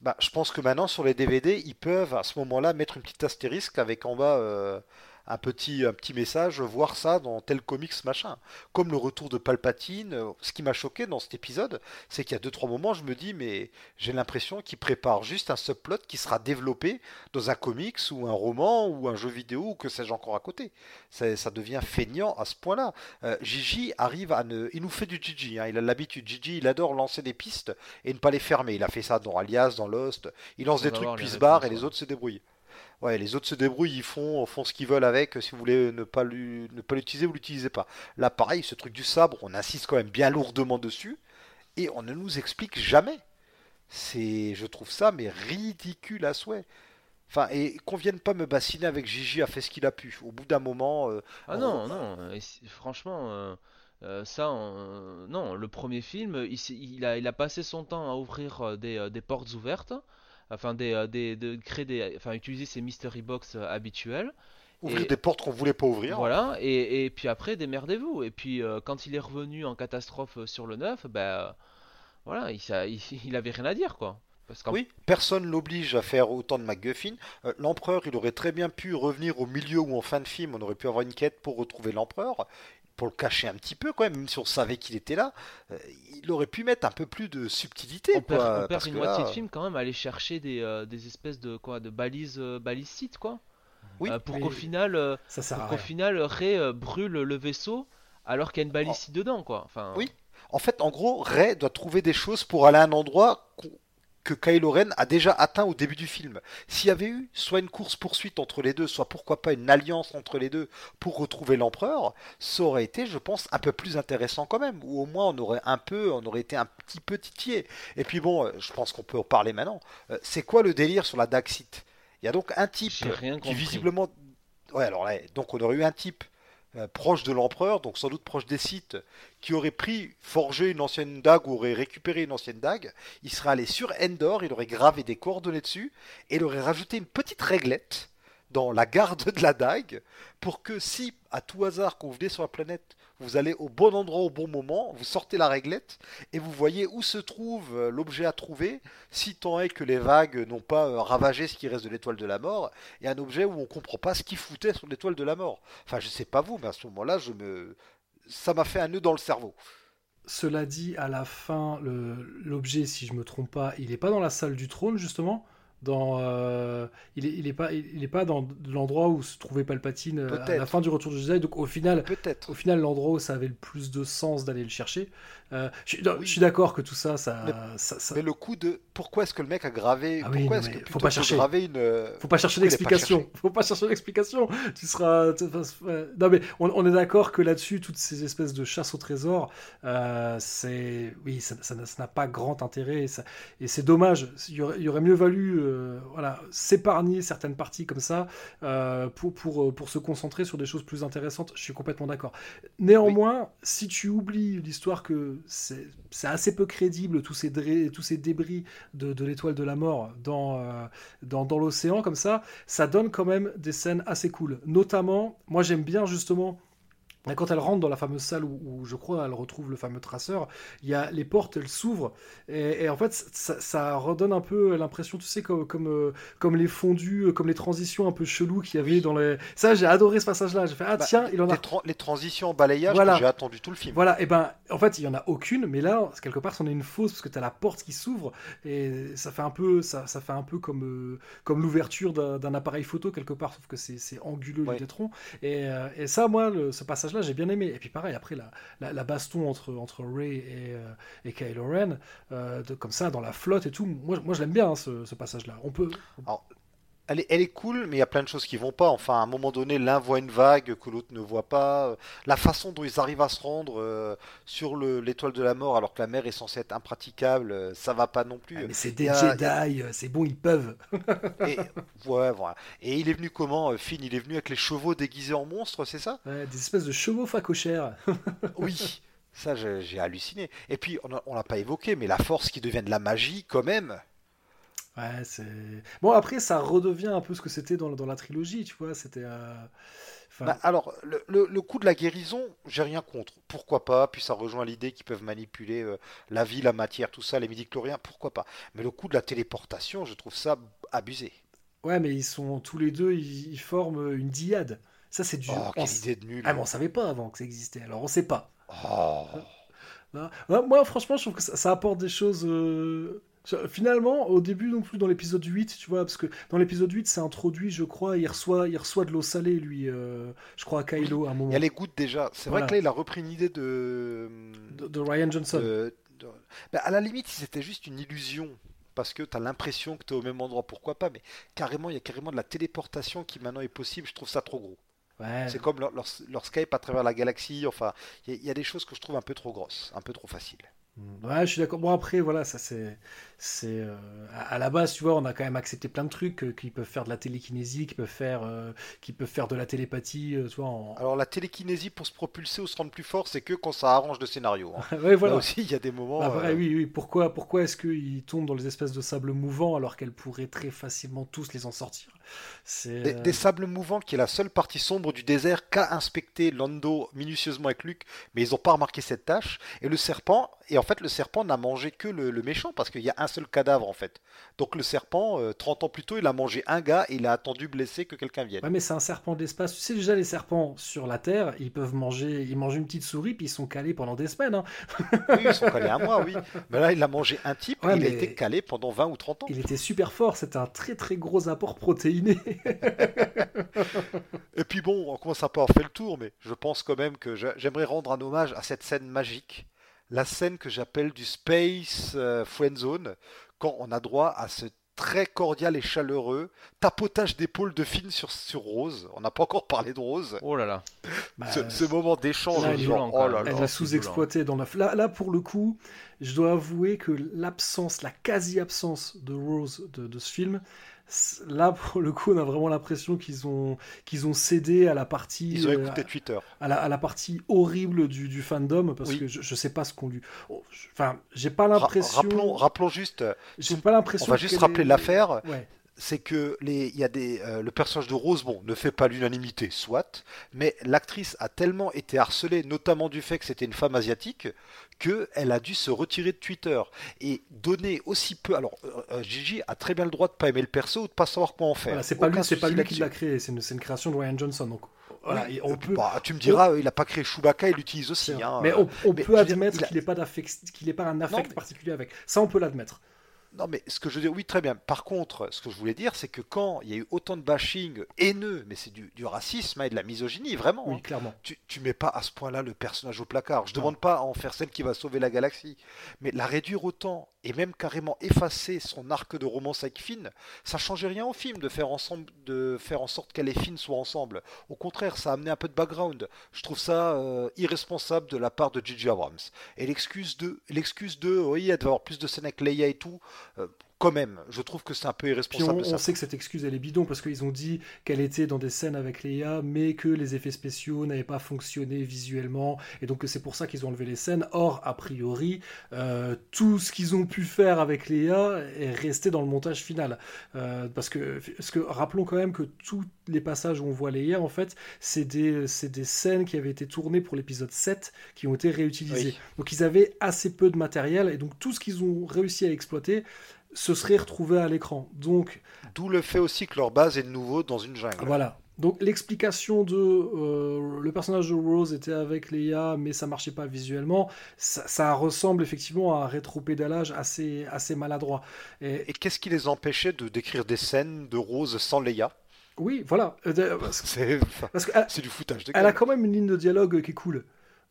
Bah, je pense que maintenant sur les DVD, ils peuvent à ce moment-là mettre une petite astérisque avec en bas un petit, un petit message, voir ça dans tel comics machin. Comme le retour de Palpatine, euh, ce qui m'a choqué dans cet épisode, c'est qu'il y a deux trois moments, je me dis mais j'ai l'impression qu'il prépare juste un subplot qui sera développé dans un comics ou un roman ou un jeu vidéo ou que sais-je encore à côté. Ça, ça, devient feignant à ce point-là. Euh, Gigi arrive à ne, il nous fait du Gigi, hein. il a l'habitude. Gigi, il adore lancer des pistes et ne pas les fermer. Il a fait ça dans Alias, dans Lost. Il lance des trucs puis se barre et les autres se débrouillent ouais, les autres se débrouillent, ils font, font ce qu'ils veulent avec. Si vous voulez ne pas l'utiliser, vous l'utilisez pas. Là, pareil, ce truc du sabre, on insiste quand même bien lourdement dessus et on ne nous explique jamais. C'est, je trouve ça, mais ridicule à souhait. Enfin, et qu'on vienne pas me bassiner avec Gigi a fait ce qu'il a pu. Au bout d'un moment. Euh, ah non, non, franchement. Euh, euh, ça, non, le premier film, il, a, il, a, passé son temps à ouvrir des, des portes ouvertes enfin des, euh, des, de créer des, enfin utiliser ces mystery box euh, habituels. Ouvrir des portes qu'on voulait pas ouvrir. Voilà, et, et puis après démerdez-vous. Et puis euh, quand il est revenu en catastrophe sur le 9, ben voilà, il, il, il, avait rien à dire quoi. Parce oui, personne l'oblige à faire autant de MacGuffin. l'empereur, il aurait très bien pu revenir au milieu ou en fin de film, on aurait pu avoir une quête pour retrouver l'empereur pour le cacher un petit peu, quand même, même si on savait qu'il était là, euh, il aurait pu mettre un peu plus de subtilité. On perd, une moitié de film quand même, aller chercher des, euh, des espèces de quoi, de balises, euh, balises sites, quoi. Oui, pour qu'au final, ça qu'au final, Ray brûle le vaisseau alors qu'il y a une balise site dedans, quoi. Enfin. Oui. En fait, en gros, Ray doit trouver des choses pour aller à un endroit que Kylo Ren a déjà atteint au début du film. S'il y avait eu soit une course-poursuite entre les deux, soit pourquoi pas une alliance entre les deux pour retrouver l'empereur, ça aurait été, je pense, un peu plus intéressant quand même. Ou au moins on aurait un peu, on aurait été un petit peu titillé. Et puis bon, euh, je pense qu'on peut en parler maintenant. Euh, c'est quoi le délire sur la Daxit Il y a donc un type qui visiblement... Ouais, alors là, donc on aurait eu un type euh, proche de l'empereur, donc sans doute proche des sites, qui aurait pris, forgé une ancienne dague ou aurait récupéré une ancienne dague, il serait allé sur Endor, il aurait gravé des coordonnées dessus, et il aurait rajouté une petite réglette dans la garde de la dague, pour que si, à tout hasard, qu'on venait sur la planète, vous allez au bon endroit au bon moment, vous sortez la réglette et vous voyez où se trouve euh, l'objet à trouver, si tant est que les vagues n'ont pas euh, ravagé ce qui reste de l'étoile de la mort, et un objet où on comprend pas ce qui foutait sur l'étoile de la mort. Enfin, je sais pas vous, mais à ce moment-là, je me, ça m'a fait un nœud dans le cerveau. Cela dit, à la fin, l'objet, si je me trompe pas, il n'est pas dans la salle du trône justement? Dans euh, il, est, il est pas il est pas dans l'endroit où se trouvait Palpatine euh, à la fin du retour du Jedi. Donc au final au final l'endroit où ça avait le plus de sens d'aller le chercher euh, je, suis d'accord que tout ça ça mais, ça, mais, le coup de pourquoi est-ce que le mec a gravé ah pourquoi est-ce que faut pas chercher. graver une faut pas chercher l'explication faut pas chercher l'explication tu seras non mais on, est d'accord que là-dessus toutes ces espèces de chasse au trésor c'est oui ça n'a pas grand intérêt. Et, c'est dommage. Il y, aurait, il y aurait mieux valu euh, voilà, s'épargner certaines parties comme ça euh, pour, pour, euh, pour se concentrer sur des choses plus intéressantes. Je suis complètement d'accord. Néanmoins, si tu oublies l'histoire que c'est assez peu crédible, tous ces, tous ces débris de, l'étoile de la mort dans, dans, dans l'océan comme ça, ça donne quand même des scènes assez cool. Notamment, moi j'aime bien justement quand elle rentre dans la fameuse salle où, je crois elle retrouve le fameux traceur, il y a les portes, elles s'ouvrent et, en fait ça, redonne un peu l'impression, tu sais, comme, comme, euh, comme les fondus, euh, comme les transitions un peu cheloues qu'il y avait dans les. Ça, j'ai adoré ce passage-là. J'ai fait ah bah, tiens, il en a. Les, transitions en balayage, voilà. j'ai attendu tout le film. Voilà, et ben en fait il y en a aucune, mais là quelque part c'en est une fausse parce que tu as la porte qui s'ouvre et ça fait un peu ça, ça fait un peu comme euh, comme l'ouverture d'un appareil photo quelque part, sauf que c'est anguleux ouais. le et, et ça moi ce passage là j'ai bien aimé. Et puis pareil, après la, la, baston entre, entre Ray et, euh, et Kylo Ren, euh, comme ça, dans la flotte et tout, moi, moi je l'aime bien, hein, ce, ce passage-là. On peut... elle est, elle est, cool, mais il y a plein de choses qui vont pas. Enfin, à un moment donné, l'un voit une vague que l'autre ne voit pas. La façon dont ils arrivent à se rendre euh, sur l'étoile de la mort, alors que la mer est censée être impraticable, ça va pas non plus. Ah, mais c'est des Jedi, c'est bon, ils peuvent. et, ouais, voilà. Et il est venu comment, Finn? Il est venu avec les chevaux déguisés en monstres, c'est ça? Des espèces de chevaux facochères. oui. Ça, j'ai halluciné. Et puis, on l'a pas évoqué, mais la force qui devient de la magie, quand même. Ouais, c'est. Bon, après, ça redevient un peu ce que c'était dans, dans, la trilogie, tu vois. C'était. Euh, bah, alors, le, le, coup de la guérison, j'ai rien contre. Pourquoi pas? Puis ça rejoint l'idée qu'ils peuvent manipuler euh, la vie, la matière, tout ça, les midi-chloriens, pourquoi pas? Mais le coup de la téléportation, je trouve ça abusé. Ouais, mais ils sont tous les deux, ils, forment une diade. Ça, c'est du. Oh, quelle idée de nul. Ah, mais on savait pas avant que ça existait, alors on sait pas. Oh. Moi, franchement, je trouve que ça, apporte des choses. Euh, Finalement, au début non plus dans l'épisode 8, tu vois, parce que dans l'épisode 8, c'est introduit, je crois, il reçoit, il reçoit de l'eau salée, lui, euh, je crois, à Kylo à un moment. Il y a les gouttes déjà. C'est vrai que là, il a repris une idée de. De, Ryan Johnson. Ben, à la limite, si c'était juste une illusion, parce que tu as l'impression que tu es au même endroit, pourquoi pas, mais carrément, il y a carrément de la téléportation qui maintenant est possible, je trouve ça trop gros. C'est comme leur, leur, Skype à travers la galaxie, enfin, il y a des choses que je trouve un peu trop grosses, un peu trop faciles. Ouais, je suis d'accord. Bon, après, voilà, ça c'est. C'est euh, à, la base, tu vois, on a quand même accepté plein de trucs euh, qui peuvent faire de la télékinésie, qui peuvent faire, euh, qui peuvent faire de la télépathie, tu vois. Alors, la télékinésie pour se propulser ou se rendre plus fort, c'est que quand ça arrange le scénario. Hein. ouais, voilà. Là aussi, il y a des moments. Bah, oui, oui. Pourquoi, pourquoi est-ce qu'ils tombent dans les espèces de sable mouvants alors qu'elles pourraient très facilement tous les en sortir? Des, des, sables mouvants qui est la seule partie sombre du désert qu'a inspecté Lando minutieusement avec Luke, mais ils n'ont pas remarqué cette tâche. Et le serpent, et en fait, le serpent n'a mangé que le, méchant parce qu'il y a un seul cadavre en fait. Donc le serpent, 30 euh, ans plus tôt, il a mangé un gars et il a attendu blessé que quelqu'un vienne. Ouais, mais c'est un serpent d'espace. Tu sais déjà, les serpents sur la Terre, ils peuvent manger, ils mangent une petite souris puis ils sont calés pendant des semaines. Hein. oui, ils sont calés un mois, oui. Mais là, il a mangé un type et il a été calé pendant 20 ou 30 ans. Il était super fort, c'était un très très gros apport protéiné. et puis bon, on commence à pas avoir fait le tour, mais je pense quand même que j'aimerais rendre un hommage à cette scène magique la scène que j'appelle du Space euh, Friend Zone, quand on a droit à ce très cordial et chaleureux tapotage d'épaule de Finn sur, sur Rose. On n'a pas encore parlé de Rose. Oh là là. ce, moment d'échange, oh elle a sous-exploité dans la. Là, là, pour le coup, je dois avouer que l'absence, la quasi-absence de Rose de ce film, là pour le coup on a vraiment l'impression qu'ils ont qu'ils ont cédé à la partie ils ont écouté euh, Twitter. à la, à la, partie horrible du, du fandom parce que je, je, sais pas ce qu'on lui oh, enfin j'ai pas l'impression rappelons, rappelons juste j'ai pas l'impression on va juste rappeler l'affaire. C'est que les, il y a des, euh, le personnage de Rose, bon, ne fait pas l'unanimité, soit, mais l'actrice a tellement été harcelée, notamment du fait que c'était une femme asiatique, qu'elle a dû se retirer de Twitter et donner aussi peu. Alors, euh, euh, Gigi a très bien le droit de pas aimer le perso ou de pas savoir quoi en faire. c'est pas lui, c'est pas lui qui l'a créé, c'est une, création de Ryan Johnson, donc. Voilà, on peut... Bah, tu me diras, il n'a pas créé Chewbacca, il l'utilise aussi. Hein, mais on, peut admettre qu'il n'est pas un affect particulier avec. Ça, on peut l'admettre. Non, mais ce que je veux dire, oui, très bien. Par contre, ce que je voulais dire, c'est que quand il y a eu autant de bashing haineux, mais c'est du, racisme hein, et de la misogynie, vraiment. Oui, hein, clairement. Tu, tu mets pas à ce point-là le personnage au placard. Je ne demande pas à en faire celle qui va sauver la galaxie, mais la réduire autant et même carrément effacer son arc de romance avec Finn, ça changeait rien au film de faire, ensemble, de faire en sorte qu'elle et Finn soient ensemble. Au contraire, ça a amené un peu de background. Je trouve ça euh, irresponsable de la part de J.J. Abrams. Et l'excuse de, l'excuse de, oui, elle devait avoir plus de scènes avec Leia et tout. Euh, quand même, je trouve que c'est un peu irresponsable. on, sait que cette excuse elle est bidon parce qu'ils ont dit qu'elle était dans des scènes avec Léa, mais que les effets spéciaux n'avaient pas fonctionné visuellement, et donc c'est pour ça qu'ils ont enlevé les scènes. Or, a priori, euh, tout ce qu'ils ont pu faire avec Léa est resté dans le montage final. Euh, parce, que, parce que rappelons quand même que tous les passages où on voit Léa, en fait, c'est des, des scènes qui avaient été tournées pour l'épisode 7 qui ont été réutilisées. Donc ils avaient assez peu de matériel, et donc tout ce qu'ils ont réussi à exploiter, se serait retrouvé à l'écran. Donc, D'où le fait aussi que leur base est de nouveau dans une jungle. Voilà. Donc l'explication de euh, le personnage de Rose était avec Leia, mais ça marchait pas visuellement, ça, ressemble effectivement à un rétro-pédalage assez, assez maladroit. Et, qu'est-ce qui les empêchait de décrire des scènes de Rose sans Leia? Oui, voilà. Euh, c'est du foutage de Elle a quand même une ligne de dialogue qui est cool.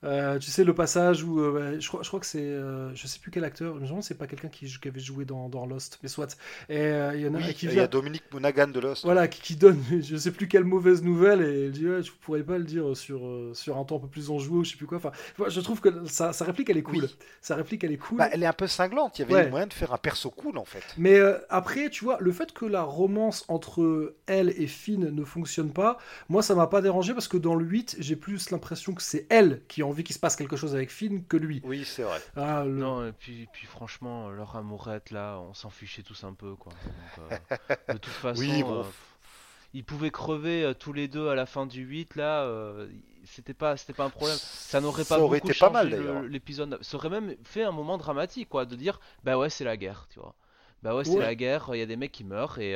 Euh, tu sais le passage où euh, je, crois, je crois que c'est euh, je sais plus quel acteur je me demande c'est pas quelqu'un qui, qui, avait joué dans, dans, Lost mais soit. Et il y en a qui il y a Dominique Monaghan de Lost. Voilà qui, donne je sais plus quelle mauvaise nouvelle et il dit ouais, je pourrais pas le dire sur sur un temps un peu plus enjoué ou je sais plus quoi. Enfin je trouve que sa, réplique elle est cool. Sa réplique elle est cool. Bah, elle est un peu cinglante. Il y avait moyen de faire un perso cool en fait. Mais après tu vois le fait que la romance entre elle et Finn ne fonctionne pas moi ça m'a pas dérangé parce que dans le 8 j'ai plus l'impression que c'est elle qui en envie qu'il se passe quelque chose avec Finn que lui. Oui, c'est vrai. Ah, non, et puis, puis franchement, leur amourette, là, on s'en fichait tous un peu, quoi. Euh, de toute façon, euh, ils pouvaient crever euh, tous les deux à la fin du 8, là, c'était pas, c'était pas un problème. Ça n'aurait pas beaucoup été pas mal, l'épisode. Ça aurait même fait un moment dramatique, quoi, de dire, bah ouais, c'est la guerre, tu vois. Bah ouais, c'est la guerre, il y a des mecs qui meurent et,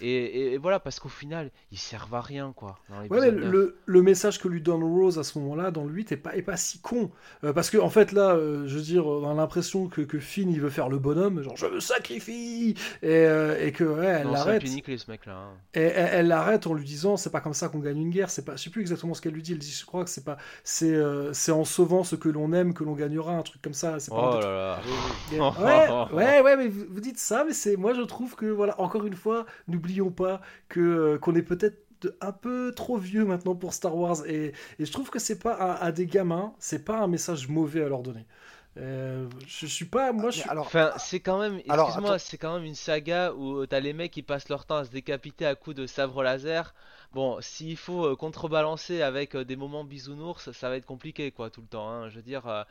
et, voilà, parce qu'au final, ils servent à rien, quoi. ouais, le, le, message que lui donne Rose à ce moment-là, dans le 8, est pas, est pas si con. Euh, parce qu'en en fait, là, euh, je veux dire, on a l'impression que, que, Finn, il veut faire le bonhomme, genre, je me sacrifie Et, euh, et que, ouais, elle l'arrête. ce mec-là. Hein. Et elle l'arrête en lui disant, c'est pas comme ça qu'on gagne une guerre. C'est pas, je sais plus exactement ce qu'elle lui dit. Elle dit, je crois que c'est pas, c'est, c'est en sauvant ce que l'on aime que l'on gagnera, un truc comme ça. C'est pas oh là là. Ouais, ouais, ouais, mais vous, vous dites ça, mais c'est, moi, je trouve que, voilà, encore une fois, n'oubliez n'oublions pas que euh, qu'on est peut-être un peu trop vieux maintenant pour Star Wars et, je trouve que c'est pas à, des gamins, c'est pas un message mauvais à leur donner. Euh, je suis pas, moi, je Alors, enfin, c'est quand même, excuse-moi, c'est quand même une saga où t'as les mecs qui passent leur temps à se décapiter à coups de sabre laser. Bon, s'il faut euh, contrebalancer avec des moments bisounours, ça va être compliqué, quoi, tout le temps. Hein. Je veux dire,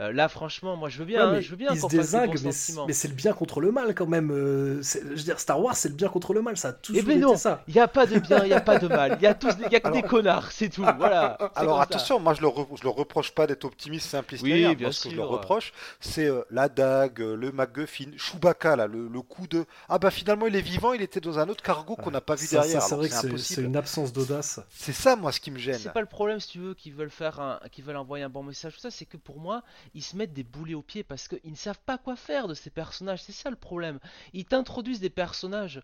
euh, là, franchement, moi je veux bien. Hein, je veux bien se mais, c'est le bien contre le mal quand même. Euh, je veux dire, Star Wars, c'est le bien contre le mal. Ça a toujours eh ben non, ça. Il n'y a pas de bien, il n'y a pas de mal. Il y a, tous, y a que des connards, c'est tout. Voilà. Alors attention, moi je le, je le reproche pas d'être optimiste, simpliste. Oui, bien sûr. Ce que je le reproche, c'est euh, la dague, le MacGuffin, Chewbacca, là, le, coup de. Ah bah finalement il est vivant, il était dans un autre cargo qu'on n'a pas vu derrière. C'est vrai que c'est une absence d'audace. C'est ça, moi, ce qui me gêne. C'est pas le problème, si tu veux, qu'ils veulent faire, un... qu'ils veulent envoyer un bon message. Tout ça, c'est que pour moi, ils se mettent des boulets aux pieds parce qu'ils ne savent pas quoi faire de ces personnages. C'est ça le problème. Ils t'introduisent des personnages.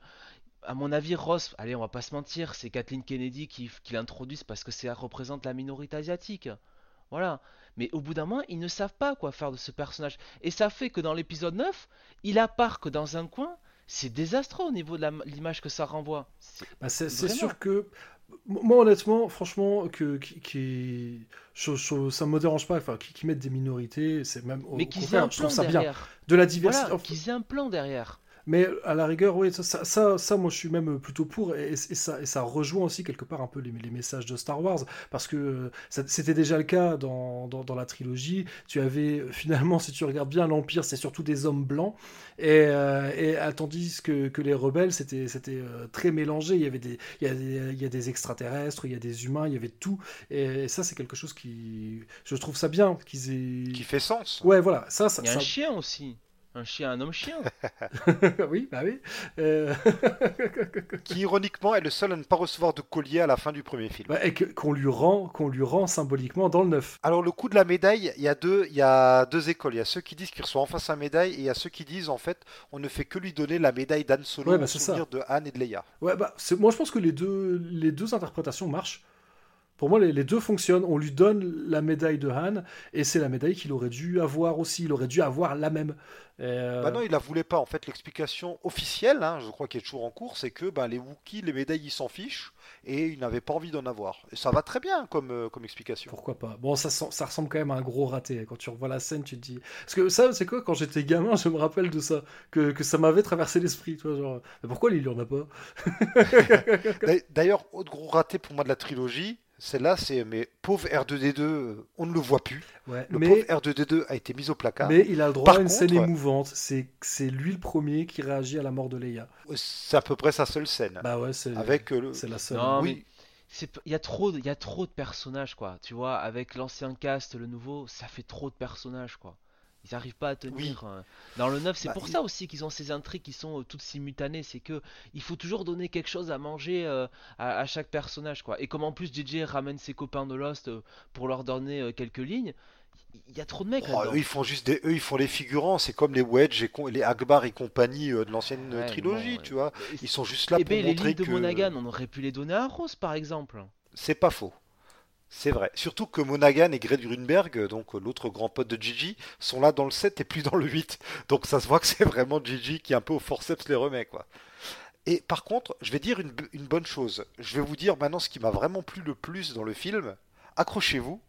À mon avis, Ross, allez, on va pas se mentir, c'est Kathleen Kennedy qui, qui l'introduisent parce que ça représente la minorité asiatique. Voilà. Mais au bout d'un moment, ils ne savent pas quoi faire de ce personnage. Et ça fait que dans l'épisode 9, il apparaît que dans un coin. C'est désastreux au niveau de l'image que ça renvoie. C'est bah, sûr que moi honnêtement franchement que qui, ça me dérange pas enfin qui, mettent des minorités c'est même mais qu'ils aient un plan derrière. De la diversité qu'ils aient un plan derrière mais à la rigueur, oui, ça, ça, ça, moi je suis même plutôt pour, et, ça, et ça rejoint aussi quelque part un peu les, les messages de Star Wars, parce que euh, c'était déjà le cas dans, dans, la trilogie. Tu avais finalement, si tu regardes bien, l'Empire, c'est surtout des hommes blancs, et, euh, et tandis que, que, les rebelles, c'était euh, très mélangé. Il y avait des, il y, a des, il y a des extraterrestres, il y a des humains, il y avait tout, et, ça c'est quelque chose qui, je trouve ça bien qu'ils aient, qui fait sens. Ouais, voilà, ça, ça il y a un chien aussi. Un chien, un homme chien. oui, bah oui. Euh, qui ironiquement est le seul à ne pas recevoir de collier à la fin du premier film. Bah, et qu'on lui rend, qu'on lui rend symboliquement dans le neuf. Alors le coup de la médaille, il y a deux, il y a deux écoles. Il y a ceux qui disent qu'il reçoit enfin sa médaille et il y a ceux qui disent en fait on ne fait que lui donner la médaille d'Anne Solo Ouais, bah, souvenir de Anne et de Leia. Ouais, bah, moi je pense que les deux, les deux interprétations marchent. Pour moi, les, les deux fonctionnent. On lui donne la médaille de Han, et c'est la médaille qu'il aurait dû avoir aussi. Il aurait dû avoir la même. Euh, Bah non, il la voulait pas. En fait, l'explication officielle, hein, je crois qu'elle est toujours en cours, c'est que bah, les Wookiees, les médailles, ils s'en fichent et ils n'avaient pas envie d'en avoir. Et ça va très bien comme, euh, comme explication. Pourquoi pas? Bon, ça, ressemble quand même à un gros raté. Quand tu revois la scène, tu te dis. Parce que ça, c'est quoi? Quand j'étais gamin, je me rappelle de ça. Que, que ça m'avait traversé l'esprit. Tu vois, genre. Mais pourquoi lui, il en a pas? D'a- D'ailleurs, autre gros raté pour moi de la trilogie, celle-là, c'est mais pauvre R2D2, euh, on ne le voit plus. Ouais, Le mais, pauvre R2D2 a été mis au placard. mais il a le droit Par à une scène émouvante. C'est c'est lui le premier qui réagit à la mort de Leia. C'est à peu près sa seule scène. Bah ouais, c'est Avec euh, le. c'est la seule. Non, Oui. il y a trop y a trop de personnages quoi. Tu vois, avec l'ancien cast, le nouveau, ça fait trop de personnages quoi. Ils arrivent pas à tenir. euh. Dans le 9, c'est Bah, pour il- ça aussi qu'ils ont ces intrigues qui sont euh, toutes simultanées. C'est que il faut toujours donner quelque chose à manger euh, à, à chaque personnage quoi. Et comme en plus JJ ramène ses copains de Lost euh, pour leur donner euh, quelques lignes, il y a trop de mecs Oh, eux, ils font juste des, eux, ils font les figurants. C'est comme les Wedge et les Akbar et compagnie de l'ancienne Ouais, trilogie, bon, tu vois. Et- Ils sont juste là Eh pour ben, les lignes de Monaghan, on aurait pu les donner à Rose par exemple. c'est pas faux. C'est vrai. Surtout que Monaghan et Greg Grunberg, donc euh, l'autre grand pote de Gigi, sont là dans le 7 et plus dans le 8. Donc ça se voit que c'est vraiment Gigi qui un peu au forceps les remet, quoi. Et par contre, je vais dire une, bonne chose. Je vais vous dire maintenant ce qui m'a vraiment plu le plus dans le film. Accrochez-vous,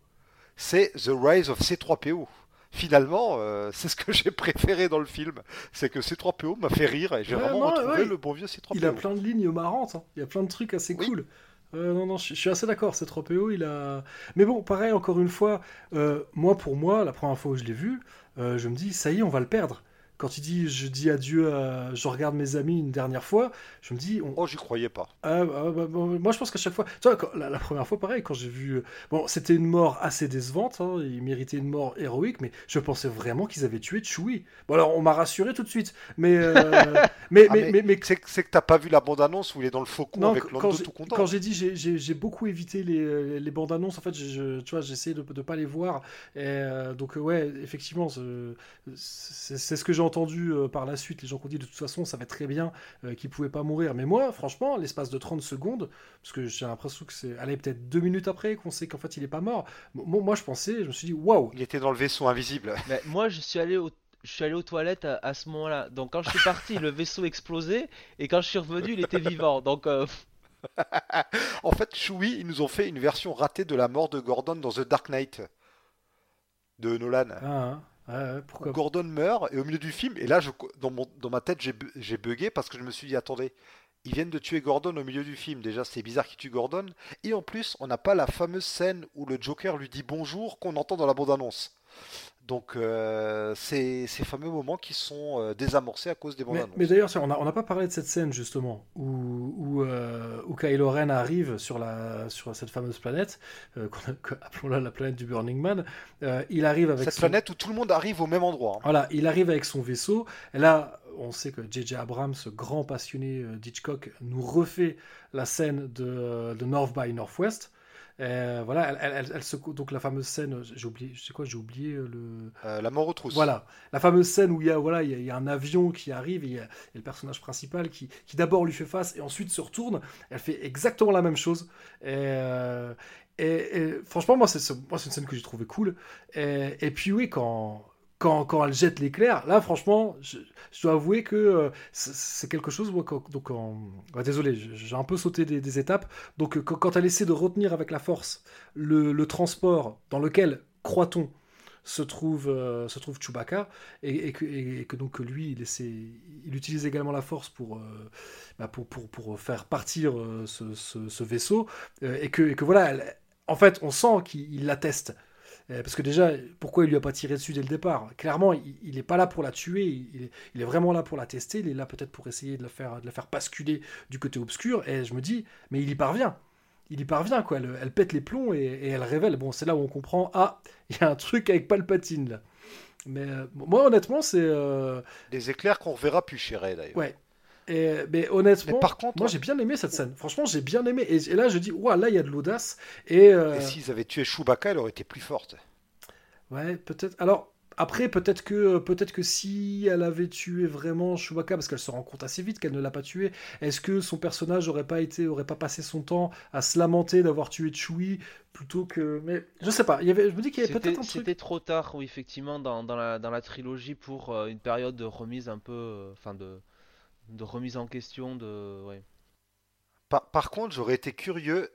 c'est The Rise of C3PO. Finalement, euh, c'est ce que j'ai préféré dans le film. C'est que C3PO m'a fait rire et j'ai Ouais, vraiment non, retrouvé ouais. le bon vieux C3PO. Il a plein de lignes marrantes. hein. Il y a plein de trucs assez Oui. cool. Euh, non, non, je, suis assez d'accord. C'est 3PO, il a. Mais bon, pareil, encore une fois, euh, moi, pour moi, la première fois où je l'ai vu, euh, je me dis, ça y est, on va le perdre. Quand il dit, je dis adieu, à... je regarde mes amis une dernière fois, je me dis, on, Oh, j'y croyais pas. Ah, ah, bah, bon, moi je pense qu'à chaque fois, tu vois, quand- la, la première fois pareil, quand j'ai vu, euh, bon, c'était une mort assez décevante, hein, il méritait une mort héroïque, mais je pensais vraiment qu'ils avaient tué Chewie. Bon alors on m'a rassuré tout de suite, mais euh, mais, Ah, mais, mais mais, mais- C'est que t'as pas vu la bande-annonce où il est dans le faucon non, avec quand Lando j'ai- tout content. quand j'ai dit j'ai- beaucoup évité les, les bandes annonces, en fait, je, tu vois, j'essaie de ne pas les voir, et euh, donc ouais, effectivement, ce- c'est c'est ce que j'ai entendu euh, par la suite, les gens qui ont dit de toute façon ça va être très bien euh, qu'il pouvait pas mourir, mais moi, franchement, l'espace de 30 secondes, parce que j'ai l'impression que c'est, allez, peut-être deux minutes après qu'on sait qu'en fait il est pas mort, moi, moi, je pensais, je me suis dit, waouh, Il était dans le vaisseau invisible. Mais moi, je suis allé au... je suis allé aux toilettes à, à ce moment-là. Donc quand je suis parti, le vaisseau explosait et quand je suis revenu, il était vivant. Donc euh, En fait, Chewie, ils nous ont fait une version ratée de la mort de Gordon dans The Dark Knight de Nolan. ah, hein, Gordon meurt et au milieu du film, et là, dans, mon, dans ma tête, j'ai bugué parce que je me suis dit, attendez, ils viennent de tuer Gordon au milieu du film. Déjà, c'est bizarre qu'ils tuent Gordon. Et en plus, on n'a pas la fameuse scène où le Joker lui dit bonjour qu'on entend dans la bande-annonce. Donc, euh, ces fameux moments qui sont euh, désamorcés à cause des Mais, bandes-annonces. mais d'ailleurs, on n'a on pas parlé de cette scène justement où, où, euh, où Kylo Ren arrive sur, la, sur cette fameuse planète, euh, appelons-la la planète du Burning Man. Il arrive avec Cette son- planète où tout le monde arrive au même endroit. hein. Voilà, il arrive avec son vaisseau. Et là, on sait que J.J. Abrams, ce grand passionné d'Hitchcock, nous refait la scène de, de North by Northwest. Et voilà, elle, elle- se, donc la fameuse scène, j'ai oublié, je sais quoi, j'ai oublié euh, le, Euh, la mort aux trousses. voilà, la fameuse scène où il y a, voilà, il y a, il y a un avion qui arrive et il y a, le personnage principal qui, qui d'abord lui fait face et ensuite se retourne. Elle fait exactement la même chose. Et, euh, et- et franchement, moi, c'est ce- moi, c'est une scène que j'ai trouvé cool. Et, et puis oui, quand, quand, quand elle jette l'éclair, là, franchement, je, dois avouer que euh, c'est quelque chose. Donc, désolé, j'ai un peu sauté des, étapes. Donc, euh, quand, elle essaie de retenir avec la force le, transport dans lequel, croit-on, se trouve, euh, se trouve Chewbacca, et, que, donc lui, il, utilise également la force pour, euh, bah, pour, pour, faire partir ce, vaisseau, et, que, voilà, en fait, on sent qu'il il la teste. Euh, Parce que déjà, pourquoi il lui a pas tiré dessus dès le départ? Clairement, il n'est pas là pour la tuer, il, est- il est vraiment là pour la tester, il est là peut-être pour essayer de la, faire, de la faire basculer du côté obscur, et je me dis, mais il y parvient il y parvient, quoi. Elle, elle pète les plombs et, et elle révèle. Bon, c'est là où on comprend. Ah, il y a un truc avec Palpatine, là. Mais euh, moi, honnêtement, c'est. Des éclairs qu'on reverra plus chérés d'ailleurs. Ouais. Et, mais honnêtement, par contre, moi j'ai bien aimé cette scène. Franchement, j'ai bien aimé. Et, là, je dis, waouh, là, il y a de l'audace. Et, et s'ils avaient tué Chewbacca, elle aurait été plus forte. Ouais, peut-être. Alors, après, peut-être que, peut-être que si elle avait tué vraiment Chewbacca, parce qu'elle se rend compte assez vite qu'elle ne l'a pas tué, est-ce que son personnage aurait pas été, aurait pas passé son temps à se lamenter d'avoir tué Chewie plutôt que, mais je sais pas. Il y avait, je me dis qu'il y avait peut-être un truc. C'était trop tard, oui, effectivement, dans, dans, la, dans la trilogie pour euh, une période de remise un peu, euh, enfin de, de remise en question de, ouais. Par, par contre, j'aurais été curieux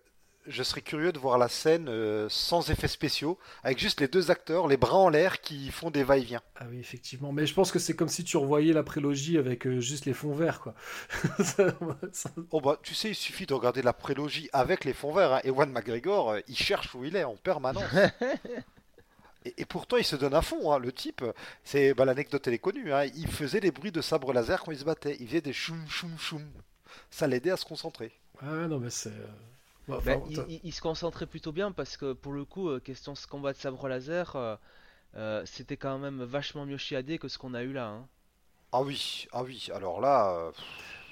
je serais curieux de voir la scène euh, sans effets spéciaux, avec juste les deux acteurs, les bras en l'air, qui font des va-et-vient. Ah oui, effectivement. Mais je pense que c'est comme si tu revoyais la prélogie avec euh, juste les fonds verts, quoi. oh bah, tu sais, il suffit de regarder la prélogie avec les fonds verts. Hein. Ewan McGregor, euh, il cherche où il est en permanence. et, pourtant, il se donne à fond, hein, le type. C'est bah, l'anecdote, elle est connue. Hein. Il faisait des bruits de sabre laser quand il se battait. Il faisait des choum choum choum. Ça l'aidait à se concentrer. Ah non, mais c'est. Bah, il, se concentrait plutôt bien parce que pour le coup, euh, question ce combat de sabre laser, euh, euh, c'était quand même vachement mieux chiadé que ce qu'on a eu là. Hein. Ah oui, ah oui, alors là.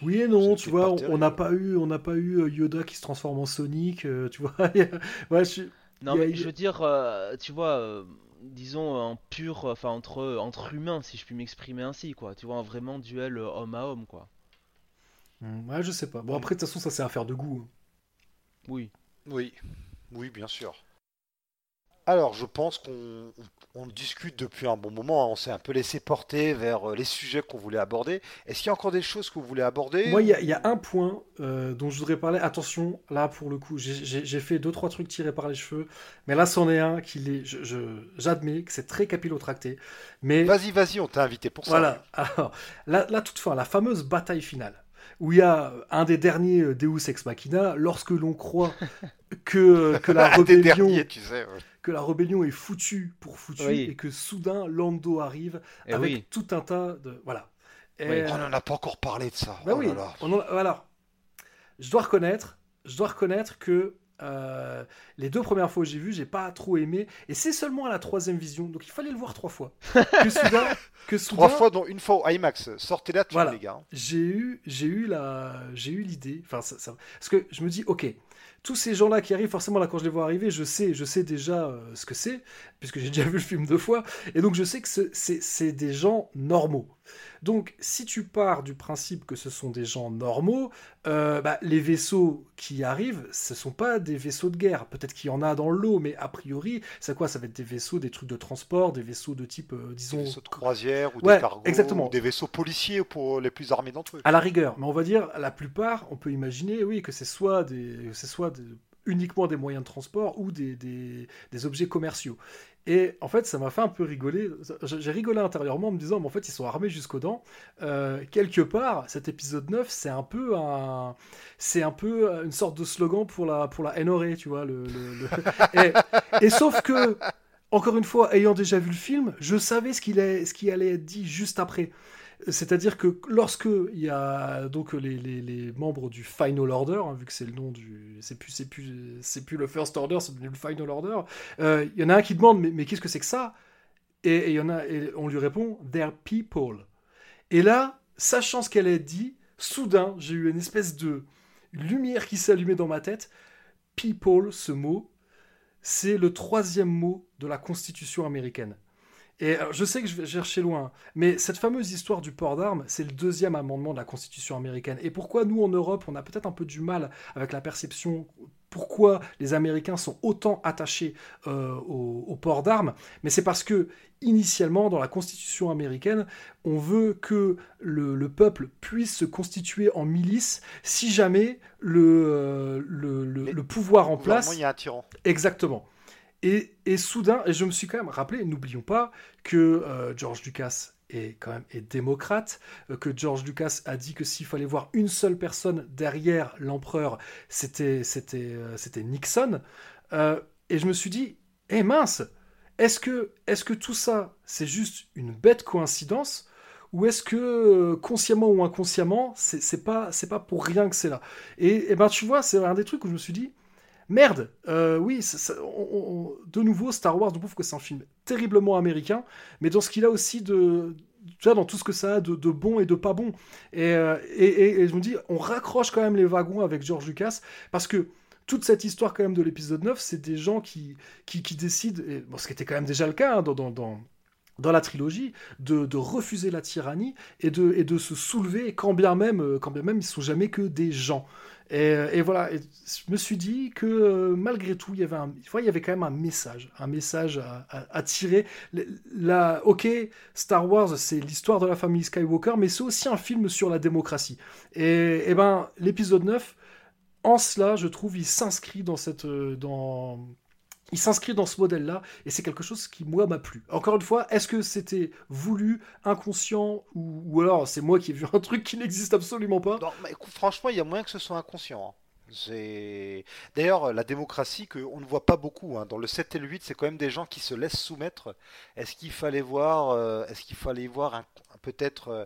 oui et non, tu vois, on n'a pas eu, on n'a pas eu Yoda qui se transforme en Sonic, tu vois. Non, mais je veux dire, tu vois, disons en pur, enfin entre entre humains, si je puis m'exprimer ainsi, quoi. Tu vois, un vraiment duel homme à homme, quoi. Mmh, ouais, je sais pas. Bon après, de toute façon, ça c'est affaire de goût. Hein. Oui. Oui, oui, bien sûr. Alors, je pense qu'on discute depuis un bon moment. Hein. On s'est un peu laissé porter vers euh, les sujets qu'on voulait aborder. Est-ce qu'il y a encore des choses que vous voulez aborder Moi, il y, a un point euh, dont je voudrais parler. Attention, là, pour le coup, j'ai fait deux, trois trucs tirés par les cheveux. Mais là, c'en est un qui est. J'admets que c'est très capillotracté. Mais... Vas-y, vas-y, on t'a invité pour ça. Voilà. Alors, là, là, toutefois, la fameuse bataille finale où il y a un des derniers euh, Deus Ex Machina, lorsque l'on croit que, que la rébellion... que la rébellion est foutue pour foutu et que soudain Lando arrive et eh avec tout un tas de voilà. Et... On n'en a pas encore parlé de ça. Oh oui. Alors, je dois reconnaître, je dois reconnaître que euh, les deux premières fois que j'ai vu, j'ai pas trop aimé, et c'est seulement à la troisième vision, donc il fallait le voir trois fois. Que soudain, que soudain, trois fois, dont une fois au IMAX. Sortez là, voilà. les gars. J'ai eu, j'ai eu la, j'ai eu l'idée. Enfin, ça, parce que je me dis, ok, tous ces gens-là qui arrivent, forcément là quand je les vois arriver, je sais, je sais déjà euh, ce que c'est, puisque j'ai déjà vu le film deux fois, et donc je sais que c'est des gens normaux. Donc, si tu pars du principe que ce sont des gens normaux, euh, bah, les vaisseaux qui arrivent, ce sont pas des vaisseaux de guerre. Peut-être qu'il y en a dans l'eau, mais a priori, c'est quoi Ça va être des vaisseaux, des trucs de transport, des vaisseaux de type, euh, disons, des vaisseaux de croisière ou des cargos, exactement. des vaisseaux policiers pour les plus armés d'entre eux. À la rigueur, mais on va dire la plupart, on peut imaginer, oui, que c'est soit des, c'est soit uniquement des moyens de transport ou des, des, des objets commerciaux. Et en fait, ça m'a fait un peu rigoler. J'ai rigolé intérieurement en me disant, mais en fait, ils sont armés jusqu'aux dents. Euh, quelque part, cet épisode 9, c'est un peu un, c'est un peu une sorte de slogan pour la, pour la NRA, tu vois. Et, sauf que, encore une fois, ayant déjà vu le film, je savais ce qu'il, ce qui allait être dit juste après. C'est-à-dire que lorsque il y a donc les, les, membres du Final Order, hein, vu que c'est le nom du, c'est plus c'est plus c'est plus le First Order, c'est devenu le Final Order. Euh, il y en a un qui demande mais, qu'est-ce que c'est que ça? Et, y en a et on lui répond They're people. Et là, sachant ce qu'elle a dit, soudain j'ai eu une espèce de lumière qui s'allumait dans ma tête. People, ce mot, c'est le troisième mot de la Constitution américaine. Et je sais que je vais chercher loin, mais cette fameuse histoire du port d'armes, c'est le deuxième amendement de la Constitution américaine. Et pourquoi nous, en Europe, on a peut-être un peu du mal avec la perception pourquoi les Américains sont autant attachés euh, au, port d'armes, mais c'est parce que initialement dans la Constitution américaine, on veut que le, peuple puisse se constituer en milice si jamais le, euh, le, le pouvoir en place. Il y a un tyran. Exactement. Et, soudain, et je me suis quand même rappelé, n'oublions pas que euh, George Lucas est quand même démocrate, euh, que George Lucas a dit que s'il fallait voir une seule personne derrière l'empereur, c'était c'était euh, c'était Nixon. et je me suis dit, eh mince, est-ce que est-ce que tout ça c'est juste une bête coïncidence ou est-ce que consciemment ou inconsciemment c'est pas c'est pas pour rien que c'est là? Et, et ben tu vois c'est un des trucs où je me suis dit merde, euh, oui, de nouveau, Star Wars, je trouve que c'est un film terriblement américain, mais dans ce qu'il a aussi de, vois, dans tout ce que ça a de, bon et de pas bon. Euh, et, et, je me dis, on raccroche quand même les wagons avec George Lucas, parce que toute cette histoire quand même de l'épisode 9, c'est des gens qui, qui, décident, ce qui était quand même déjà le cas hein, dans, dans, dans, la trilogie, de, de, refuser la tyrannie et de, et de se soulever, quand bien même, euh, quand bien même ils sont jamais que des gens. Et, voilà, je me suis dit que euh, malgré tout, il y, avait un, il y avait quand même un message, un message à, tirer. La, ok, Star Wars, c'est l'histoire de la famille Skywalker, mais c'est aussi un film sur la démocratie. Et, et ben, l'épisode 9, en cela, je trouve, il s'inscrit dans cette, euh, dans, il s'inscrit dans ce modèle-là, et c'est quelque chose qui, moi, m'a plu. Encore une fois, est-ce que c'était voulu, inconscient, ou, alors c'est moi qui ai vu un truc qui n'existe absolument pas? Franchement, il y a moyen que ce soit inconscient. Hein. D'ailleurs, la démocratie, que on ne voit pas beaucoup. Hein. Dans le 7 et le 8, c'est quand même des gens qui se laissent soumettre. Est-ce qu'il fallait voir, euh, est-ce qu'il fallait voir peut-être euh,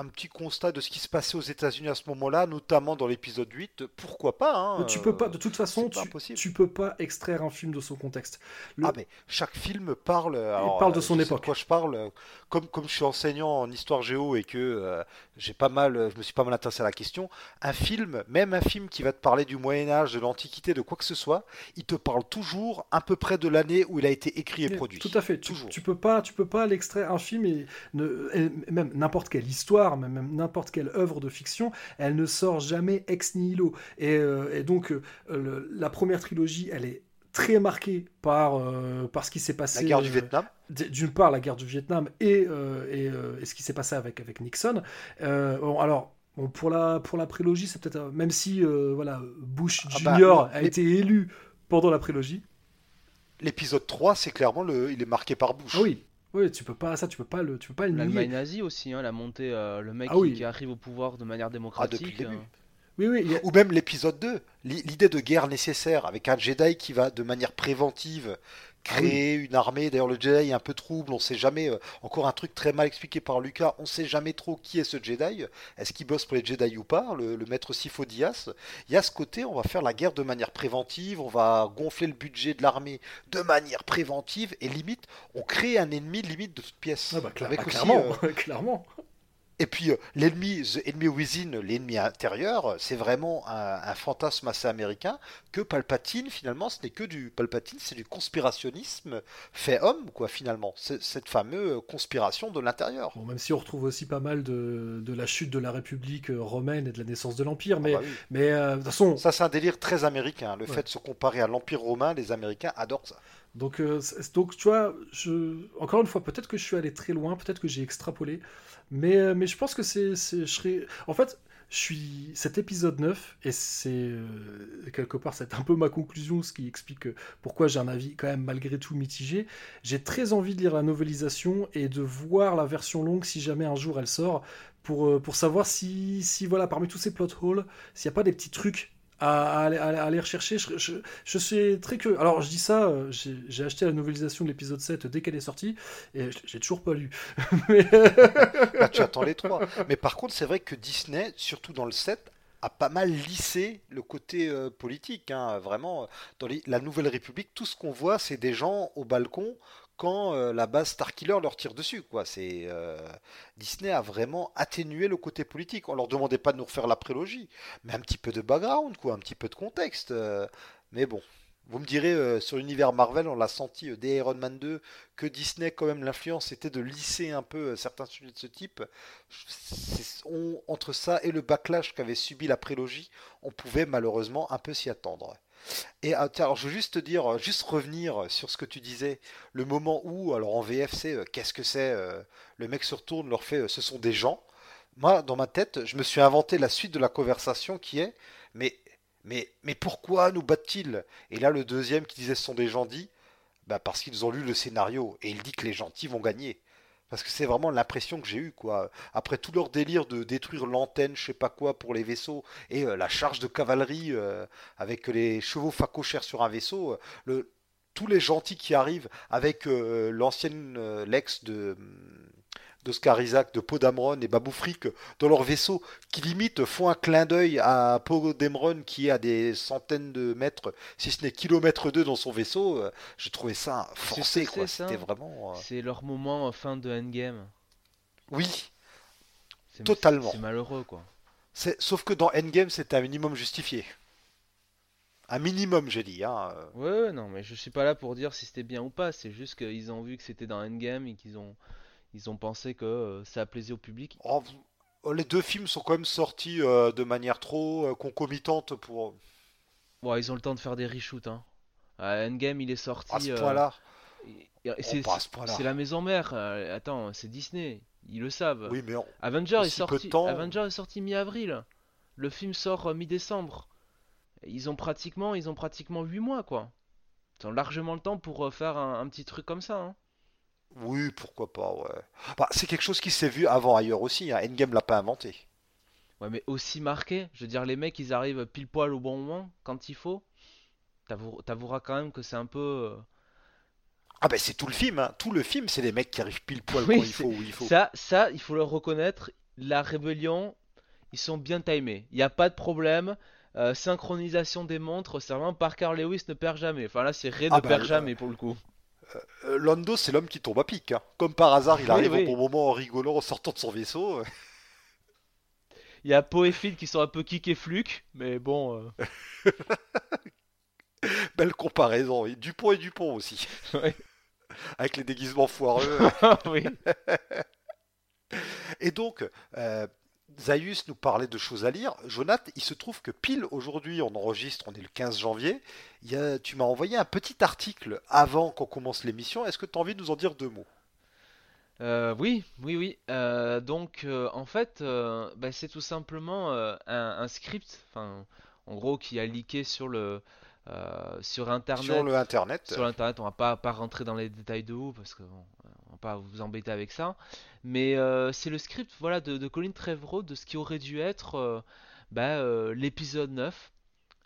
un petit constat de ce qui se passait aux États-Unis à ce moment-là, notamment dans l'épisode 8, pourquoi pas hein, Tu peux pas, de toute façon, tu, tu, peux pas extraire un film de son contexte. Ah mais chaque film parle. Il parle de son époque. Quoi je parle Comme comme je suis enseignant en histoire géo et que euh, j'ai pas mal, je me suis pas mal intéressé à la question. Un film, même un film qui va te parler du Moyen Âge, de l'Antiquité, de quoi que ce soit, il te parle toujours à peu près de l'année où il a été écrit et produit. Tout à fait. Toujours. Tu, peux pas, tu peux pas l'extraire un film et, ne, et même n'importe quelle histoire même n'importe quelle œuvre de fiction, elle ne sort jamais ex nihilo. Et, euh, donc, euh, la première trilogie, elle est très marquée par, euh, par ce qui s'est passé. La guerre du Vietnam D'une part, la guerre du Vietnam et, et, ce qui s'est passé avec, avec Nixon. bon, alors. Bon, pour la pour la prélogie, c'est peut-être même si voilà Bush ah bah, Junior a été élu pendant la prélogie. L'épisode 3, c'est clairement le il est marqué par Bush. Ah oui, oui, tu peux pas, ça, tu peux pas le, tu peux pas le L'Allemagne nazie aussi, hein, la montée, euh, le mec ah qui, arrive au pouvoir de manière démocratique. Ah, depuis le début. Euh. Oui, oui. Ou même l'épisode 2, l'idée de guerre nécessaire avec un Jedi qui va de manière préventive ah créer une armée. D'ailleurs, le Jedi est un peu trouble. On sait jamais. Euh, encore un truc très mal expliqué par Lucas. On sait jamais trop qui est ce Jedi. Est-ce qu'il bosse pour les Jedi ou pas Le, maître Sifo-Dyas. Il y a ce côté. On va faire la guerre de manière préventive. On va gonfler le budget de l'armée de manière préventive et limite, on crée un ennemi limite de toute pièce. Ah bah, avec bah, clairement, euh, clairement. Et puis euh, l'ennemi, the enemy within, l'ennemi intérieur, c'est vraiment un, fantasme assez américain que Palpatine, finalement, ce n'est que du Palpatine, c'est du conspirationnisme fait homme, quoi, finalement. Cette fameuse conspiration de l'intérieur. Bon, même si on retrouve aussi pas mal de, de, la chute de la République euh, romaine et de la naissance de l'Empire, ah mais, bah mais euh, de toute façon. Ça, c'est un délire très américain. Le fait de se comparer à l'Empire romain, les Américains adorent ça. Donc, donc tu vois, je... encore une fois, peut-être que je suis allé très loin, peut-être que j'ai extrapolé. Mais, euh, mais je pense que c'est. Je En fait, je suis. Cet épisode 9, et c'est. Euh, quelque part, c'est un peu ma conclusion, ce qui explique pourquoi j'ai un avis quand même malgré tout mitigé. J'ai très envie de lire la novelisation et de voir la version longue si jamais un jour elle sort. Pour, euh, pour savoir si, si, voilà, parmi tous ces plot holes, s'il n'y a pas des petits trucs à, aller rechercher. Je, suis très curieux. Alors, je dis ça, euh, j'ai acheté la novelisation de l'épisode 7 dès qu'elle est sortie, et j'ai toujours pas lu. Mais... Bah, tu attends les trois. Mais par contre, c'est vrai que Disney, surtout dans le 7, a pas mal lissé le côté euh, politique. Hein. Vraiment, dans la Nouvelle République, tout ce qu'on voit, c'est des gens au balcon quand euh, la base Starkiller leur tire dessus. Quoi. Euh, Disney a vraiment atténué le côté politique. On leur demandait pas de nous refaire la prélogie, mais un petit peu de background, quoi, un petit peu de contexte. Euh. mais bon, vous me direz, sur l'univers Marvel, on l'a senti dès Iron Man 2, que Disney, quand même, l'influence était de lisser un peu certains sujets de ce type. entre ça et le backlash qu'avait subi la prélogie, on pouvait malheureusement un peu s'y attendre. Et ah, alors, je veux juste te dire, euh, juste revenir sur ce que tu disais, le moment où, alors en VF, c'est euh, qu'est-ce que c'est euh, Le mec se retourne, leur fait, ce sont des gens. Moi, dans ma tête, je me suis inventé la suite de la conversation qui est, mais, mais, mais pourquoi nous battent-ils? Et là, le deuxième qui disait ce sont des gens dit, bah parce qu'ils ont lu le scénario et il dit que les gentils vont gagner. Parce que c'est vraiment l'impression que j'ai eue, quoi. Après tout leur délire de détruire l'antenne, je sais pas quoi, pour les vaisseaux, et euh, la charge de cavalerie euh, avec les chevaux facochères sur un vaisseau, euh, le, tous les gentils qui arrivent avec l'ancienne Lex de, d'Oscar Isaac, de Poe Dameron et Babou Frick dans leur vaisseau, qui limite font un clin d'œil à Poe Dameron qui est à des centaines de mètres, si ce n'est kilomètres d'eux dans son vaisseau. euh, J'ai trouvé ça forcé, quoi. C'était vraiment. euh, C'est leur moment euh, fin de Endgame. Oui, Totalement. C'est malheureux quoi. sauf que dans Endgame, c'était un minimum justifié. Un minimum, j'ai dit. Hein. Ouais, ouais, non, mais je suis pas là pour dire si c'était bien ou pas. C'est juste qu'ils ont vu que c'était dans Endgame et qu'ils ont, ils ont pensé que euh, ça plaisait au public. Oh, vous- les deux films sont quand même sortis euh, de manière trop euh, concomitante pour. Bon, ils ont le temps de faire des reshoots. Hein. Endgame, il est sorti. À ce point-là. et- et Oh, c'est à ce point-là. c'est la maison mère. attends, c'est Disney. Ils le savent. Oui, mais on- Avenger est sorti. temps. Avenger est sorti mi-avril. Le film sort mi-décembre. Ils ont pratiquement, ils ont pratiquement 8 mois quoi. Ils ont largement le temps pour faire un, un petit truc comme ça. Hein. Oui, pourquoi pas, ouais. Bah, c'est quelque chose qui s'est vu avant ailleurs aussi. Hein. Endgame l'a pas inventé. Ouais, mais aussi marqué. Je veux dire, les mecs, ils arrivent pile poil au bon moment, quand il faut. T'avou- T'avoueras quand même que c'est un peu. euh, Ah ben c'est tout le film. Hein. Tout le film, c'est les mecs qui arrivent pile poil Oui, quand il faut où il faut. Ça, ça, il faut le reconnaître. La rébellion, ils sont bien timés. Il n'y a pas de problème. Euh, synchronisation des montres, c'est vraiment Parker Lewis ne perd jamais. Enfin là, c'est Ray Ah ne bah, perd euh, jamais pour le coup. Euh, Lando, c'est l'homme qui tombe à pic. hein. Comme par hasard, il arrive oui. au bon moment en rigolant en sortant de son vaisseau. Il y a Poe et Phil qui sont un peu kick et fluke, mais bon. euh, Belle comparaison. Et Dupont et Dupont aussi. Ouais. Avec les déguisements foireux. oui. Et donc, euh, Zaius nous parlait de choses à lire. Jonath, il se trouve que pile aujourd'hui, on enregistre, on est le 15 janvier. Tu m'as envoyé un petit article avant qu'on commence l'émission. Est-ce que tu as envie de nous en dire deux mots? Euh, oui, oui, oui. Euh, donc, euh, en fait, bah, c'est tout simplement un, script, en gros, qui a leaké sur le euh, sur Internet. sur le Internet Sur l'internet, on va pas, pas rentrer dans les détails de où parce que bon, on va pas vous embêter avec ça. Mais euh, c'est le script, voilà, de, de Colin Trevorrow de ce qui aurait dû être euh, bah, l'épisode 9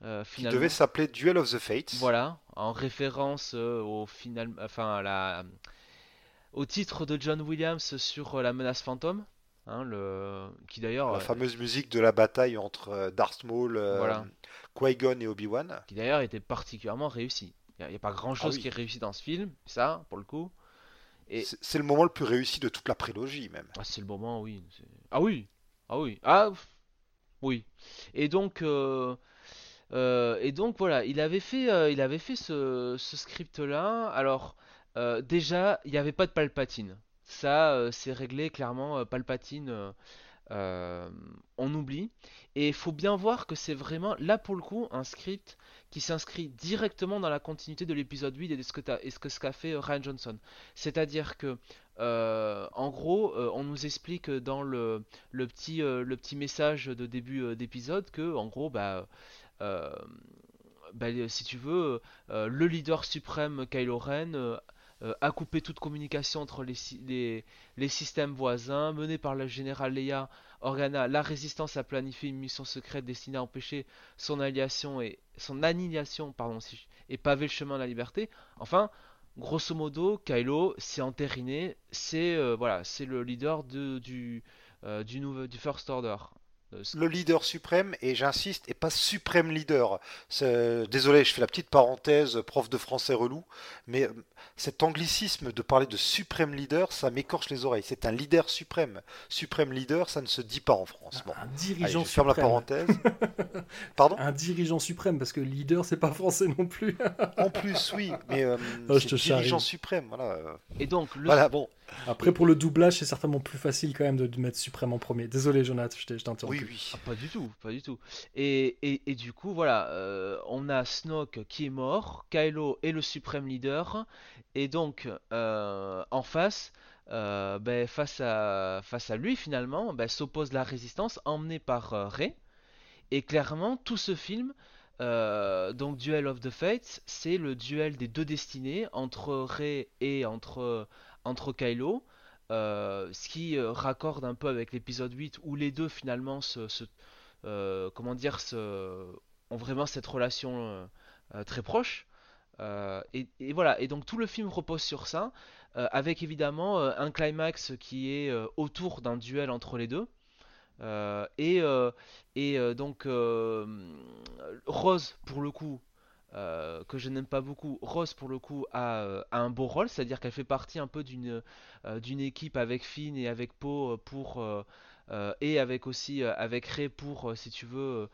euh, qui devait s'appeler Duel of the Fates. Voilà, en référence au final, enfin à la, au titre de John Williams sur la menace fantôme, hein, le, qui d'ailleurs, La euh, fameuse musique de la bataille entre euh, Darth Maul, euh, Voilà. Qui-Gon et Obi-Wan. qui d'ailleurs était particulièrement réussi. Il n'y a, pas grand chose Ah oui. qui est réussi dans ce film, ça, pour le coup. Et C'est le moment le plus réussi de toute la prélogie même. ah, c'est le moment, oui. Ah oui, ah oui, ah oui. Et donc, euh, euh, et donc voilà, il avait fait, euh, il avait fait ce, ce script-là. Alors déjà, il n'y avait pas de Palpatine. Ça, euh, c'est réglé clairement. euh, Palpatine, euh, euh, on oublie. Et il faut bien voir que c'est vraiment là pour le coup un script qui s'inscrit directement dans la continuité de l'épisode 8 et de ce que ce qu'a fait Ryan Johnson. C'est-à-dire que en gros, on nous explique dans le, petit, message de début d'épisode que, en gros, bah, bah, si tu veux, le leader suprême Kylo Ren euh, a coupé toute communication entre les, les, les systèmes voisins, mené par le général Leia Organa. La résistance a planifié une mission secrète destinée à empêcher son annihilation et son annihilation, pardon, et paver le chemin de la liberté. Enfin, grosso modo, Kylo s'est entériné, c'est euh, voilà, le leader de, du, euh, du, nouveau, du First Order. Euh, Le leader suprême, et j'insiste, et pas suprême leader. Désolé, je fais la petite parenthèse, prof de français relou, mais euh, cet anglicisme de parler de suprême leader, ça m'écorche les oreilles. C'est un leader suprême. Suprême leader, ça ne se dit pas en France. Bon, Un allez, dirigeant je ferme la suprême. parenthèse. Pardon Un dirigeant suprême, parce que leader, c'est pas français non plus. En plus, oui, mais euh, Oh, je te dirigeant charrie. suprême, voilà. Et donc, le, Voilà, bon, Après, pour le doublage, c'est certainement plus facile quand même de, mettre suprême en premier. Désolé, Jonathan, je t'ai interrompu. oui, oui. Ah, pas du tout, pas du tout. Et, et, et du coup, voilà, euh, on a Snoke qui est mort, Kylo est le suprême leader, et donc euh, en face, euh, ben, face à face à lui finalement, ben, s'oppose la résistance emmenée par Rey. Et clairement, tout ce film, donc Duel of the Fates, c'est le duel des deux destinées entre Rey et entre entre Kylo. euh, ce qui euh, raccorde un peu avec l'épisode 8 où les deux finalement se, euh, comment dire se, ont vraiment cette relation très proche et, voilà et donc tout le film repose sur ça avec évidemment un climax qui est autour d'un duel entre les deux. Et et donc Rose pour le coup euh, que je n'aime pas beaucoup, Rose pour le coup a, euh, a un beau rôle, c'est-à-dire qu'elle fait partie un peu d'une euh, d'une équipe avec Finn et avec Poe pour et avec aussi avec Rey pour si tu veux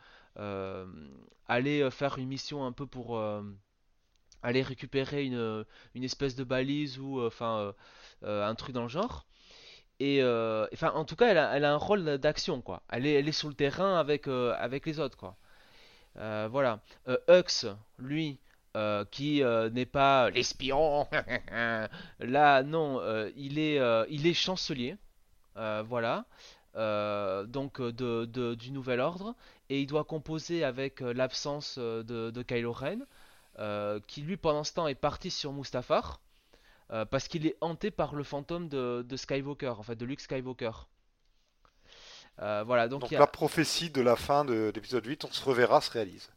aller faire une mission un peu pour aller récupérer une, une espèce de balise ou enfin un truc dans le genre. Et enfin en tout cas elle a, elle a un rôle d'action quoi. Elle est, elle est sur le terrain avec, avec les autres quoi. Euh, voilà. Euh, Hux, lui, euh, qui n'est pas l'espion, là non, il est, il est chancelier, voilà, donc de, du Nouvel Ordre, et il doit composer avec l'absence de, Kylo Ren, qui lui pendant ce temps est parti sur Mustafar, parce qu'il est hanté par le fantôme de, de Skywalker, en fait de Luke Skywalker. Euh, voilà, donc a, la prophétie de la fin de l'épisode 8, on se reverra, se réalise.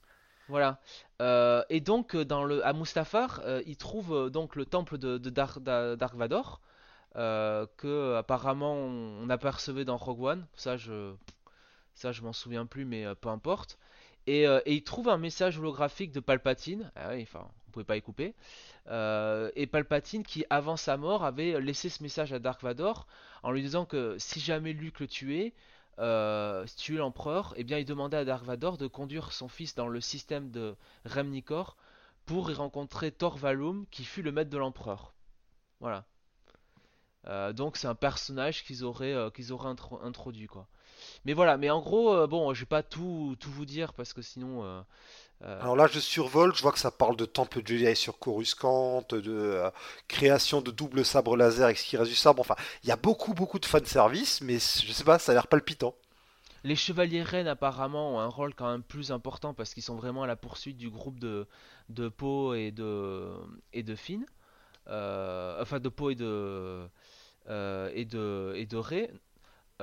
Voilà. Euh, et donc euh, dans le à Mustafar, euh, il trouve donc le temple de, de Dar- Da- Dark Vador que apparemment on, apercevait dans Rogue One. Ça je ça je m'en souviens plus, mais peu importe. Et, et il trouve un message holographique de Palpatine. Ah oui, enfin on pouvait pas y couper. Euh, et Palpatine qui avant sa mort avait laissé ce message à Dark Vador en lui disant que si jamais Luke le tuait euh, si tu es l'empereur, eh bien il demandait à Dark Vador de conduire son fils dans le système de Remnicor pour y rencontrer Thor Valum, qui fut le maître de l'empereur. Voilà. Euh, donc c'est un personnage qu'ils auraient, euh, qu'ils auraient intro- introduit quoi. Mais voilà, mais en gros, euh, bon, je vais pas tout, tout vous dire parce que sinon, Alors là, je survole, je vois que ça parle de temple Jedi sur Coruscant, de euh, création de double sabre laser avec ce qui reste du sabre. Enfin, il y a beaucoup, beaucoup de fanservice, mais je sais pas, ça a l'air palpitant. les chevaliers reines apparemment ont un rôle quand même plus important parce qu'ils sont vraiment à la poursuite du groupe de, de Poe et de, et de Finn. Euh, enfin de Poe et de, euh, et de, et de Rey.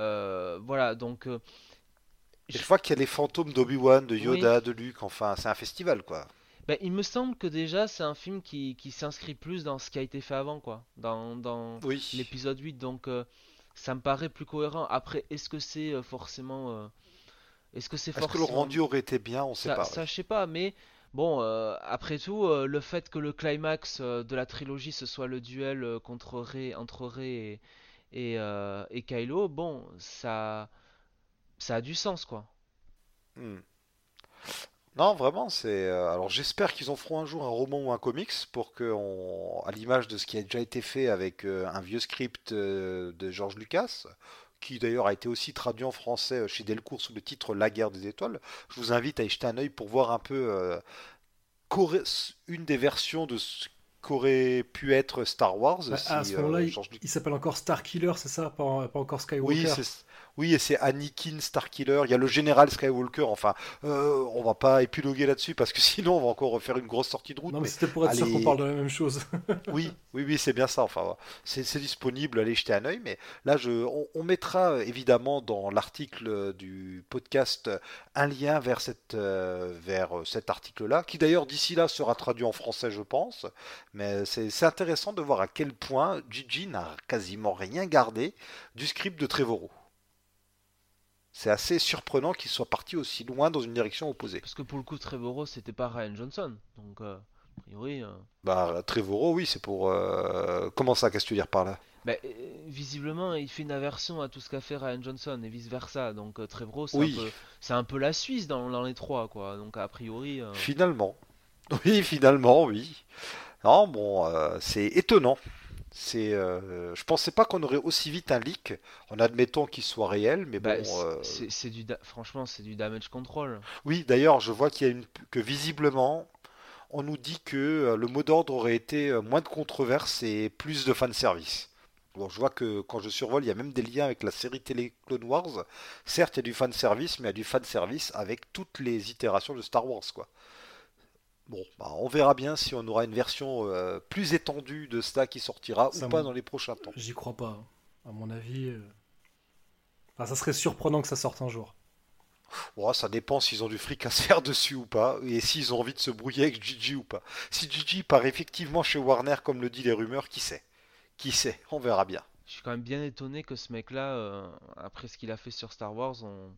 Euh, voilà, donc euh, Et je vois qu'il y a les fantômes d'Obi-Wan, de Yoda, de Luke, enfin, c'est un festival, quoi. ben, il me semble que déjà c'est un film qui, qui s'inscrit plus dans ce qui a été fait avant, quoi, dans, dans Oui. l'épisode 8, donc euh, ça me paraît plus cohérent. Après, est-ce que c'est euh, forcément... euh, est-ce que c'est Est-ce que le forcément... rendu aurait été bien? On sait Ça, pas. ça, je sais pas, mais bon, euh, après tout, euh, le fait que le climax euh, de la trilogie ce soit le duel contre Rey, entre Rey et, et, et Kylo, bon, ça, ça a du sens, quoi. Hmm. Non, vraiment, c'est. euh, Alors, j'espère qu'ils en feront un jour un roman ou un comics pour que, on... à l'image de ce qui a déjà été fait avec euh, un vieux script euh, de George Lucas, qui d'ailleurs a été aussi traduit en français chez Delcourt sous le titre La guerre des étoiles. Je vous invite à y jeter un œil pour voir un peu une des versions de ce qu'aurait pu être Star Wars Bah, si à ce moment-là, il, George Lucas. il s'appelle encore Star Killer, c'est ça? Pas, pas encore Oui, Skywalker c'est oui, et c'est Anakin Starkiller. Il y a le général Skywalker. Enfin, euh, on va pas épiloguer là-dessus parce que sinon on va encore refaire une grosse sortie de route. Non, mais mais c'était pour être sûr qu'on parle de la même chose. oui, oui, oui, c'est bien ça. Enfin, c'est c'est disponible. Allez jeter un œil. Mais là, je, on, on mettra euh, évidemment dans l'article euh, du podcast un lien vers cette, euh, vers cet article-là, qui d'ailleurs d'ici là sera traduit en français, je pense. Mais c'est c'est intéressant de voir à quel point Gigi n'a quasiment rien gardé du script de Trevorrow. C'est assez surprenant qu'il soit parti aussi loin dans une direction opposée. Parce que pour le coup, Trevorrow, c'était pas Ryan Johnson, donc euh, a priori, euh, Bah, Trevorrow, oui, c'est pour. euh, Comment ça, qu'est-ce que tu veux dire par là? bah, visiblement, il fait une aversion à tout ce qu'a fait Ryan Johnson et vice versa. Donc Trevorrow, c'est Oui. un peu, c'est un peu la Suisse dans, dans les trois, quoi. Donc a priori, Finalement. Oui, finalement, oui. Non, bon, c'est étonnant. C'est, euh, je pensais pas qu'on aurait aussi vite un leak, en admettant qu'il soit réel, mais bah, bon. c'est euh, c'est- du, franchement, c'est du damage control. Oui, d'ailleurs, je vois qu'il y a une, que visiblement, on nous dit que euh, le mot d'ordre aurait été euh, moins de controverse et plus de fanservice. Bon, je vois que quand je survole, il y a même des liens avec la série télé Clone Wars. Certes, il y a du fanservice, mais il y a du fanservice avec toutes les itérations de Star Wars, quoi. Bon, bah, on verra bien si on aura une version euh, plus étendue de cela qui sortira Ça ou pas dans les prochains temps. J'y crois pas. hein. À mon avis. euh, Enfin, ça serait surprenant que ça sorte un jour. Bon, ça dépend s'ils ont du fric à se faire dessus ou pas, et s'ils ont envie de se brouiller avec Gigi ou pas. Si Gigi part effectivement chez Warner, comme le dit les rumeurs, qui sait? Qui sait, on verra bien. Je suis quand même bien étonné que ce mec-là, euh, après ce qu'il a fait sur Star Wars, on...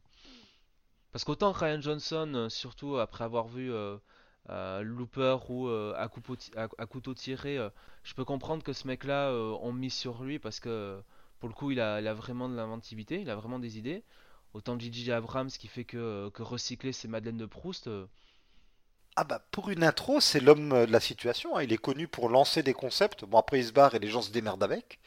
parce qu'autant Ryan Johnson, surtout après avoir vu euh, Looper ou euh, à, couteau tiré, euh, je peux comprendre que ce mec-là, on mise sur lui parce que pour le coup, il a, vraiment de l'inventivité, il a vraiment des idées. Autant J.J. Abrams qui fait que, que recycler ses Madeleines de Proust. Ah bah pour une intro, c'est l'homme euh, de la situation. hein. Il est connu pour lancer des concepts. Bon après il se barre et les gens se démerdent avec.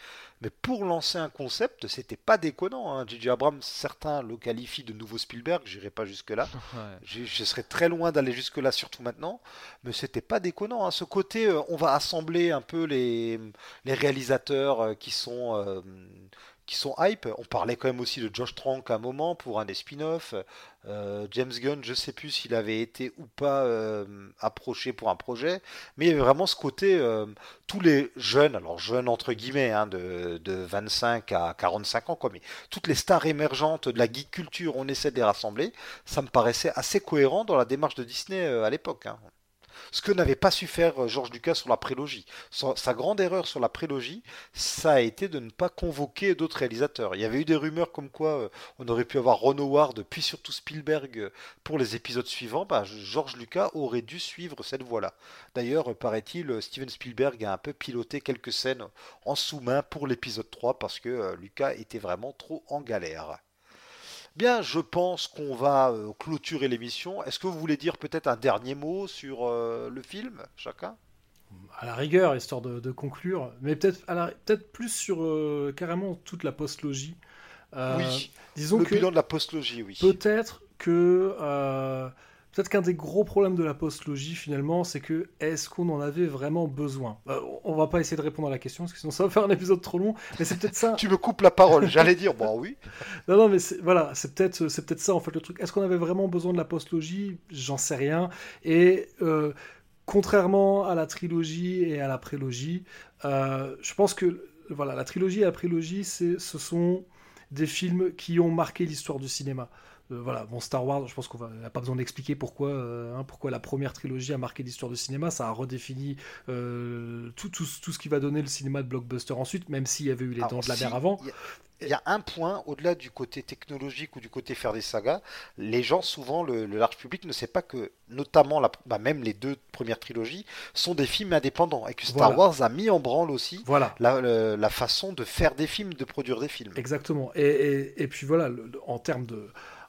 Mais pour lancer un concept, c'était pas déconnant. Hein. J.J. Abrams, certains le qualifient de nouveau Spielberg. J'irai pas jusque là. ouais. Je, je serais très loin d'aller jusque là, surtout maintenant. Mais c'était pas déconnant. hein. Ce côté, euh, on va assembler un peu les les réalisateurs euh, qui sont euh, qui sont hype. On parlait quand même aussi de Josh Trank à un moment pour un des spin-offs. Euh, James Gunn, je sais plus s'il avait été ou pas euh, approché pour un projet, mais il y avait vraiment ce côté, euh, tous les jeunes, alors jeunes entre guillemets, hein, de, de 25 à 45 ans, quoi, toutes les stars émergentes de la geek culture, on essaie de les rassembler, ça me paraissait assez cohérent dans la démarche de Disney à l'époque. hein. Ce que n'avait pas su faire euh, George Lucas sur la prélogie. Sa, grande erreur sur la prélogie, ça a été de ne pas convoquer d'autres réalisateurs. Il y avait eu des rumeurs comme quoi euh, on aurait pu avoir Ron Howard, puis surtout Spielberg euh, pour les épisodes suivants. Bah, George Lucas aurait dû suivre cette voie-là. D'ailleurs, paraît-il, Steven Spielberg a un peu piloté quelques scènes en sous-main pour l'épisode 3 parce que Lucas était vraiment trop en galère. Bien, je pense qu'on va euh, clôturer l'émission. Est-ce que vous voulez dire peut-être un dernier mot sur euh, le film, chacun? À la rigueur, histoire de, de conclure, mais peut-être plus sur euh, carrément toute la postlogie. Oui, Disons le que bilan de la postlogie, oui. peut-être que peut-être qu'un des gros problèmes de la postlogie finalement, c'est que est-ce qu'on en avait vraiment besoin? Euh, On va pas essayer de répondre à la question parce que sinon ça va faire un épisode trop long. Mais c'est peut-être ça. Tu me coupes la parole, j'allais dire, bon oui. Non, non, mais voilà, c'est peut-être, c'est peut-être ça en fait le truc. Est-ce qu'on avait vraiment besoin de la postlogie? J'en sais rien. Et euh, contrairement à la trilogie et à la prélogie, euh, je pense que voilà, la trilogie et la prélogie, ce sont des films qui ont marqué l'histoire du cinéma. Euh, voilà, bon, Star Wars, je pense qu'on n'a pas besoin d'expliquer pourquoi, euh, hein, pourquoi la première trilogie a marqué l'histoire du cinéma. Ça a redéfini euh, tout, tout, tout ce qui va donner le cinéma de blockbuster ensuite, même s'il y avait eu les Alors, dents de la si, mer avant. Il y, a- il y a un point, au-delà du côté technologique ou du côté faire des sagas, les gens, souvent, le, le large public ne sait pas que, notamment, la, bah, même les deux premières trilogies, sont des films indépendants et que Star Voilà. Wars a mis en branle aussi Voilà. la, le- la façon de faire des films, de produire des films. Exactement. Et, et, et puis voilà, le- en termes de,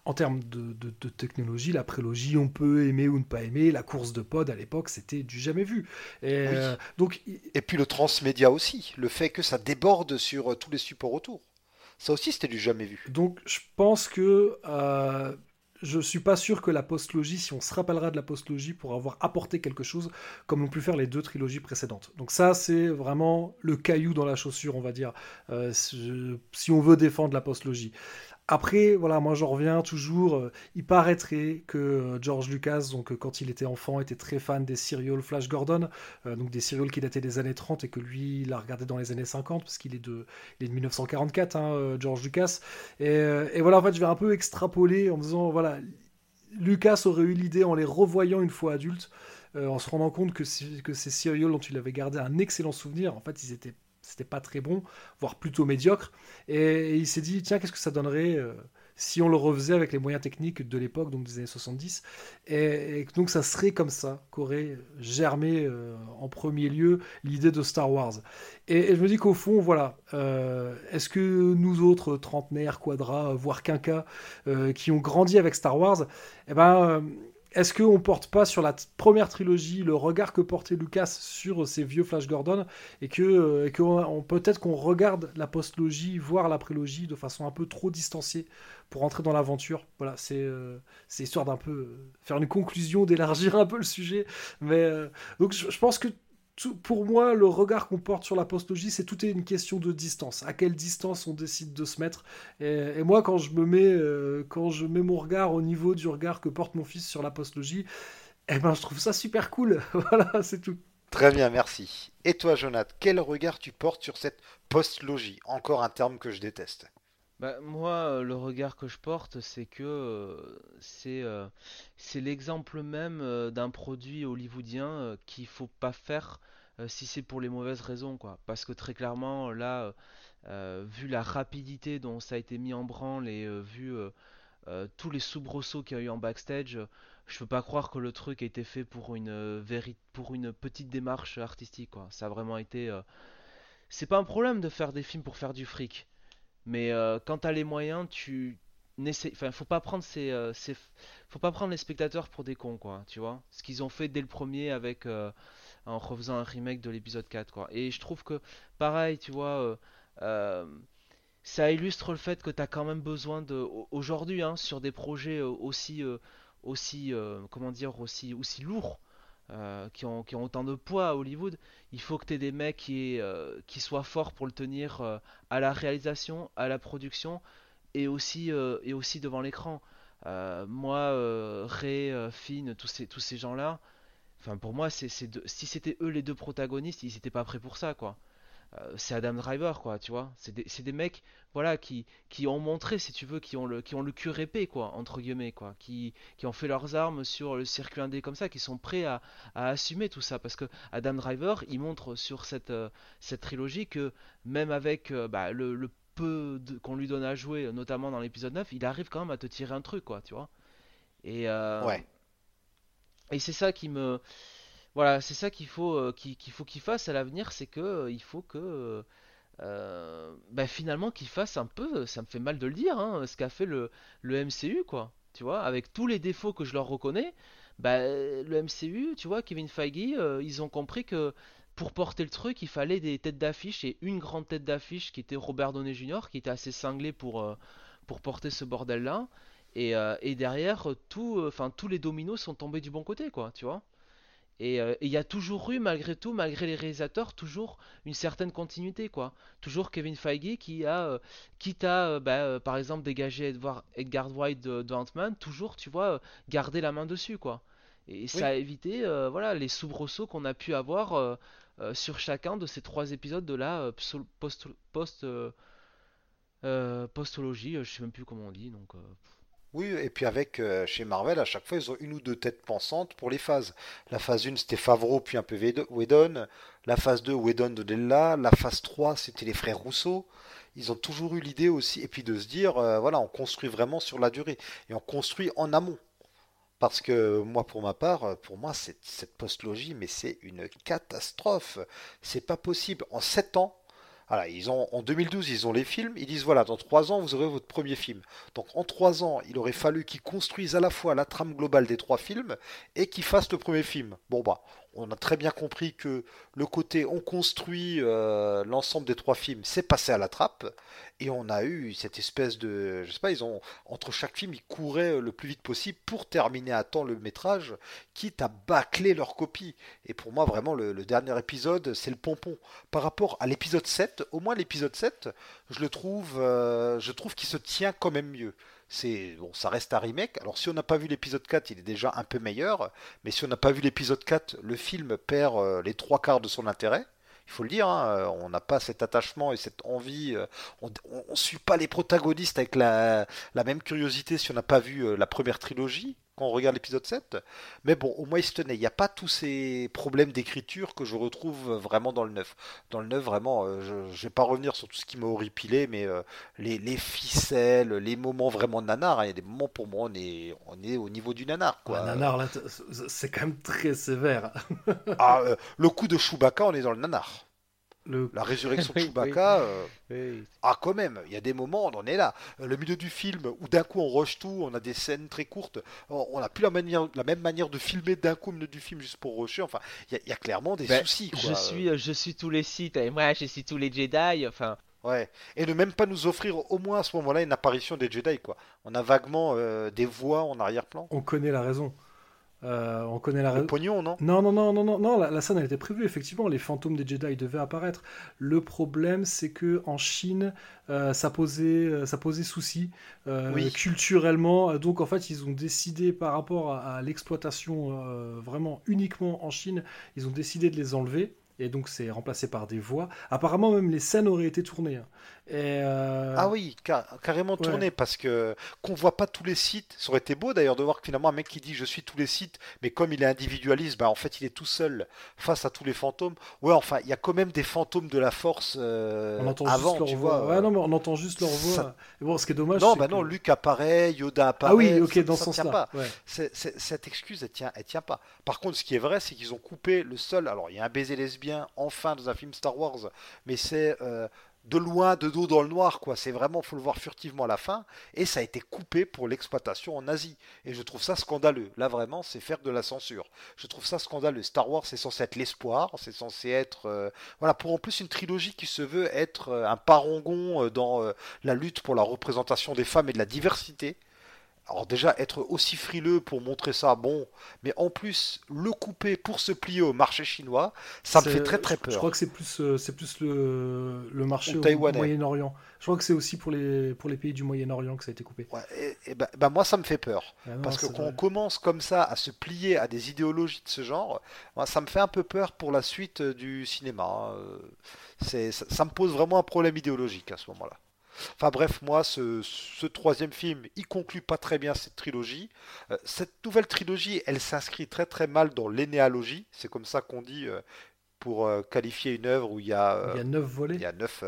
en termes de, de- de technologie, la prélogie, on peut aimer ou ne pas aimer. La course de pod à l'époque, c'était du jamais vu. Et, Oui. euh, donc, Et puis le transmédia aussi, le fait que ça déborde sur euh, tous les supports autour. Ça aussi, c'était du jamais vu. donc, je pense que euh, je suis pas sûr que la postlogie, si on se rappellera de la postlogie, pour avoir apporté quelque chose comme l'ont pu faire les deux trilogies précédentes. Donc ça, c'est vraiment le caillou dans la chaussure, on va dire, euh, si on veut défendre la postlogie. Après, voilà, moi j'en reviens toujours. euh, il paraîtrait que euh, George Lucas, donc euh, quand il était enfant, était très fan des serials Flash Gordon, donc des serials qui dataient des années 30 et que lui, il a regardé dans les années 50 parce qu'il est de, est de 1944, hein, George Lucas. Et, voilà, en fait, je vais un peu extrapoler en disant, voilà, Lucas aurait eu l'idée en les revoyant une fois adulte, en se rendant compte que, que ces serials dont il avait gardé un excellent souvenir, en fait, ils étaient c'était pas très bon, voire plutôt médiocre. Et, il s'est dit, tiens, qu'est-ce que ça donnerait euh, si on le refaisait avec les moyens techniques de l'époque, donc des années 70 et, et donc ça serait comme ça qu'aurait germé euh, en premier lieu l'idée de Star Wars. Et, je me dis qu'au fond, voilà, euh, est-ce que nous autres, trentenaires, quadras, voire quinquas, qui ont grandi avec Star Wars, eh ben, est-ce qu'on porte pas sur la première trilogie le regard que portait Lucas sur ces vieux Flash Gordon et que, euh, peut-être qu'on regarde la postlogie, voire la prélogie de façon un peu trop distanciée pour entrer dans l'aventure. Voilà, c'est euh, histoire d'un peu euh, faire une conclusion, d'élargir un peu le sujet. Mais euh, donc je pense que pour moi, le regard qu'on porte sur la postlogie, c'est tout est une question de distance. À quelle distance on décide de se mettre et, et moi, quand je me mets, euh, quand je mets mon regard au niveau du regard que porte mon fils sur la postlogie, eh ben, je trouve ça super cool. voilà, c'est tout. Très bien, merci. Et toi, Jonathan, quel regard tu portes sur cette postlogie? Encore un terme que je déteste. Bah, moi, euh, le regard que je porte, c'est que euh, c'est euh, c'est l'exemple même d'un produit hollywoodien qu'il faut pas faire si c'est pour les mauvaises raisons, quoi. Parce que très clairement, là, vu la rapidité dont ça a été mis en branle et vu tous les soubresauts qu'il y a eu en backstage, je peux pas croire que le truc a été fait pour une, pour une petite démarche artistique, quoi. Ça a vraiment été. C'est pas un problème de faire des films pour faire du fric. Mais quand t'as les moyens, tu enfin faut pas prendre ces, euh, faut pas prendre les spectateurs pour des cons quoi tu vois. Ce qu'ils ont fait dès le premier avec euh, en refaisant un remake de l'épisode 4 quoi. Et je trouve que pareil tu vois euh, ça illustre le fait que tu as quand même besoin de aujourd'hui hein, sur des projets aussi aussi comment dire aussi aussi lourds qui, ont, qui, ont, autant de poids à Hollywood, il faut que tu aies des mecs qui, qui soient forts pour le tenir à la réalisation, à la production, et aussi, euh, et aussi devant l'écran. Euh, moi, euh, Ray, Finn, tous ces, tous ces gens-là, enfin pour moi, c'est, si c'était eux les deux protagonistes, ils n'étaient pas prêts pour ça, quoi. C'est Adam Driver, quoi, tu vois. C'est des, des, mecs, voilà, qui, qui ont montré, si tu veux, qui ont le, qui ont le cul épais, quoi, entre guillemets, quoi, qui, qui ont fait leurs armes sur le circuit indé comme ça, qui sont prêts à, à assumer tout ça, parce que Adam Driver, il montre sur cette, cette trilogie que même avec bah, le, le qu'on lui donne à jouer, notamment dans l'épisode 9, il arrive quand même à te tirer un truc, quoi, tu vois. Et, euh, ouais. Et c'est ça qui me. Voilà, c'est ça qu'il faut euh, qu'il faut fasse à l'avenir, c'est que euh, il faut que. Bah, finalement qu'il fasse un peu, ça me fait mal de le dire, hein, ce qu'a fait le, MCU, quoi. Tu vois, avec tous les défauts que je leur reconnais, bah, le MCU, tu vois, Kevin Feige, ils ont compris que pour porter le truc, il fallait des têtes d'affiche et une grande tête d'affiche qui était Robert Downey Jr. qui était assez cinglé pour, euh, porter ce bordel là. Et, euh, derrière, tout, enfin tous les dominos sont tombés du bon côté, quoi, tu vois. Et euh, il y a toujours eu, malgré tout, malgré les réalisateurs, toujours une certaine continuité, quoi. Toujours Kevin Feige qui a, quitte à, bah, par exemple, dégager Edward, Edgar White de, de toujours, tu vois, garder la main dessus, quoi. Et ça a évité, voilà, les soubresauts qu'on a pu avoir euh, sur chacun de ces trois épisodes de la euh, post, post euh, postologie, je sais même plus comment on dit. Donc, et puis avec chez Marvel, à chaque fois, ils ont une ou deux têtes pensantes pour les phases. La phase 1, c'était Favreau, puis un peu Whedon. La phase 2, Whedon de Della. La phase 3, c'était les frères Rousseau. Ils ont toujours eu l'idée aussi, et puis de se dire, voilà, on construit vraiment sur la durée. Et on construit en amont. Parce que moi, pour ma part, pour moi, cette, cette postlogie, mais c'est une catastrophe. C'est pas possible. En 7 ans, voilà, ils ont, en 2012, ils ont les films. Ils disent voilà, dans 3 ans, vous aurez votre premier film. Donc en 3 ans, il aurait fallu qu'ils construisent à la fois la trame globale des trois films et qu'ils fassent le premier film. Bon, bah, on a très bien compris que le côté on construit euh, l'ensemble des trois films, c'est passé à la trappe. Et on a eu cette espèce de. Je sais pas, ils ont. Entre chaque film, ils couraient le plus vite possible pour terminer à temps le métrage, quitte à bâcler leur copie. Et pour moi, vraiment, le, dernier épisode, c'est le pompon. Par rapport à l'épisode 7, au moins l'épisode 7, je le trouve. Euh, je trouve qu'il se tient quand même mieux c'est bon, ça reste un remake. Alors si on n'a pas vu l'épisode 4, il est déjà un peu meilleur, mais si on n'a pas vu l'épisode 4, le film perd euh, les trois quarts de son intérêt. Il faut le dire, hein, euh, on n'a pas cet attachement et cette envie. Euh, on ne suit pas les protagonistes avec la, la même curiosité si on n'a pas vu la première trilogie quand on regarde l'épisode 7. Mais bon, au moins il se tenait. Il n'y a pas tous ces problèmes d'écriture que je retrouve vraiment dans le 9. Dans le 9, vraiment, euh, je ne vais pas revenir sur tout ce qui m'a horripilé, mais euh, les, ficelles, les moments vraiment nanar, hein, il y a des moments pour moi, on est, on est au niveau du nanar. Quoi. nanar, là, c'est quand même très sévère. ah, euh, le coup de Chewbacca, on est dans le nanar. La résurrection de Chewbacca, euh, ah quand même, il y a des moments, on en est là. Euh, le milieu du film, où d'un coup on rush tout, on a des scènes très courtes, on n'a plus la, manière, la même manière de filmer d'un coup au milieu du film juste pour rusher, enfin, il y, a clairement des ben, soucis. Je, suis, euh, je suis tous les sites, et moi je suis tous les Jedi, enfin... Ouais, et ne même pas nous offrir au moins à ce moment-là une apparition des Jedi, quoi. On a vaguement des voix en arrière-plan. On connaît la raison. Euh, on connaît la raison. pognon, non? Non, non, non, non, non, non la, scène elle était prévue, effectivement, les fantômes des Jedi devaient apparaître. Le problème, c'est que en Chine, euh, ça, posait, euh, ça posait souci culturellement. Donc, en fait, ils ont décidé, par rapport à l'exploitation vraiment uniquement en Chine, ils ont décidé de les enlever et donc c'est remplacé par des voix. Apparemment même les scènes auraient été tournées. Euh, ah oui, carrément tourné parce que qu'on voit pas tous les sites. Ça aurait été beau d'ailleurs de voir que finalement un mec qui dit je suis tous les sites, mais comme il est individualiste, bah en fait il est tout seul face à tous les fantômes. Ouais, enfin il y a quand même des fantômes de la force euh, on entend avant, juste leur tu voix. vois. Ouais, non, mais on entend juste leur voix. bon, ce qui est dommage. Non, bah non, Luc apparaît, Yoda apparaît. Ah oui, ok, dans ce sens-là. Cette excuse, elle tient, elle tient pas. Par contre, ce qui est vrai, c'est qu'ils ont coupé le seul. Alors il y a un baiser lesbien enfin dans un film Star Wars, mais c'est euh, de loin, de dos dans le noir, quoi. C'est vraiment, faut le voir furtivement à la fin. Et ça a été coupé pour l'exploitation en Asie. Et je trouve ça scandaleux. Là, vraiment, c'est faire de la censure. Je trouve ça scandaleux. Star Wars, c'est censé être l'espoir. C'est censé être, euh, voilà, pour en plus une trilogie qui se veut être euh, un parangon euh, dans la lutte pour la représentation des femmes et de la diversité. Alors déjà, être aussi frileux pour montrer ça, bon, mais en plus, le couper pour se plier au marché chinois, ça me fait très très peur. Je crois que c'est plus, euh, c'est plus le, le marché au, Moyen-Orient. Je crois que c'est aussi pour les, pour les pays du Moyen-Orient que ça a été coupé. et, ben, ben, moi, ça me fait peur. Ah parce que quand on commence comme ça à se plier à des idéologies de ce genre, ça me fait un peu peur pour la suite euh, du cinéma. Euh, c'est, ça me pose vraiment un problème idéologique à ce moment-là. Enfin bref, moi, ce, troisième film, il conclut pas très bien cette trilogie. Euh, cette nouvelle trilogie, elle s'inscrit très très mal dans l'énéalogie. C'est comme ça qu'on dit euh, pour euh, qualifier une œuvre où il y a... il y a neuf volets. Il y a neuf,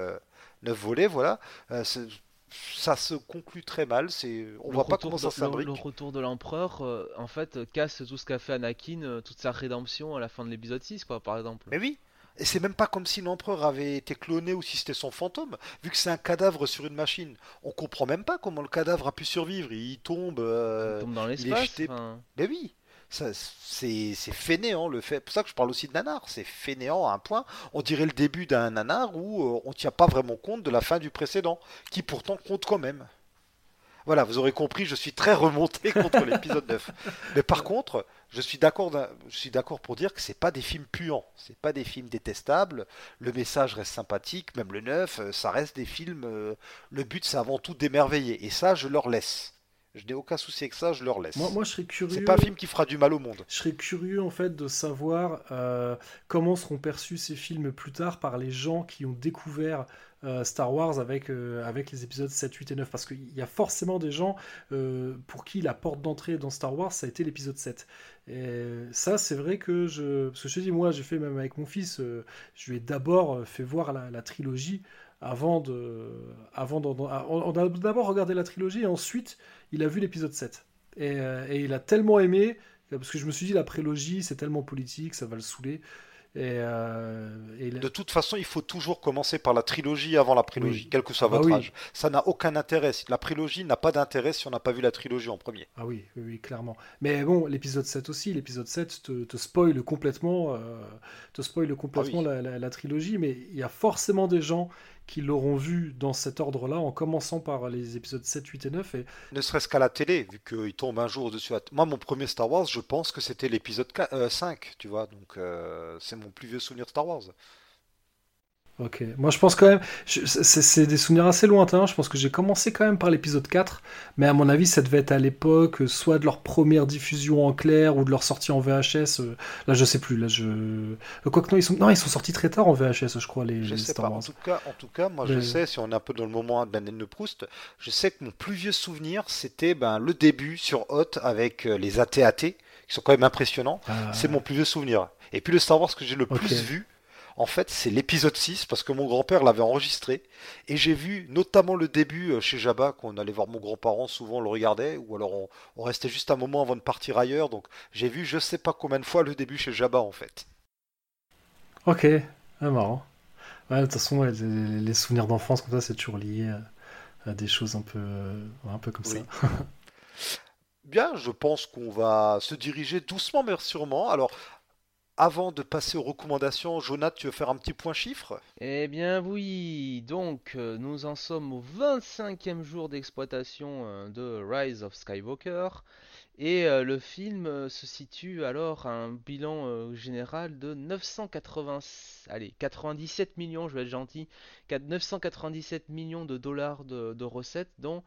neuf volets, voilà. ça se conclut très mal. C'est, on voit pas comment ça s'imbrique. Le, retour de l'empereur, en fait, casse tout ce qu'a fait Anakin, toute sa rédemption à la fin de l'épisode 6, quoi, par exemple. Mais oui, et c'est même pas comme si l'empereur avait été cloné ou si c'était son fantôme. Vu que c'est un cadavre sur une machine, on comprend même pas comment le cadavre a pu survivre. Il tombe. Euh, il tombe dans l'espace. Mais oui. C'est fainéant le fait. C'est pour ça que je parle aussi de nanar. C'est fainéant à un point. On dirait le début d'un nanar où euh, on tient pas vraiment compte de la fin du précédent, qui pourtant compte quand même. Voilà, vous aurez compris, je suis très remonté contre l'épisode 9. Mais par contre, je suis d'accord, je suis d'accord pour dire que c'est pas des films puants, c'est pas des films détestables. Le message reste sympathique, même le 9, euh, ça reste des films. Euh, le but, c'est avant tout d'émerveiller, et ça, je leur laisse. Je n'ai aucun souci avec ça, je leur laisse. Moi, moi je serais curieux. C'est pas un film qui fera du mal au monde. Je serais curieux en fait de savoir euh, comment seront perçus ces films plus tard par les gens qui ont découvert euh, Star Wars avec, euh, avec les épisodes 7, 8 et 9. Parce qu'il y a forcément des gens euh, pour qui la porte d'entrée dans Star Wars, ça a été l'épisode 7. Et ça, c'est vrai que je. Parce que je te dis, moi, j'ai fait même avec mon fils, je lui ai d'abord fait voir la, trilogie avant de. Avant on a d'abord regardé la trilogie et ensuite, il a vu l'épisode 7. Et, et, il a tellement aimé, parce que je me suis dit, la prélogie, c'est tellement politique, ça va le saouler. Euh, et, De toute façon, il faut toujours commencer par la trilogie avant la prélogie, quel que soit ah bah votre âge. Ça n'a aucun intérêt. La prélogie n'a pas d'intérêt si on n'a pas vu la trilogie en premier. Ah oui, oui, clairement. Mais bon, l'épisode 7 aussi, l'épisode 7 te, te spoil complètement, euh, te spoil complètement ah la, trilogie, mais il y a forcément des gens qui l'auront vu dans cet ordre-là, en commençant par les épisodes 7, 8 et 9. Et... Ne serait-ce qu'à la télé, vu qu'il tombe un jour dessus. Moi, mon premier Star Wars, je pense que c'était l'épisode 5, euh, tu vois, donc euh, c'est mon plus vieux souvenir Star Wars. Ok, moi je pense quand même, c'est des souvenirs assez lointains, je pense que j'ai commencé quand même par l'épisode 4, mais à mon avis ça devait être à l'époque, euh, soit de leur première diffusion en clair ou de leur sortie en VHS, euh, là je sais plus, là je... Euh, quoi que non, ils sont, non, ils sont sortis très tard en VHS je crois, les, je sais pas. En tout cas, en tout cas moi je sais, si on est un peu dans le moment de de Proust, je sais que mon plus vieux souvenir c'était ben, le début sur Hot avec les AT-AT, qui sont quand même impressionnants, ah. c'est mon plus vieux souvenir. Et puis le Star Wars que j'ai le plus vu, en fait, c'est l'épisode 6 parce que mon grand-père l'avait enregistré et j'ai vu notamment le début euh, chez Jabba qu'on allait voir mon grand-parent, souvent on le regardait ou alors on, restait juste un moment avant de partir ailleurs. Donc j'ai vu je sais pas combien de fois le début chez Jabba en fait. Ok, ah, marrant. de toute façon, les, souvenirs d'enfance comme ça, c'est toujours lié à, des choses un peu, un peu comme ça. Bien, je pense qu'on va se diriger doucement mais sûrement. Alors, avant de passer aux recommandations, Jonathan, tu veux faire un petit point chiffre Eh bien oui, donc euh, nous en sommes au 25e jour d'exploitation euh, de Rise of Skywalker. Et euh, le film se situe alors à un bilan général de 980, allez, 97 millions, je vais être gentil, 997 millions de dollars de, recettes, dont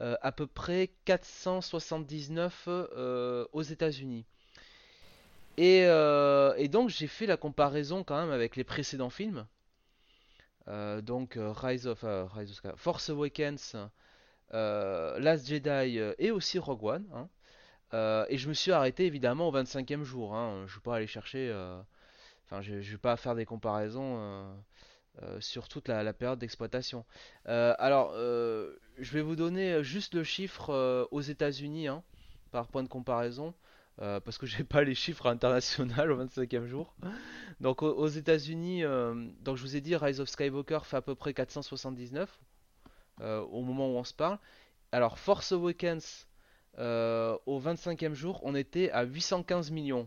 à peu près 479 aux États-Unis. Euh, et, donc j'ai fait la comparaison quand même avec les précédents films. donc Rise of, Rise of Force Awakens, Last Jedi et aussi Rogue One. Hein. et je me suis arrêté évidemment au 25e jour. Hein. Je ne vais pas aller chercher. Enfin, je ne vais pas faire des comparaisons sur toute la, période d'exploitation. alors, je vais vous donner juste le chiffre aux États-Unis hein, par point de comparaison. Euh, parce que j'ai pas les chiffres internationaux au 25e jour. Donc aux, États-Unis, euh, donc je vous ai dit, Rise of Skywalker fait à peu près 479 euh, au moment où on se parle. Alors Force Awakens au 25e jour, on était à 815 millions.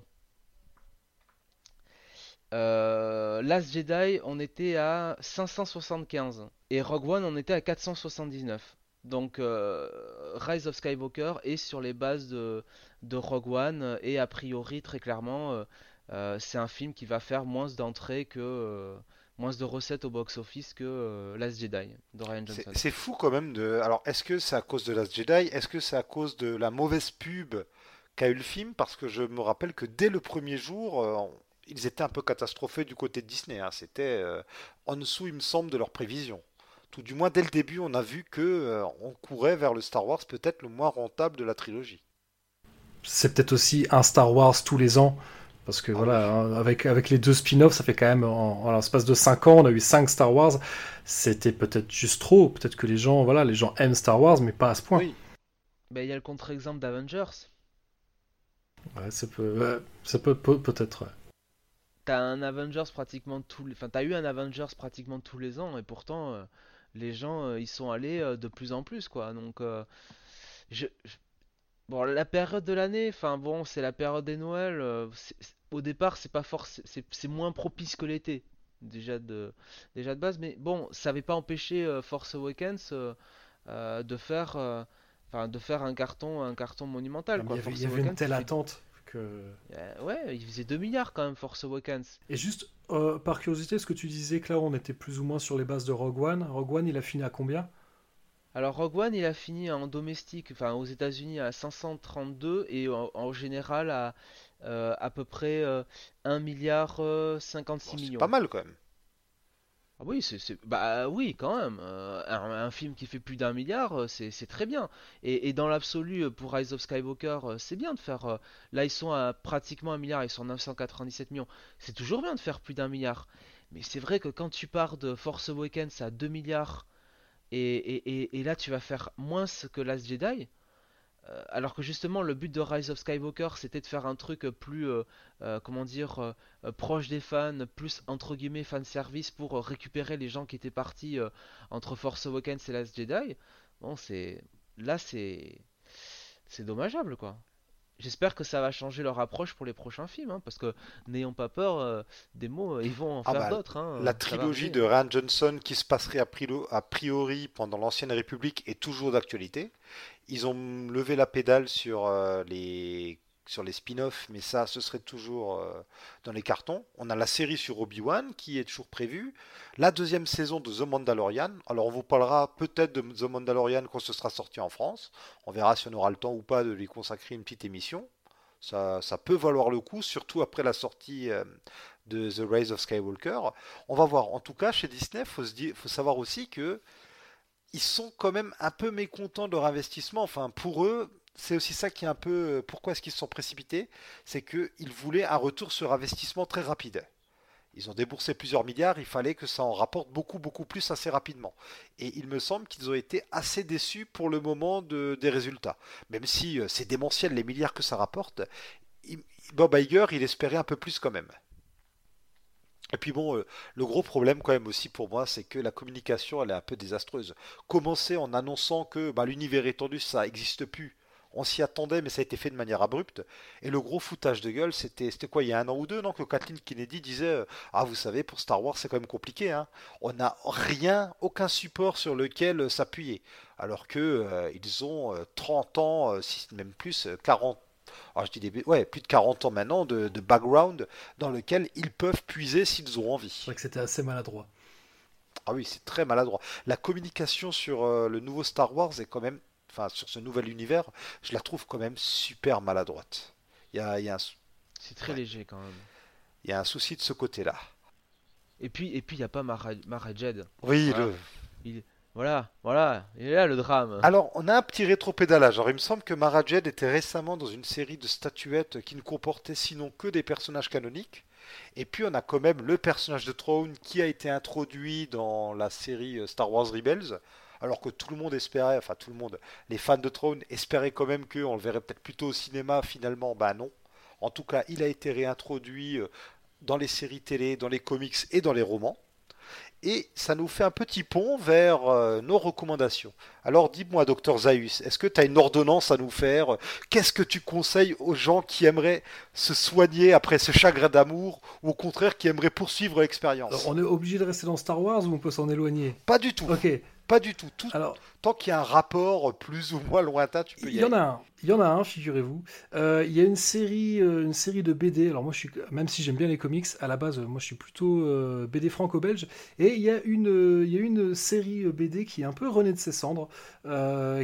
Last Jedi, on était à 575 et Rogue One, on était à 479. Donc Rise of Skywalker est sur les bases de, de Rogue One et a priori très clairement euh, euh, c'est un film qui va faire moins d'entrées que euh, moins de recettes au box-office que Last Jedi de Ryan Johnson. C'est fou quand même de. Alors, est-ce que c'est à cause de Last Jedi? Est-ce que c'est à cause de la mauvaise pub qu'a eu le film? Parce que je me rappelle que dès le premier jour, ils étaient un peu catastrophés du côté de Disney. Hein. C'était en dessous, il me semble, de leurs prévisions. Tout du moins, dès le début, on a vu que on courait vers le Star Wars peut-être le moins rentable de la trilogie c'est peut-être aussi un Star Wars tous les ans. Parce que ah voilà, hein, avec, avec les deux spin-offs, ça fait quand même, en, l'espace de 5 ans, on a eu 5 Star Wars. C'était peut-être juste trop. Peut-être que les gens, voilà, les gens aiment Star Wars, mais pas à ce point. Oui. Ben, il y a le contre-exemple d'Avengers. Ouais, ça peut, ça peut, peut-être. T'as un Avengers pratiquement tous les, enfin, t'as eu un Avengers pratiquement tous les ans, et pourtant, euh, les gens, euh, ils sont allés euh, de plus en plus, quoi. Donc, je Bon, la période de l'année, enfin bon, c'est la période des Noëls. Euh, au départ, c'est pas forcément, c'est moins propice que l'été, déjà de, déjà de base. Mais bon, ça n'avait pas empêché euh, Force Awakens euh, de faire, enfin, de faire un carton, un carton monumental. Quoi. Il y avait, une telle attente que. ouais, il faisait 2 milliards quand même Force Awakens. Et juste par curiosité, ce que tu disais que là, on était plus ou moins sur les bases de Rogue One. Rogue One, il a fini à combien? Alors Rogue One, il a fini en domestique, enfin aux États-Unis à 532 et en, général à euh, à peu près 1 euh, milliard 56 millions. C'est pas mal quand même. Ah oui, c'est bah oui quand même. Euh, un, film qui fait plus d'un milliard, c'est très bien. Et, dans l'absolu, pour Rise of Skywalker, c'est bien de faire. là, ils sont à pratiquement un milliard, ils sont à 997 millions. C'est toujours bien de faire plus d'un milliard. Mais c'est vrai que quand tu pars de Force Awakens à 2 milliards et, là, tu vas faire moins que Last Jedi. Euh, alors que justement, le but de Rise of Skywalker, c'était de faire un truc plus, euh, euh, comment dire, proche des fans, plus entre guillemets fan service pour récupérer les gens qui étaient partis entre Force Awakens et Last Jedi. Bon, c'est là, c'est c'est dommageable, quoi. J'espère que ça va changer leur approche pour les prochains films, hein, parce que n'ayons pas peur euh, des mots, euh, ils vont en ah faire bah, d'autres. Hein, la trilogie de Ryan Johnson qui se passerait a priori pendant l'Ancienne République est toujours d'actualité. Ils ont levé la pédale sur euh, les sur les spin-offs, mais ça, ce serait toujours euh, dans les cartons. On a la série sur Obi-Wan qui est toujours prévue. La deuxième saison de The Mandalorian. Alors, on vous parlera peut-être de The Mandalorian quand ce sera sorti en France. On verra si on aura le temps ou pas de lui consacrer une petite émission. Ça, ça peut valoir le coup, surtout après la sortie euh, de The Rise of Skywalker. On va voir. En tout cas, chez Disney, faut, faut savoir aussi que ils sont quand même un peu mécontents de leur investissement. Enfin, pour eux, c'est aussi ça qui est un peu. Euh, pourquoi est-ce qu'ils se sont précipités C'est qu'ils voulaient un retour sur investissement très rapide. Ils ont déboursé plusieurs milliards, il fallait que ça en rapporte beaucoup, beaucoup plus assez rapidement. Et il me semble qu'ils ont été assez déçus pour le moment de, des résultats. Même si euh, c'est démentiel les milliards que ça rapporte, Bob Iger, il espérait un peu plus quand même. Et puis bon, euh, le gros problème quand même aussi pour moi, c'est que la communication, elle est un peu désastreuse. Commencer en annonçant que bah, l'univers étendu, ça n'existe plus, on s'y attendait, mais ça a été fait de manière abrupte. Et le gros foutage de gueule, c'était quoi, il y a un an ou deux, non, que Kathleen Kennedy disait euh, Ah, vous savez, pour Star Wars, c'est quand même compliqué. Hein. On n'a rien, aucun support sur lequel euh, s'appuyer. Alors que euh, ils ont 30 ans, si même plus, 40 alors je dis ouais, plus de 40 ans maintenant de, background dans lequel ils peuvent puiser s'ils ont envie. C'est vrai que c'était assez maladroit. Ah oui, c'est très maladroit. La communication sur le nouveau Star Wars est quand même enfin sur ce nouvel univers, je la trouve quand même super maladroite. Il y a, C'est très léger quand même. Il y a un souci de ce côté-là. Et puis, et puis, il n'y a pas Mara, Mara Jed. Oui, Voilà. le- Il... Voilà, voilà, il est là le drame. Alors, on a un petit rétropédalage. Alors, il me semble que Mara Jade était récemment dans une série de statuettes qui ne comportait sinon que des personnages canoniques. Et puis, on a quand même le personnage de Throne qui a été introduit dans la série euh, Star Wars Rebels. Alors que tout le monde espérait, enfin tout le monde, les fans de Throne espéraient quand même qu'on le verrait peut-être plutôt au cinéma. Finalement, bah non. En tout cas, il a été réintroduit euh, dans les séries télé, dans les comics et dans les romans. Et ça nous fait un petit pont vers euh, nos recommandations. Alors dis-moi, docteur Zaius, est-ce que tu as une ordonnance à nous faire? Qu'est-ce que tu conseilles aux gens qui aimeraient se soigner après ce chagrin d'amour ou au contraire qui aimeraient poursuivre l'expérience? On est obligé de rester dans Star Wars ou on peut s'en éloigner? Pas du tout. Ok, Pas du tout. Tout- alors Tant qu'il y a un rapport plus ou moins lointain, tu peux y, il y en aller. a un, il y en a un, figurez-vous. Euh, il y a une série, euh, une série de BD. Alors moi, je suis, même si j'aime bien les comics, à la base, euh, moi, je suis plutôt euh, BD franco-belge. Et il y a une, il y a une série BD qui est un peu renée de ses cendres,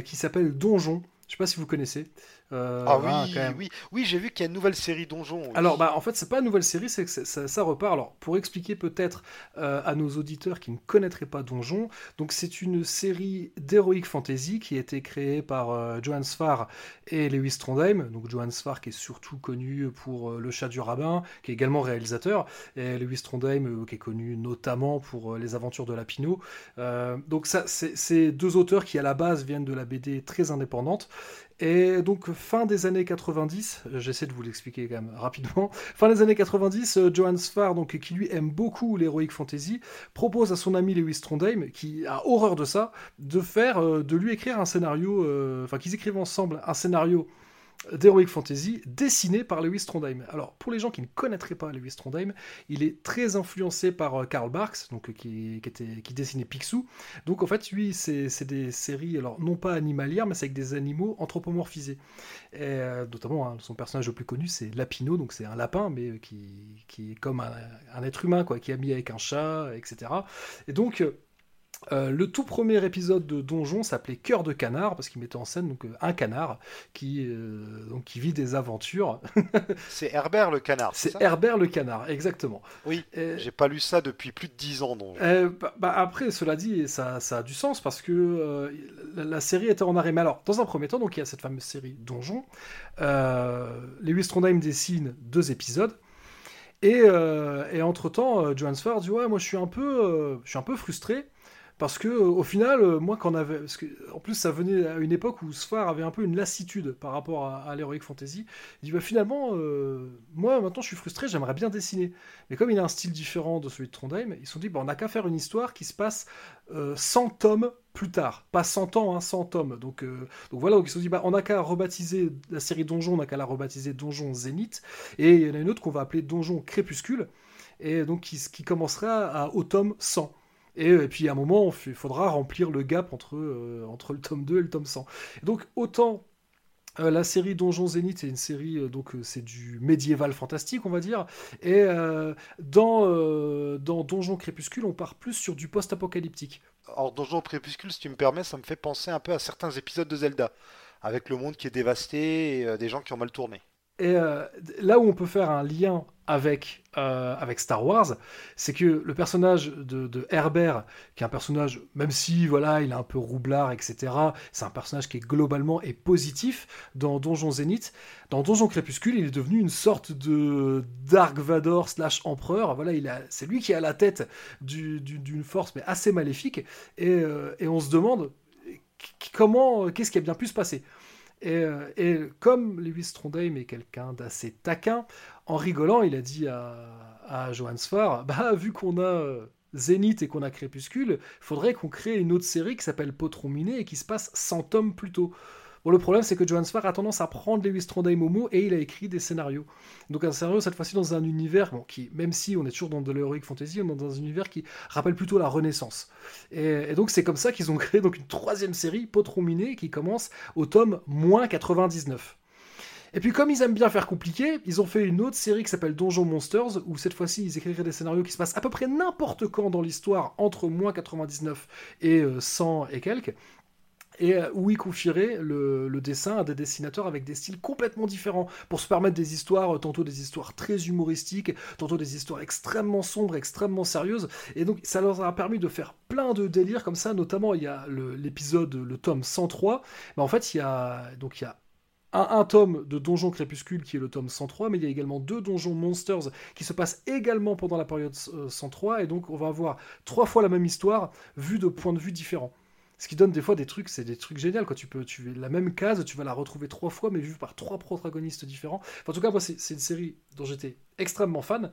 qui s'appelle Donjon. Je sais pas si vous connaissez. Euh, Ah oui, quand même. oui, oui, j'ai vu qu'il y a une nouvelle série Donjon. oui. Alors, bah, en fait, c'est pas une nouvelle série, c'est que ça, ça repart. Alors, pour expliquer peut-être euh, à nos auditeurs qui ne connaîtraient pas Donjon, donc c'est une série d'heroic fantasy qui a été créée par euh, Johan Sfar et Lewis Trondheim. Donc, Johan Sfar qui est surtout connu pour euh, Le Chat du Rabbin, qui est également réalisateur, et Lewis Trondheim qui est connu notamment pour Les Aventures de Lapino. Donc, ça, c'est deux auteurs qui à la base viennent de la BD très indépendante. Et donc, fin des années 90, euh, j'essaie de vous l'expliquer quand même rapidement. Fin des années 90, euh, Johan Sfar, donc, qui lui aime beaucoup l'heroic fantasy, propose à son ami Lewis Trondheim, qui a horreur de ça, de faire, euh, de lui écrire un scénario, euh, enfin qu'ils écrivent ensemble un scénario d'Heroic Fantasy dessiné par Lewis Trondheim. Alors, pour les gens qui ne connaîtraient pas Lewis Trondheim, il est très influencé par euh, Karl Barks, donc, euh, qui, était, qui dessinait Picsou. Donc, en fait, lui, c'est des séries, alors non pas animalières, mais c'est avec des animaux anthropomorphisés. Et, euh, notamment, hein, son personnage le plus connu, c'est Lapino, donc c'est un lapin, mais qui, qui est comme un, être humain, quoi, qui est mis avec un chat, etc. Et donc, euh, le tout premier épisode de Donjon s'appelait Cœur de canard parce qu'il mettait en scène donc euh, un canard qui euh, donc qui vit des aventures. C'est Herbert le canard, c'est Herbert le canard, exactement. Oui, Et- j'ai pas lu ça depuis plus de 10 ans. Donc. bah, bah, après, cela dit, ça, ça a du sens parce que euh, la, la série était en arrêt. Mais alors, dans un premier temps, donc il y a cette fameuse série Donjon. Lewis Trondheim dessine deux épisodes. Et, et entre-temps, euh, Johan Sfar dit Ouais, moi je suis un peu, je suis un peu frustré. Parce que au final, euh, moi, quand on avait, en plus, ça venait à une époque où Sfar avait un peu une lassitude par rapport à, à l'heroic fantasy. Il dit bah, finalement, euh, moi maintenant, je suis frustré, j'aimerais bien dessiner. Mais comme il a un style différent de celui de Trondheim, ils se sont dit bah, on n'a qu'à faire une histoire qui se passe euh, 100 tomes plus tard, pas 100 ans, hein, 100 tomes. Donc, euh, voilà, ils se sont dit bah, on n'a qu'à rebaptiser la série Donjon, on n'a qu'à la rebaptiser Donjon Zénith, et il y en a une autre qu'on va appeler Donjon Crépuscule, et donc qui, qui commencera à, au tome 100. Et, et puis à un moment, il faudra remplir le gap entre, euh, entre le tome 2 et le tome 100. Et donc autant euh, la série Donjon Zénith c'est une série, euh, donc euh, c'est du médiéval fantastique, on va dire. Et euh, dans, euh, dans Donjon Crépuscule, on part plus sur du post-apocalyptique. Alors, Donjon Crépuscule, si tu me permets, ça me fait penser un peu à certains épisodes de Zelda, avec le monde qui est dévasté et euh, des gens qui ont mal tourné. Et euh, là où on peut faire un lien avec, euh, Star Wars, c'est que le personnage de, Herbert, qui est un personnage, même si voilà, il est un peu roublard, etc., c'est un personnage qui est globalement et positif dans Donjon Zénith. Dans Donjon Crépuscule, il est devenu une sorte de Dark Vador slash empereur. Voilà, c'est lui qui est à la tête du- du- d'une force mais assez maléfique. Et, euh, et on se demande comment, qu'est-ce qui a bien pu se passer? Et, euh, et comme Lewis Trondheim est quelqu'un d'assez taquin, en rigolant, il a dit à, à Johan Sfar, bah vu qu'on a euh, Zénith et qu'on a Crépuscule, faudrait qu'on crée une autre série qui s'appelle Potron Miné et qui se passe 100 tomes plus tôt. Le problème, c'est que Johan Sfar a tendance à prendre Lewis Trondheim au mot et il a écrit des scénarios. Donc un scénario, cette fois-ci, dans un univers, bon, qui, même si on est toujours dans de l'heroic fantasy, on est dans un univers qui rappelle plutôt la Renaissance. Et, et donc c'est comme ça qu'ils ont créé donc une troisième série, Potron Miné, qui commence au tome moins 99. Et puis comme ils aiment bien faire compliqué, ils ont fait une autre série qui s'appelle Donjon Monsters, où cette fois-ci ils écriraient des scénarios qui se passent à peu près n'importe quand dans l'histoire, entre moins 99 et euh, 100 et quelques. Et euh, où il confierait le, dessin à des dessinateurs avec des styles complètement différents pour se permettre des histoires, euh, tantôt des histoires très humoristiques, tantôt des histoires extrêmement sombres, extrêmement sérieuses. Et donc ça leur a permis de faire plein de délires comme ça. Notamment, il y a l'épisode, le, tome 103. Mais en fait, il y a donc il y a un, tome de Donjon Crépuscule qui est le tome 103, mais il y a également deux Donjons Monsters qui se passent également pendant la période 103, euh, et donc on va avoir trois fois la même histoire vue de points de vue différents. Ce qui donne des fois des trucs, c'est des trucs géniaux. Quand tu peux, tu la même case, tu vas la retrouver trois fois, mais vue par trois protagonistes différents. en tout cas, moi, c'est une série dont j'étais extrêmement fan.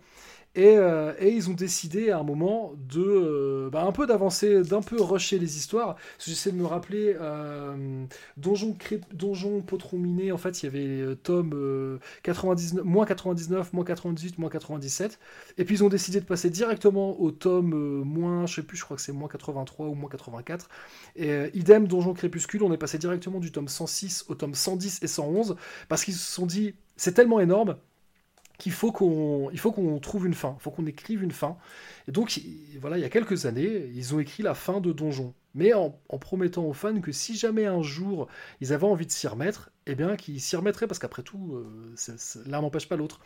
Euh, et, ils ont décidé à un moment de euh, bah, un peu d'avancer, d'un peu rusher les histoires. J'essaie de me rappeler euh, Donjon, Donjon Potron Miné, en fait il y avait tome 99, moins 99, moins 98, moins 97. Et puis ils ont décidé de passer directement au tome moins, je sais plus, je crois que c'est moins 83 ou moins 84. Et idem Donjon Crépuscule, on est passé directement du tome 106 au tome 110 et 111 parce qu'ils se sont dit c'est tellement énorme qu'il faut qu'on il faut qu'on trouve une fin, il faut qu'on écrive une fin. Et donc voilà, il y a quelques années, ils ont écrit la fin de Donjon, mais en, promettant aux fans que si jamais un jour ils avaient envie de s'y remettre, eh bien qu'ils s'y remettraient parce qu'après tout, euh, l'un n'empêche pas l'autre.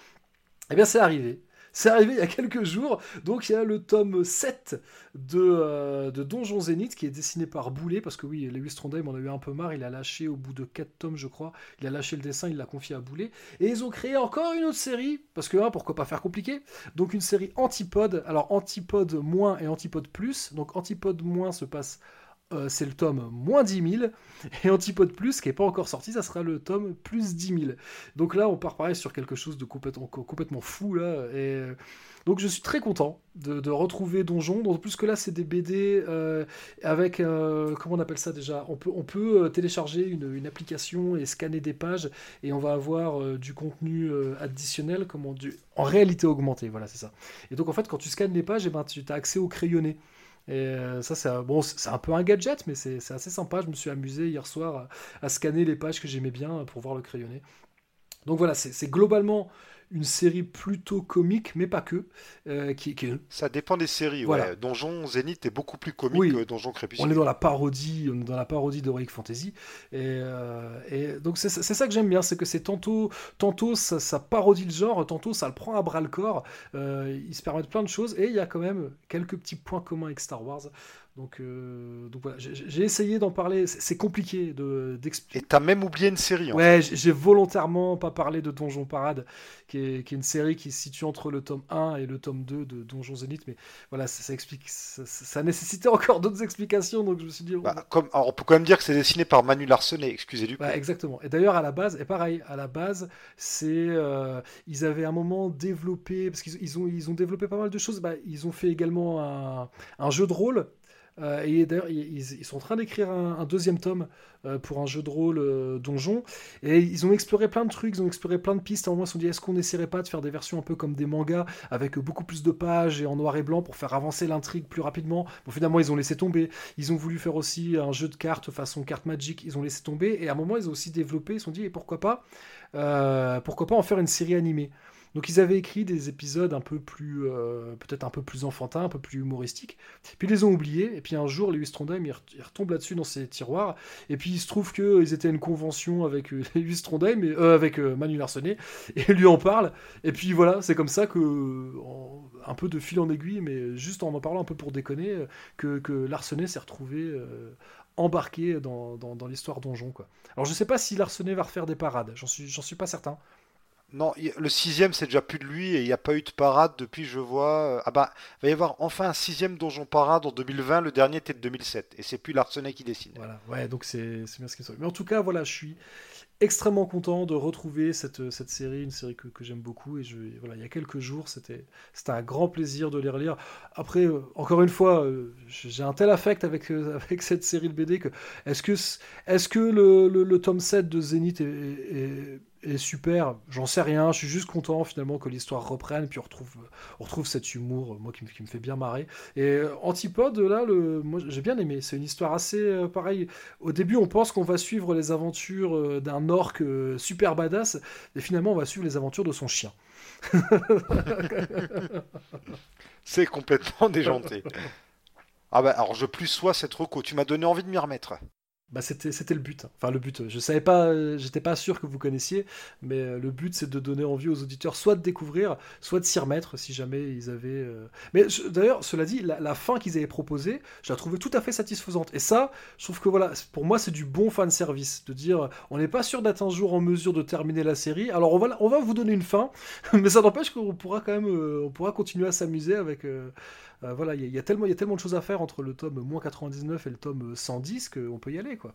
Eh bien c'est arrivé. C'est arrivé il y a quelques jours. Donc il y a le tome 7 de, euh, Donjon Zénith qui est dessiné par Boulet. Parce que oui, Lewis Trondheim en a eu un peu marre. Il a lâché au bout de 4 tomes, je crois. Il a lâché le dessin, il l'a confié à Boulet. Et ils ont créé encore une autre série. Parce que, hein, pourquoi pas faire compliqué? Donc une série Antipode. Alors Antipode moins et Antipode plus. Donc Antipode moins se passe euh, c'est le tome moins 10 000, et Antipode Plus, qui n'est pas encore sorti, ça sera le tome plus 10 000. Donc là, on part pareil sur quelque chose de complètement, fou, là, et euh, donc je suis très content de, retrouver Donjon, d'autant plus que là, c'est des BD euh, avec, comment on appelle ça déjà? On peut, on peut télécharger une, application et scanner des pages, et on va avoir du contenu additionnel, comment, en réalité augmentée, voilà, c'est ça. Et donc en fait, quand tu scannes les pages, et eh ben, tu as accès au crayonné. Et euh, ça, c'est bon, c'est un peu un gadget, mais c'est assez sympa. Je me suis amusé hier soir à, scanner les pages que j'aimais bien pour voir le crayonné. Donc voilà, c'est globalement une série plutôt comique, mais pas que. Euh, qui, Ça dépend des séries. Ouais. Donjon Zénith est beaucoup plus comique que Donjon Crépuscule. On est dans la parodie, on est dans la parodie d'Heroic Fantasy. Et, euh, et donc c'est ça que j'aime bien, c'est que c'est tantôt, tantôt ça, parodie le genre, tantôt ça le prend à bras le corps. Euh, ils se permettent plein de choses et il y a quand même quelques petits points communs avec Star Wars. Donc, euh, donc voilà, j'ai essayé d'en parler. C'est compliqué d'expliquer. Et t'as même oublié une série. En ouais, j'ai volontairement pas parlé de Donjon Parade, qui est, qui est, une série qui se situe entre le tome 1 et le tome 2 de Donjon Zénith. Mais voilà, ça, explique. Ça, nécessitait encore d'autres explications, donc je me suis dit. Bah, comme, alors on peut quand même dire que c'est dessiné par Manu Larsenet, excusez du bah, exactement. Et d'ailleurs, à la base, et pareil, à la base, c'est. Euh, ils avaient un moment développé, parce qu'ils ils ont, ils ont développé pas mal de choses. Bah, ils ont fait également un, un jeu de rôle euh, et d'ailleurs, ils, sont en train d'écrire un, deuxième tome euh, pour un jeu de rôle euh, donjon. Et ils ont exploré plein de trucs, ils ont exploré plein de pistes. À un moment, ils se sont dit est-ce qu'on n'essaierait pas de faire des versions un peu comme des mangas, avec beaucoup plus de pages et en noir et blanc pour faire avancer l'intrigue plus rapidement? Bon, finalement, ils ont laissé tomber. Ils ont voulu faire aussi un jeu de cartes façon carte Magic, ils ont laissé tomber. Et à un moment, ils ont aussi développé, ils se sont dit et pourquoi pas, pourquoi pas en faire une série animée? Donc ils avaient écrit des épisodes un peu plus, euh, peut-être un peu plus enfantins, un peu plus humoristiques. Puis ils les ont oubliés. Et puis un jour, Lewis Trondheim, il, retombe là-dessus dans ses tiroirs. Et puis il se trouve qu'ils étaient à une convention avec euh, Lewis Trondheim, et, euh, avec Manu Larsenet, et lui en parle. Et puis voilà, c'est comme ça que, un peu de fil en aiguille, mais juste en en parlant un peu pour déconner, que, que s'est retrouvé embarqué dans, dans, dans l'histoire donjon. Quoi. Alors je sais pas si Larsenet va refaire des parades, j'en suis, j'en suis pas certain. Non, le sixième, c'est déjà plus de lui et il n'y a pas eu de parade depuis, je vois. Euh, ah bah, il va y avoir enfin un sixième Donjon Parade en 2020. Le dernier était de 2007 et c'est plus l'Arsenal qui dessine. Voilà, donc c'est bien ce qui est Mais en tout cas, voilà, je suis extrêmement content de retrouver cette, cette série, une série que, j'aime beaucoup. Et je, voilà, il y a quelques jours, c'était un grand plaisir de les relire. Après, euh, encore une fois, euh, j'ai un tel affect avec, cette série de BD que est-ce que, est que le, le, tome 7 de Zénith est super. J'en sais rien. Je suis juste content finalement que l'histoire reprenne, puis on retrouve, retrouve cet humour, moi qui, me, qui me fait bien marrer. Et euh, Antipode, là, le, moi j'ai bien aimé. C'est une histoire assez euh, pareil. Au début, on pense qu'on va suivre les aventures euh, d'un orc super badass, et finalement, on va suivre les aventures de son chien. C'est complètement déjanté. Ah bah alors je plus sois cette reco, tu m'as donné envie de m'y remettre. Bah c'était le but. Enfin le but. Je savais pas, j'étais pas sûr que vous connaissiez, mais euh, le but c'est de donner envie aux auditeurs soit de découvrir, soit de s'y remettre si jamais ils avaient. Euh, mais d'ailleurs, cela dit, la, fin qu'ils avaient proposée, je la trouvais tout à fait satisfaisante. Et ça, je trouve que voilà, pour moi c'est du bon fan service de dire, on n'est pas sûr d'être un jour en mesure de terminer la série. Alors on va vous donner une fin, mais ça n'empêche qu'on pourra quand même, euh, on pourra continuer à s'amuser avec. Euh, voilà, il y, a tellement, il y a tellement de choses à faire entre le tome moins 99 et le tome 110 qu'on peut y aller, quoi.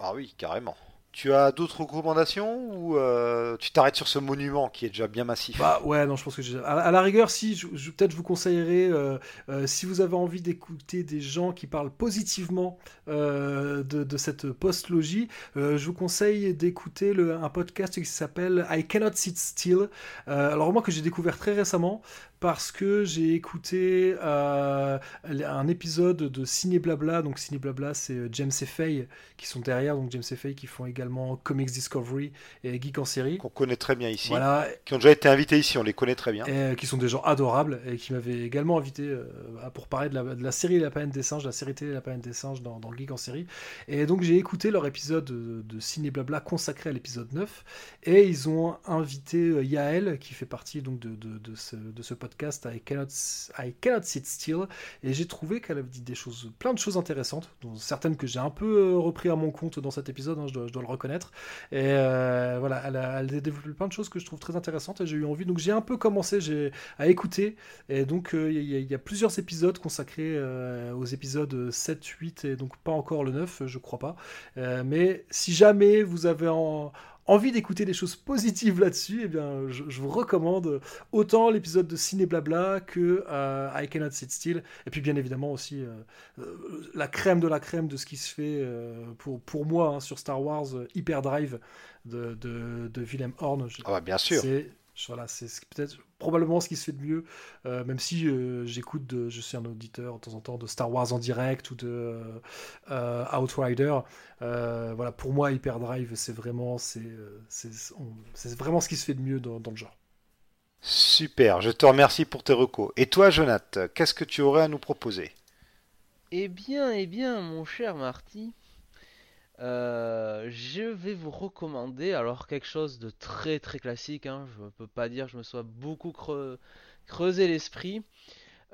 Ah oui, carrément. Tu as d'autres recommandations ou euh, tu t'arrêtes sur ce monument qui est déjà bien massif? Bah ouais, non, je pense que j'ai... À, la rigueur, si, je, peut-être je vous conseillerais, euh, si vous avez envie d'écouter des gens qui parlent positivement de, cette post-logie, je vous conseille d'écouter un podcast qui s'appelle I Cannot Sit Still. alors moi que j'ai découvert très récemment, parce que j'ai écouté euh, un épisode de Ciné Blabla. Donc Ciné Blabla, c'est euh, James et Faye qui sont derrière. Donc James et Faye qui font également Comics Discovery et Geek en série. Qu'on connaît très bien ici. Voilà. Qui ont déjà été invités ici, on les connaît très bien. Et euh, qui sont des gens adorables et qui m'avaient également invité pour parler de la, série La Planète des Singes, la série télé La Planète des Singes dans, dans Geek en série. Et donc j'ai écouté leur épisode de, Ciné Blabla consacré à l'épisode 9. Et ils ont invité Yael qui fait partie donc de, de ce, de ce podcast podcast I Cannot, I Cannot Sit Still et j'ai trouvé qu'elle avait dit des choses, plein de choses intéressantes, dont certaines que j'ai un peu euh, repris à mon compte dans cet épisode, hein, je, dois, le reconnaître. Et euh, voilà, elle a, développé plein de choses que je trouve très intéressantes et j'ai eu envie. Donc j'ai un peu commencé à écouter et donc euh, il y, a plusieurs épisodes consacrés aux épisodes 7, 8 et donc pas encore le 9, je crois pas. mais si jamais vous avez en envie d'écouter des choses positives là-dessus, eh bien, je, vous recommande autant l'épisode de Ciné Blabla que euh, I Cannot Sit Still, et puis bien évidemment aussi euh, euh, la crème de la crème de ce qui se fait pour, pour moi hein, sur Star Wars Hyperdrive de, de, de Willem Horn. Ah bah, bien sûr. Voilà, c'est peut-être probablement ce qui se fait de mieux, euh, même si euh, j'écoute, je suis un auditeur de temps en temps de Star Wars en direct ou de euh, Outrider. voilà, pour moi, Hyperdrive, c'est vraiment, c'est, c'est, vraiment ce qui se fait de mieux dans, dans, le genre. Super, je te remercie pour tes recos. Et toi, Jonathan, qu'est-ce que tu aurais à nous proposer? Eh bien, eh bien, mon cher Marty, euh, je vais vous recommander alors quelque chose de très très classique. Hein, je ne peux pas dire que je me sois beaucoup creusé l'esprit.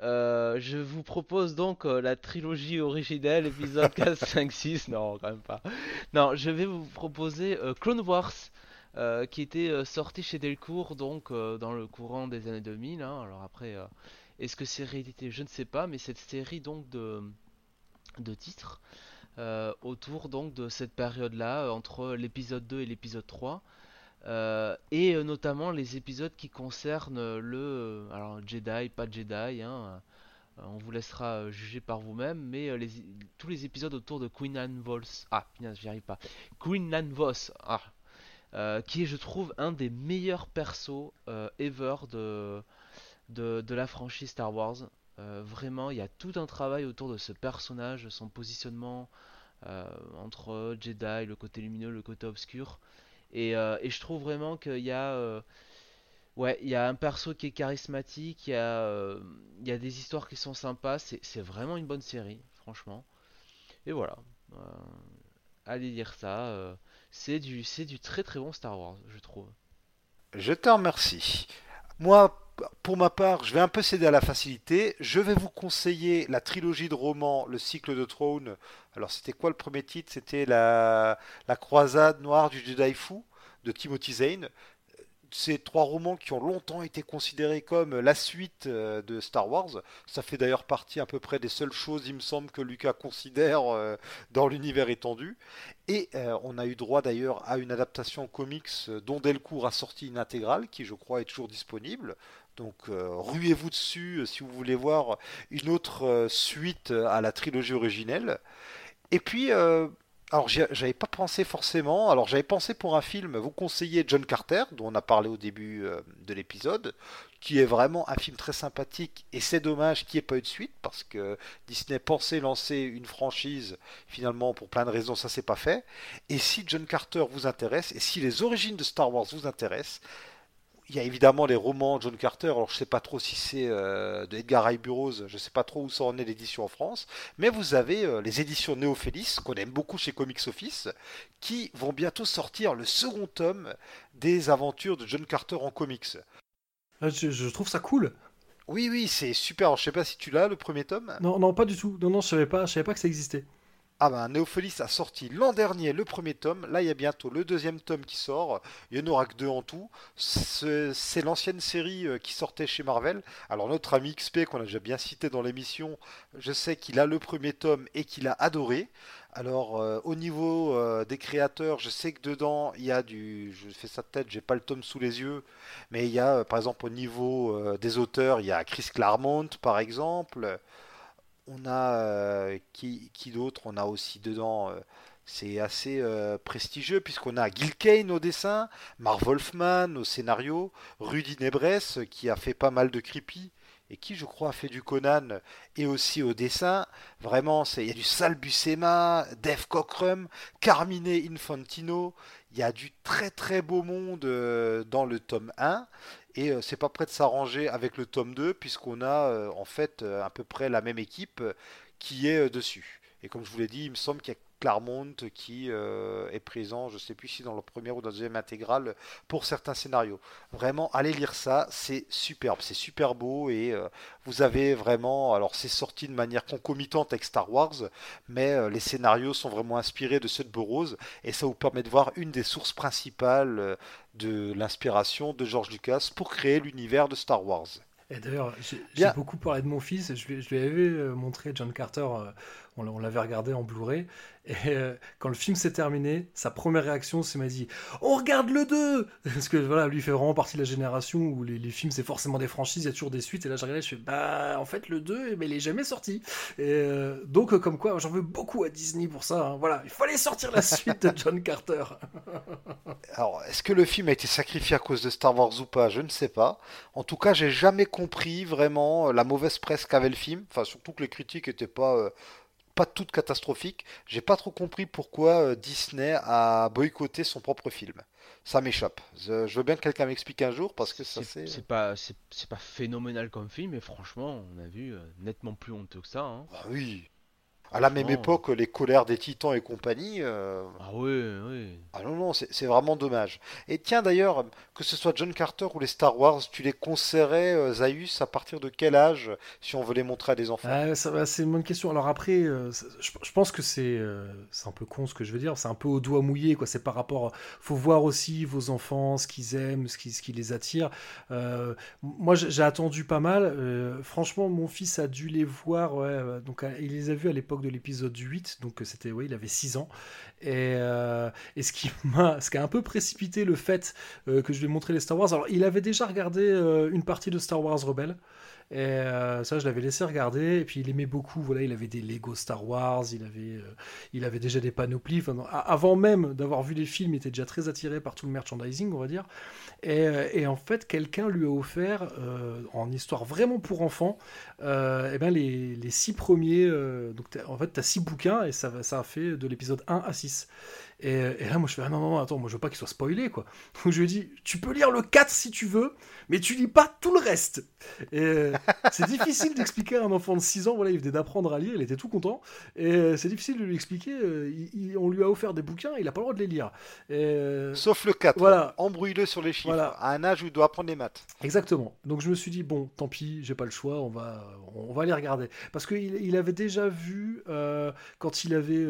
Euh, je vous propose donc euh, la trilogie originelle, épisode 4, 5, 6. Non, quand même pas. Non, je vais vous proposer Clone Wars, qui était sorti chez Delcourt donc dans le courant des années 2000. Hein. Alors après, est-ce que c'est réédité? Je ne sais pas, mais cette série donc de, de titres. Euh, autour donc de cette période-là, euh, entre l'épisode 2 et l'épisode 3. Euh, et notamment les épisodes qui concernent le alors Jedi, pas Jedi, hein, on vous laissera juger par vous-même, mais les, tous les épisodes autour de Queen Anne Vos, ah, j'y arrive pas, Queen Anne Vos, ah, qui est, je trouve, un des meilleurs persos ever de, la franchise Star Wars. Euh, vraiment, il y a tout un travail autour de ce personnage, son positionnement euh, entre Jedi, le côté lumineux, le côté obscur. Et, euh, je trouve vraiment qu'il y a ouais, il y a un perso qui est charismatique, il y a, il y a des histoires qui sont sympas, c'est vraiment une bonne série, franchement. Et voilà, allez lire ça, c'est du, du très très bon Star Wars, je trouve. Je te remercie. Moi, pour ma part, je vais un peu céder à la facilité. Je vais vous conseiller la trilogie de romans, le cycle de trône. Alors, c'était quoi le premier titre? C'était la, croisade noire du Jedi fou de Timothy Zane ces trois romans qui ont longtemps été considérés comme la suite euh, de Star Wars. Ça fait d'ailleurs partie à peu près des seules choses, il me semble, que Lucas considère euh, dans l'univers étendu. Et euh, on a eu droit d'ailleurs à une adaptation comics dont Delcourt a sorti une intégrale, qui je crois est toujours disponible. Donc ruez-vous dessus si vous voulez voir une autre suite à la trilogie originelle. Et puis, alors j'avais pas pensé forcément. Alors j'avais pensé pour un film vous conseiller John Carter, dont on a parlé au début euh, de l'épisode, qui est vraiment un film très sympathique. Et c'est dommage qu'il n'y ait pas eu de suite parce que Disney pensait lancer une franchise. Finalement, pour plein de raisons, ça s'est pas fait. Et si John Carter vous intéresse et si les origines de Star Wars vous intéressent, il y a évidemment les romans John Carter. Alors je sais pas trop si c'est euh, de Edgar Rice Burroughs, je sais pas trop où ça en est l'édition en France, mais vous avez euh, les éditions Néophélis qu'on aime beaucoup chez Comics Office, qui vont bientôt sortir le second tome des aventures de John Carter en comics. Ah, je, trouve ça cool. Oui, oui, c'est super. Alors, je sais pas si tu l'as, le premier tome. Non, non, pas du tout. Non, non, je savais pas, je savais pas que ça existait. Ah ben, Néophélis a sorti l'an dernier le premier tome. Là, il y a bientôt le deuxième tome qui sort. Il n'y en aura que deux en tout. C'est l'ancienne série euh, qui sortait chez Marvel. Alors, notre ami XP, qu'on a déjà bien cité dans l'émission, je sais qu'il a le premier tome et qu'il a adoré. Alors, euh, au niveau euh, des créateurs, je sais que dedans, il y a du. Je fais ça de tête, j'ai pas le tome sous les yeux. Mais il y a, par exemple, au niveau des auteurs, il y a Chris Claremont, par exemple. On a euh, qui, d'autre On a aussi dedans. Euh, c'est assez euh, prestigieux puisqu'on a Gil Kane au dessin, Marv Wolfman au scénario, Rudy Nebres qui a fait pas mal de creepy et qui je crois a fait du Conan et aussi au dessin. Vraiment, il y a du Sal Buscema, Dave Cockrum, Carmine Infantino. Il y a du très très beau monde dans le tome 1 et euh, c'est pas prêt de s'arranger avec le tome 2 puisqu'on a euh, en fait euh, à peu près la même équipe qui est dessus. Et comme je vous l'ai dit, il me semble qu'il y a Claremont qui est présent, je sais plus si dans le premier ou dans le deuxième intégral pour certains scénarios. Vraiment, allez lire ça, c'est superbe, c'est super beau et vous avez vraiment, alors c'est sorti de manière concomitante avec Star Wars, mais les scénarios sont vraiment inspirés de ceux de Burroughs et ça vous permet de voir une des sources principales de l'inspiration de George Lucas pour créer l'univers de Star Wars. Et d'ailleurs, j'ai beaucoup parlé de mon fils. Je lui, je lui avais euh, montré John Carter. Euh, on, l'avait regardé en Blu-ray. Et euh, quand le film s'est terminé, sa première réaction, c'est m'a dit On regarde le 2 Parce que voilà, lui fait vraiment partie de la génération où les, films, c'est forcément des franchises, il y a toujours des suites. Et là, je regardais, je fais Bah, en fait, le 2, mais il est jamais sorti. Et donc, comme quoi, j'en veux beaucoup à Disney pour ça. Hein. Voilà, il fallait sortir la suite de John Carter. Alors, est-ce que le film a été sacrifié à cause de Star Wars ou pas? Je ne sais pas. En tout cas, j'ai jamais compris vraiment euh, la mauvaise presse qu'avait le film. Enfin, surtout que les critiques n'étaient pas, euh, pas toutes catastrophiques. J'ai pas trop compris pourquoi euh, Disney a boycotté son propre film. Ça m'échappe. Je, veux bien que quelqu'un m'explique un jour parce que ça c'est. C'est pas, c'est pas phénoménal comme film, mais franchement, on a vu nettement plus honteux que ça. Hein. Bah oui à la même époque, les colères des titans et compagnie. Euh, ah oui, oui. Ah non, non, c'est vraiment dommage. Et tiens, d'ailleurs, que ce soit John Carter ou les Star Wars, tu les conseillerais, euh, Zaius, à partir de quel âge, si on veut les montrer à des enfants? Ah, C'est une bonne question. Alors après, euh, je, pense que c'est c'est un peu con ce que je veux dire. C'est un peu au doigt mouillé, quoi. C'est par rapport. faut voir aussi vos enfants, ce qu'ils aiment, ce qui, ce qui les attire. moi, j'ai attendu pas mal. franchement, mon fils a dû les voir. Ouais, donc, il les a vus à l'époque de l'épisode 8, donc c'était, oui, il avait 6 ans. Et, euh, et ce, qui m'a, ce qui a un peu précipité le fait euh, que je lui ai montré les Star Wars. Alors, il avait déjà regardé euh, une partie de Star Wars Rebelle. Et euh, ça, je l'avais laissé regarder. Et puis, il aimait beaucoup. Voilà, il avait des Lego Star Wars. Il avait, euh, il avait déjà des panoplies. Avant même d'avoir vu les films, il était déjà très attiré par tout le merchandising, on va dire. Et, euh, en fait, quelqu'un lui a offert, en histoire vraiment pour enfants, et eh ben les, les, six premiers. donc, en fait, tu as six bouquins et ça, ça a fait de l'épisode 1 à 6. Et, là, moi, je fais, ah non, non, attends, moi, je veux pas qu'il soit spoilé, quoi. Donc, je lui ai dit, tu peux lire le 4 si tu veux, mais tu lis pas tout le reste. Et euh, c'est difficile d'expliquer à un enfant de 6 ans, voilà, il venait d'apprendre à lire, il était tout content. Et euh, c'est difficile de lui expliquer, euh, on lui a offert des bouquins, il a pas le droit de les lire. Sauf le 4, voilà. embrouille-le sur les chiffres, voilà. à un âge où il doit apprendre les maths. Exactement. Donc, je me suis dit, bon, tant pis, j'ai pas le choix, on va, on va les regarder. Parce qu'il il avait déjà vu, quand il avait,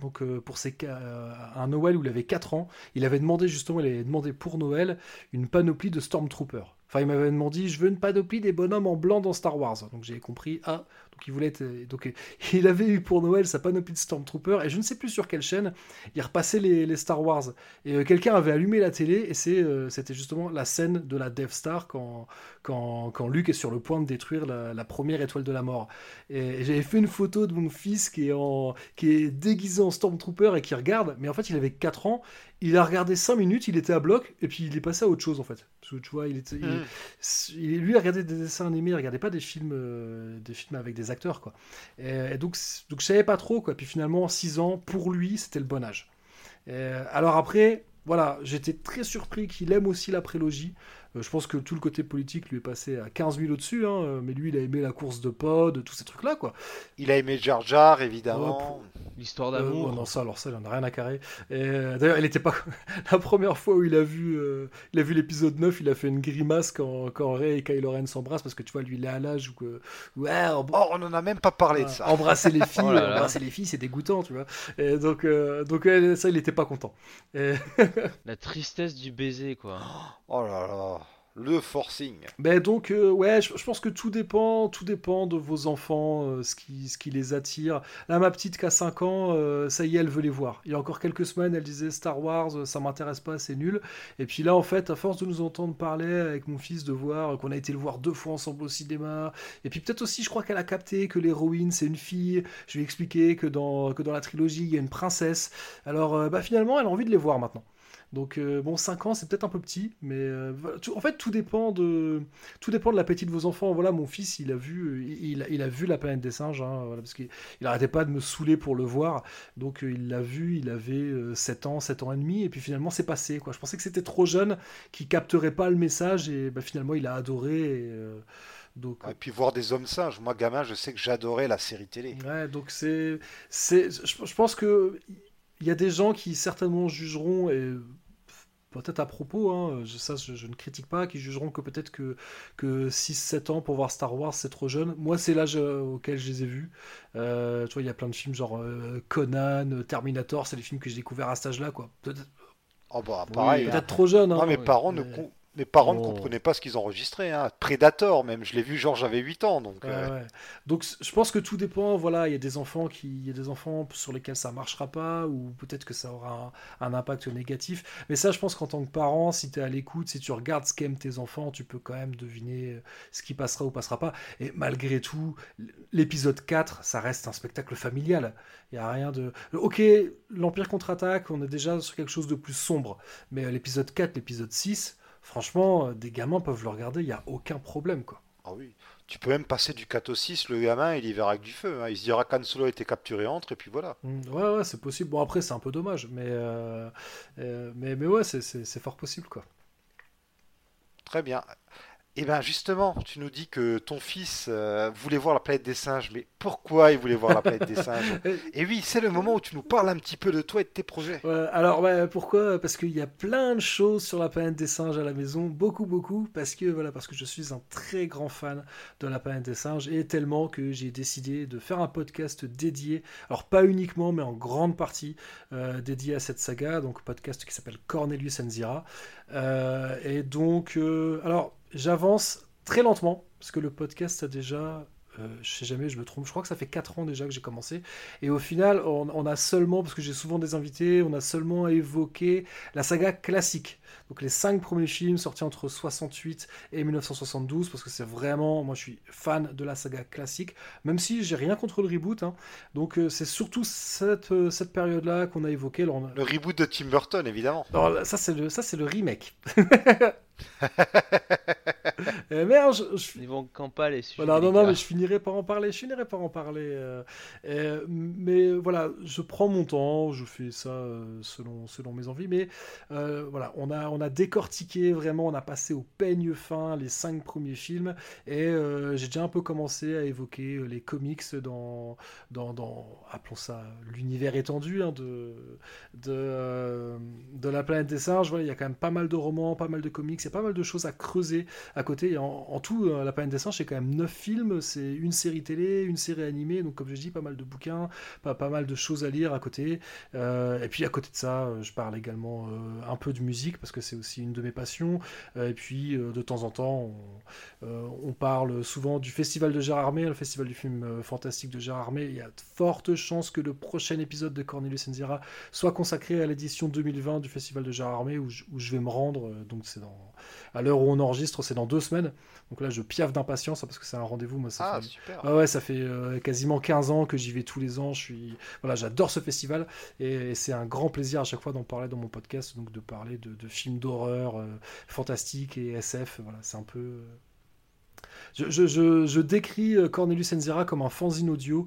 donc, pour ses euh, un Noël où il avait 4 ans, il avait demandé justement, il avait demandé pour Noël une panoplie de Stormtroopers. Enfin, il m'avait demandé, je veux une panoplie des bonhommes en blanc dans Star Wars. Donc j'ai compris, ah, voulait donc il avait eu pour Noël sa panoplie de Stormtroopers et je ne sais plus sur quelle chaîne il repassait les, Star Wars et euh, quelqu'un avait allumé la télé et euh, c'était justement la scène de la Death Star quand quand, Luke est sur le point de détruire la, première étoile de la mort. Et, j'avais fait une photo de mon fils qui est qui est déguisé en Stormtrooper et qui regarde, mais en fait il avait 4 ans il a regardé 5 minutes, il était à bloc, et puis il est passé à autre chose en fait. Que tu vois, il était, mm. lui, regardait des dessins animés, il regardait pas des films, euh, des films avec des acteurs, quoi. Et, donc, donc je savais pas trop, quoi. Puis finalement, 6 ans, pour lui, c'était le bon âge. alors après, voilà, j'étais très surpris qu'il aime aussi la prélogie. Euh, je pense que tout le côté politique lui est passé à 15 000 au-dessus, hein, mais lui, il a aimé la course de pod, tous ces trucs-là, quoi. Il a aimé Jar Jar, évidemment. L'histoire d'amour. Euh, non, ça, alors ça, il en a rien à carrer. Euh, d'ailleurs, il était pas. la première fois où il a vu, il a vu l'épisode 9, il a fait une grimace quand, quand Ray et Kylo Ren s'embrassent, parce que tu vois, lui, il est à l'âge où. Ouais, oh, on en a même pas parlé de ça. Embrasser les filles, oh embrasser les filles, c'est dégoûtant, tu vois. Et donc, donc ça, il était pas content. la tristesse du baiser, quoi. Oh là là le forcing. Ben donc euh, ouais, je, pense que tout dépend, tout dépend de vos enfants, euh, ce qui ce qui les attire. Là ma petite qui a 5 ans, euh, ça y est, elle veut les voir. Il y a encore quelques semaines, elle disait Star Wars, ça m'intéresse pas, c'est nul. Et puis là en fait, à force de nous entendre parler avec mon fils de voir qu'on a été le voir deux fois ensemble au cinéma et puis peut-être aussi je crois qu'elle a capté que l'héroïne c'est une fille. Je lui ai expliqué que dans que dans la trilogie, il y a une princesse. Alors bah finalement, elle a envie de les voir maintenant. Donc euh, bon, 5 ans, c'est peut-être un peu petit, mais euh, en fait, tout dépend de tout dépend de l'appétit de vos enfants. Voilà, mon fils, il a vu, il, il a vu la planète des singes, hein, parce qu'il n'arrêtait pas de me saouler pour le voir. Donc euh, il l'a vu, il avait 7 ans, 7 ans et demi, et puis finalement, c'est passé. Quoi. Je pensais que c'était trop jeune, qu'il capterait pas le message, et bah, finalement, il a adoré. Et, donc, et puis voir des hommes singes. Moi, gamin, je sais que j'adorais la série télé. Ouais, donc c'est, c'est, je pense que il y a des gens qui certainement jugeront, et peut-être à propos, hein, ça je, ne critique pas, qui jugeront que peut-être que, que 6-7 ans pour voir Star Wars c'est trop jeune. Moi c'est l'âge euh, auquel je les ai vus. Euh, tu vois, il y a plein de films genre euh, Conan, Terminator, c'est les films que j'ai découverts à cet âge-là. quoi. Peut-être oh bah, pareil, peut-être trop jeune. Hein, mes parents ne, mes parents ne comprenaient pas ce qu'ils enregistraient. Hein. Predator, même. Je l'ai vu, genre, j'avais 8 ans. Donc, euh. donc je pense que tout dépend. Voilà, il y a des enfants qui, il y a des enfants sur lesquels ça marchera pas, ou peut-être que ça aura un, impact négatif. Mais ça, je pense qu'en tant que parent, si tu es à l'écoute, si tu regardes ce qu'aiment tes enfants, tu peux quand même deviner euh, ce qui passera ou passera pas. Et malgré tout, l'épisode 4, ça reste un spectacle familial. Il y a rien de. Ok, l'Empire contre-attaque, on est déjà sur quelque chose de plus sombre. Mais euh, l'épisode 4, l'épisode 6, franchement, euh, des gamins peuvent le regarder, il n'y a aucun problème. quoi. Ah oui. Tu peux même passer du 4 au 6, le gamin, il y verra avec du feu. Hein. Il se dira qu'Han Solo a été capturé entre, et puis voilà. Mmh, ouais, ouais, c'est possible. Bon, après, c'est un peu dommage, mais, euh, euh, mais, mais ouais, c'est fort possible, quoi. Très bien. Et eh bien justement, tu nous dis que ton fils euh, voulait voir la planète des singes, mais pourquoi il voulait voir la planète des singes Et oui, c'est le moment où tu nous parles un petit peu de toi et de tes projets. alors pourquoi? Parce qu'il y a plein de choses sur la planète des singes à la maison, beaucoup beaucoup, parce que voilà, parce que je suis un très grand fan de la planète des singes et tellement que j'ai décidé de faire un podcast dédié, alors pas uniquement, mais en grande partie euh, dédié à cette saga, donc podcast qui s'appelle Cornelius Enzira. Euh, et donc, alors j'avance très lentement, parce que le podcast a déjà euh, je sais jamais, je me trompe. Je crois que ça fait 4 ans déjà que j'ai commencé. Et au final, on, a seulement, parce que j'ai souvent des invités, on a seulement évoqué la saga classique. Donc les 5 premiers films sortis entre 68 et 1972, parce que c'est vraiment, moi je suis fan de la saga classique, même si j'ai rien contre le reboot. Hein. Donc euh, c'est surtout cette, euh, cette période-là qu'on a évoqué. Le reboot de Tim Burton, évidemment. Alors, ça c'est le, le remake. euh, merde, je, je... Ils vont pas les Voilà, non, non, mais je finirai par en parler. Je finirai par en parler. Euh, euh, mais voilà, je prends mon temps, je fais ça euh, selon, selon mes envies. Mais voilà, on a, on a décortiqué vraiment, on a passé au peigne fin les cinq premiers films. Et j'ai déjà un peu commencé à évoquer les comics dans, dans, appelons ça, l'univers étendu hein, de, de, de la planète des singes. Voilà, il y a quand même pas mal de romans, pas mal de comics pas mal de choses à creuser à côté. en, tout, euh, La planète des singes, c'est quand même 9 films, c'est une série télé, une série animée, donc comme je dis, pas mal de bouquins, pas, mal de choses à lire à côté. Euh, et puis à côté de ça, euh, je parle également un peu de musique, parce que c'est aussi une de mes passions. et puis de temps en temps, on, parle souvent du festival de Gérard Armé, le festival du film fantastique de Gérard Armé. Il y a de fortes chances que le prochain épisode de Cornelius Enzira soit consacré à l'édition 2020 du festival de Gérard Armé, où je vais me rendre. donc c'est dans à l'heure où on enregistre, c'est dans deux semaines. Donc là, je piaffe d'impatience parce que c'est un rendez-vous. Moi, ça ah, fait... super. ouais, ça fait euh, quasiment 15 ans que j'y vais tous les ans. Je suis, voilà, j'adore ce festival et, c'est un grand plaisir à chaque fois d'en parler dans mon podcast, donc de parler de, films d'horreur, euh, fantastiques et SF. Voilà, c'est un peu. Je, décris Cornelius Enzira comme un fanzine audio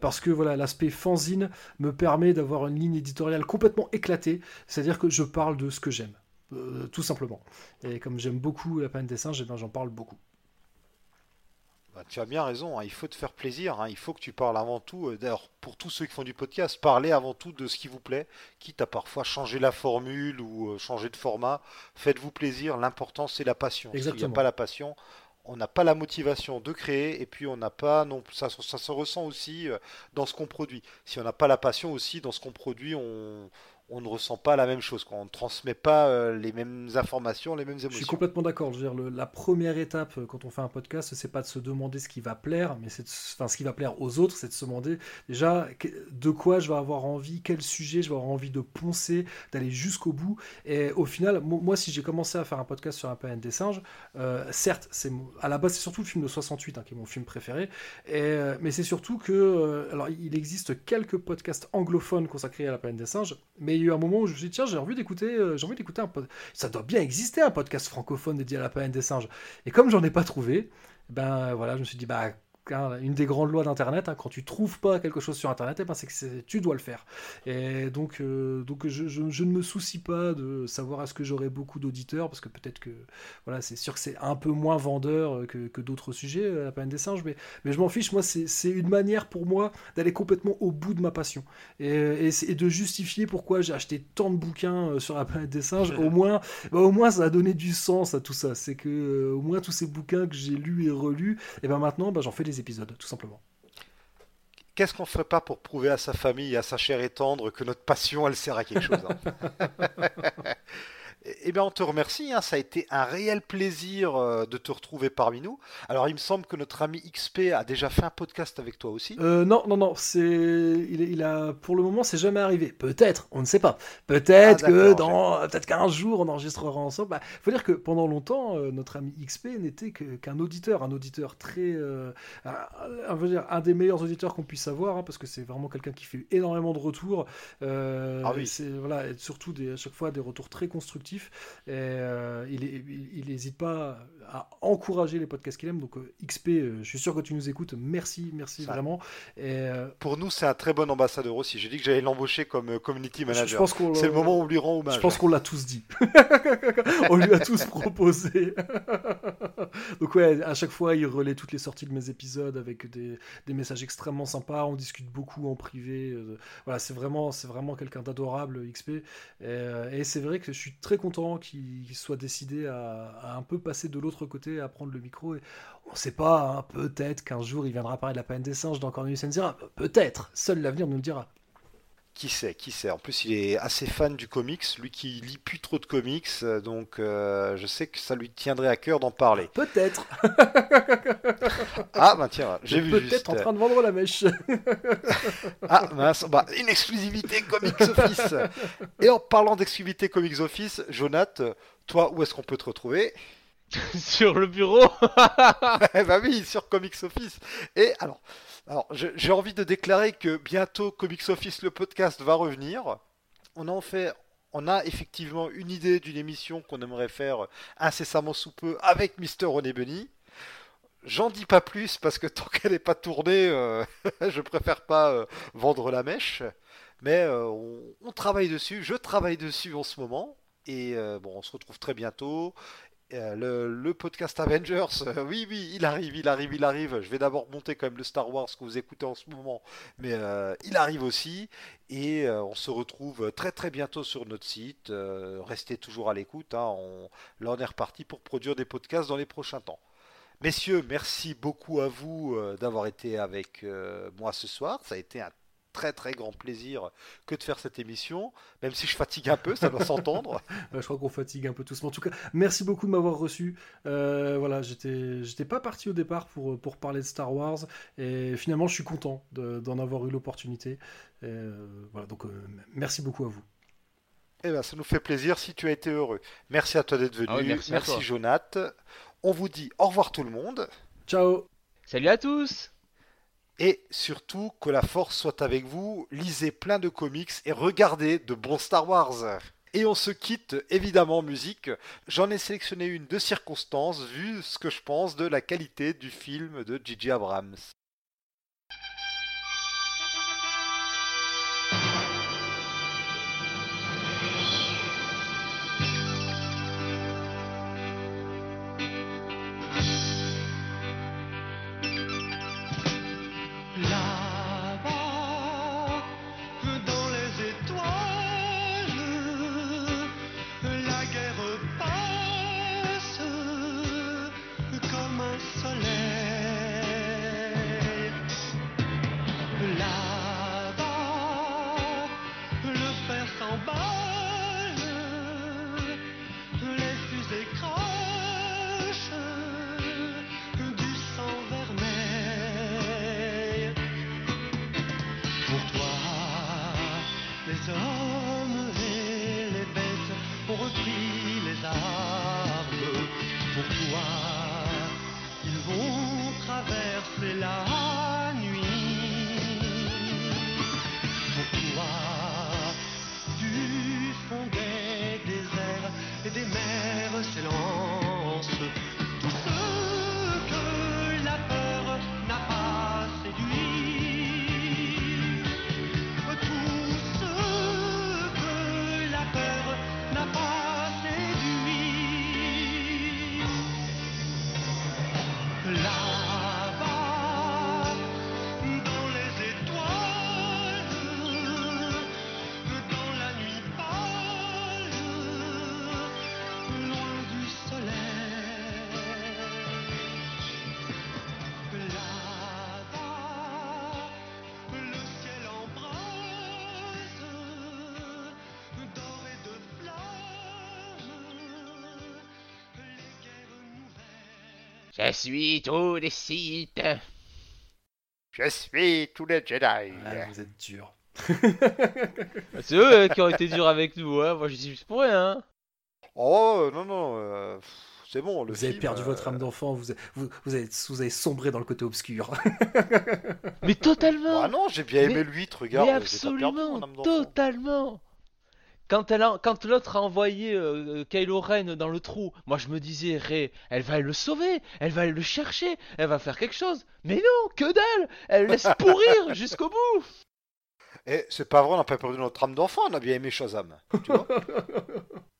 parce que voilà, l'aspect fanzine me permet d'avoir une ligne éditoriale complètement éclatée, c'est-à-dire que je parle de ce que j'aime. Tout simplement. Et comme j'aime beaucoup la peine des singes, eh ben, j'en parle beaucoup. Bah, tu as bien raison, hein. il faut te faire plaisir, hein. il faut que tu parles avant tout, euh, d'ailleurs pour tous ceux qui font du podcast, parlez avant tout de ce qui vous plaît, quitte à parfois changer la formule ou euh, changer de format, faites-vous plaisir, l'important c'est la passion. S'il n'y a pas la passion, on n'a pas la motivation de créer et puis on n'a pas non ça, ça se ressent aussi euh, dans ce qu'on produit. Si on n'a pas la passion aussi dans ce qu'on produit, on, on ne ressent pas la même chose, on ne transmet pas euh, les mêmes informations, les mêmes émotions. Je suis complètement d'accord. Je veux dire, la première étape euh, quand on fait un podcast, c'est pas de se demander ce qui va plaire, mais c'est enfin ce qui va plaire aux autres, c'est de se demander déjà de quoi je vais avoir envie, quel sujet je vais avoir envie de poncer, d'aller jusqu'au bout. Et au final, moi, si j'ai commencé à faire un podcast sur un PN des singes, euh, certes, c'est à la base c'est surtout le film de 68 hein, qui est mon film préféré, et, mais c'est surtout que alors il existe quelques podcasts anglophones consacrés à la PN des singes, mais il y a eu un moment où je me suis dit, tiens, j'ai envie d'écouter, euh, j'ai envie d'écouter un podcast. Ça doit bien exister un podcast francophone dédié à la peine des singes. Et comme j'en ai pas trouvé, ben voilà, je me suis dit, bah une des grandes lois d'Internet, hein, quand tu trouves pas quelque chose sur Internet, eh ben c'est que tu dois le faire. Et donc, euh, donc je, je, ne me soucie pas de savoir est-ce que j'aurai beaucoup d'auditeurs, parce que peut-être que voilà, c'est sûr que c'est un peu moins vendeur que, que d'autres sujets, euh, la peine des singes, mais, mais je m'en fiche. Moi, c'est une manière pour moi d'aller complètement au bout de ma passion et, et, de justifier pourquoi j'ai acheté tant de bouquins euh, sur la planète des singes. Au moins, bah, au moins, ça a donné du sens à tout ça. C'est que au moins tous ces bouquins que j'ai lus et relus, et ben maintenant, bah, j'en fais des épisodes, tout simplement. Qu'est-ce qu'on ferait pas pour prouver à sa famille et à sa chair et tendre que notre passion, elle sert à quelque chose hein? Eh bien, on te remercie. Hein. Ça a été un réel plaisir euh, de te retrouver parmi nous. Alors, il me semble que notre ami XP a déjà fait un podcast avec toi aussi. Euh, non, non, non. C'est, il, a, pour le moment, c'est jamais arrivé. Peut-être, on ne sait pas. Peut-être ah, que dans, peut-être qu'un jour, on enregistrera ensemble. Il bah, faut dire que pendant longtemps, euh, notre ami XP n'était qu'un auditeur, un auditeur très, un, dire, un des meilleurs auditeurs qu'on puisse avoir, hein, parce que c'est vraiment quelqu'un qui fait énormément de retours. ah oui. C'est voilà, et surtout des, à chaque fois des retours très constructifs. Et, euh, il n'hésite pas à encourager les podcasts qu'il aime. Donc euh, XP, euh, je suis sûr que tu nous écoutes. Merci, merci vraiment. Et, Pour nous, c'est un très bon ambassadeur aussi. J'ai dit que j'allais l'embaucher comme community manager. C'est le moment où on lui rend hommage. Je pense qu'on l'a tous dit. on lui a tous proposé. Donc ouais, à chaque fois, il relaie toutes les sorties de mes épisodes avec des, des messages extrêmement sympas. On discute beaucoup en privé. voilà, c'est vraiment, c'est vraiment quelqu'un d'adorable, XP. Et, et c'est vrai que je suis très content qu'il soit décidé à, un peu passer de l'autre côté, à prendre le micro. Et on ne sait pas, hein, peut-être qu'un jour il viendra parler de la peine des singes dans Cornelius Enzira. Peut-être, seul l'avenir nous le dira. Qui sait, qui sait. En plus, il est assez fan du comics, lui qui lit plus trop de comics, euh, donc euh, je sais que ça lui tiendrait à cœur d'en parler. Peut-être. ah bah tiens, j'ai vu. Peut-être en train de vendre la mèche. ah mince, bah, une exclusivité Comics Office. Et en parlant d'exclusivité Comics Office, Jonath, toi, où est-ce qu'on peut te retrouver? Sur le bureau. eh bah oui, sur Comics Office. Et alors. Alors, j'ai envie de déclarer que bientôt Comics Office le podcast va revenir. On on a effectivement une idée d'une émission qu'on aimerait faire incessamment sous peu avec Mister René Bunny. J'en dis pas plus parce que tant qu'elle n'est pas tournée, euh, je préfère pas euh, vendre la mèche. Mais euh, on, travaille dessus, je travaille dessus en ce moment. Et bon, on se retrouve très bientôt. Euh, le, podcast Avengers, euh, oui, oui, il arrive, il arrive, il arrive. Je vais d'abord monter quand même le Star Wars que vous écoutez en ce moment, mais euh, il arrive aussi. Et on se retrouve très très bientôt sur notre site. restez toujours à l'écoute. Hein. on... Là, on est reparti pour produire des podcasts dans les prochains temps. Messieurs, merci beaucoup à vous d'avoir été avec moi ce soir. Ça a été un très très grand plaisir que de faire cette émission, même si je fatigue un peu, ça doit s'entendre. je crois qu'on fatigue un peu tous. Mais en tout cas, merci beaucoup de m'avoir reçu. Euh, voilà, j'étais, j'étais pas parti au départ pour, pour parler de Star Wars, et finalement, je suis content d'en avoir eu l'opportunité. Euh, voilà, donc euh, merci beaucoup à vous. Eh ben, ça nous fait plaisir si tu as été heureux. Merci à toi d'être venu. Ah merci, merci Jonath. On vous dit au revoir tout le monde. Ciao. Salut à tous. Et surtout, que la force soit avec vous, lisez plein de comics et regardez de bons Star Wars. Et on se quitte évidemment en musique. J'en ai sélectionné une de circonstance vu ce que je pense de la qualité du film de Gigi Abrams. Les Je suis tous les sites. Je suis tous les Jedi. Ah, vous êtes dur. C'est eux euh, qui ont été durs avec nous, hein. Moi, je suis juste pour rien, hein. Oh non non, euh, c'est bon. Le Vous avez perdu euh, votre âme d'enfant, vous, vous, vous, avez, vous avez sombré dans le côté obscur. Mais totalement. Bah non, j'ai bien aimé Mais- le 8, regarde. Mais perdu absolument, mon âme d'enfant. totalement. Quand, elle a- quand l'autre a envoyé euh, Kylo Ren dans le trou, moi je me disais, Rey, elle va le sauver, elle va le chercher, elle va faire quelque chose. Mais non, que dalle Elle le laisse pourrir jusqu'au bout Et c'est pas vrai, on n'a pas perdu notre âme d'enfant, on a bien aimé Shazam. Tu vois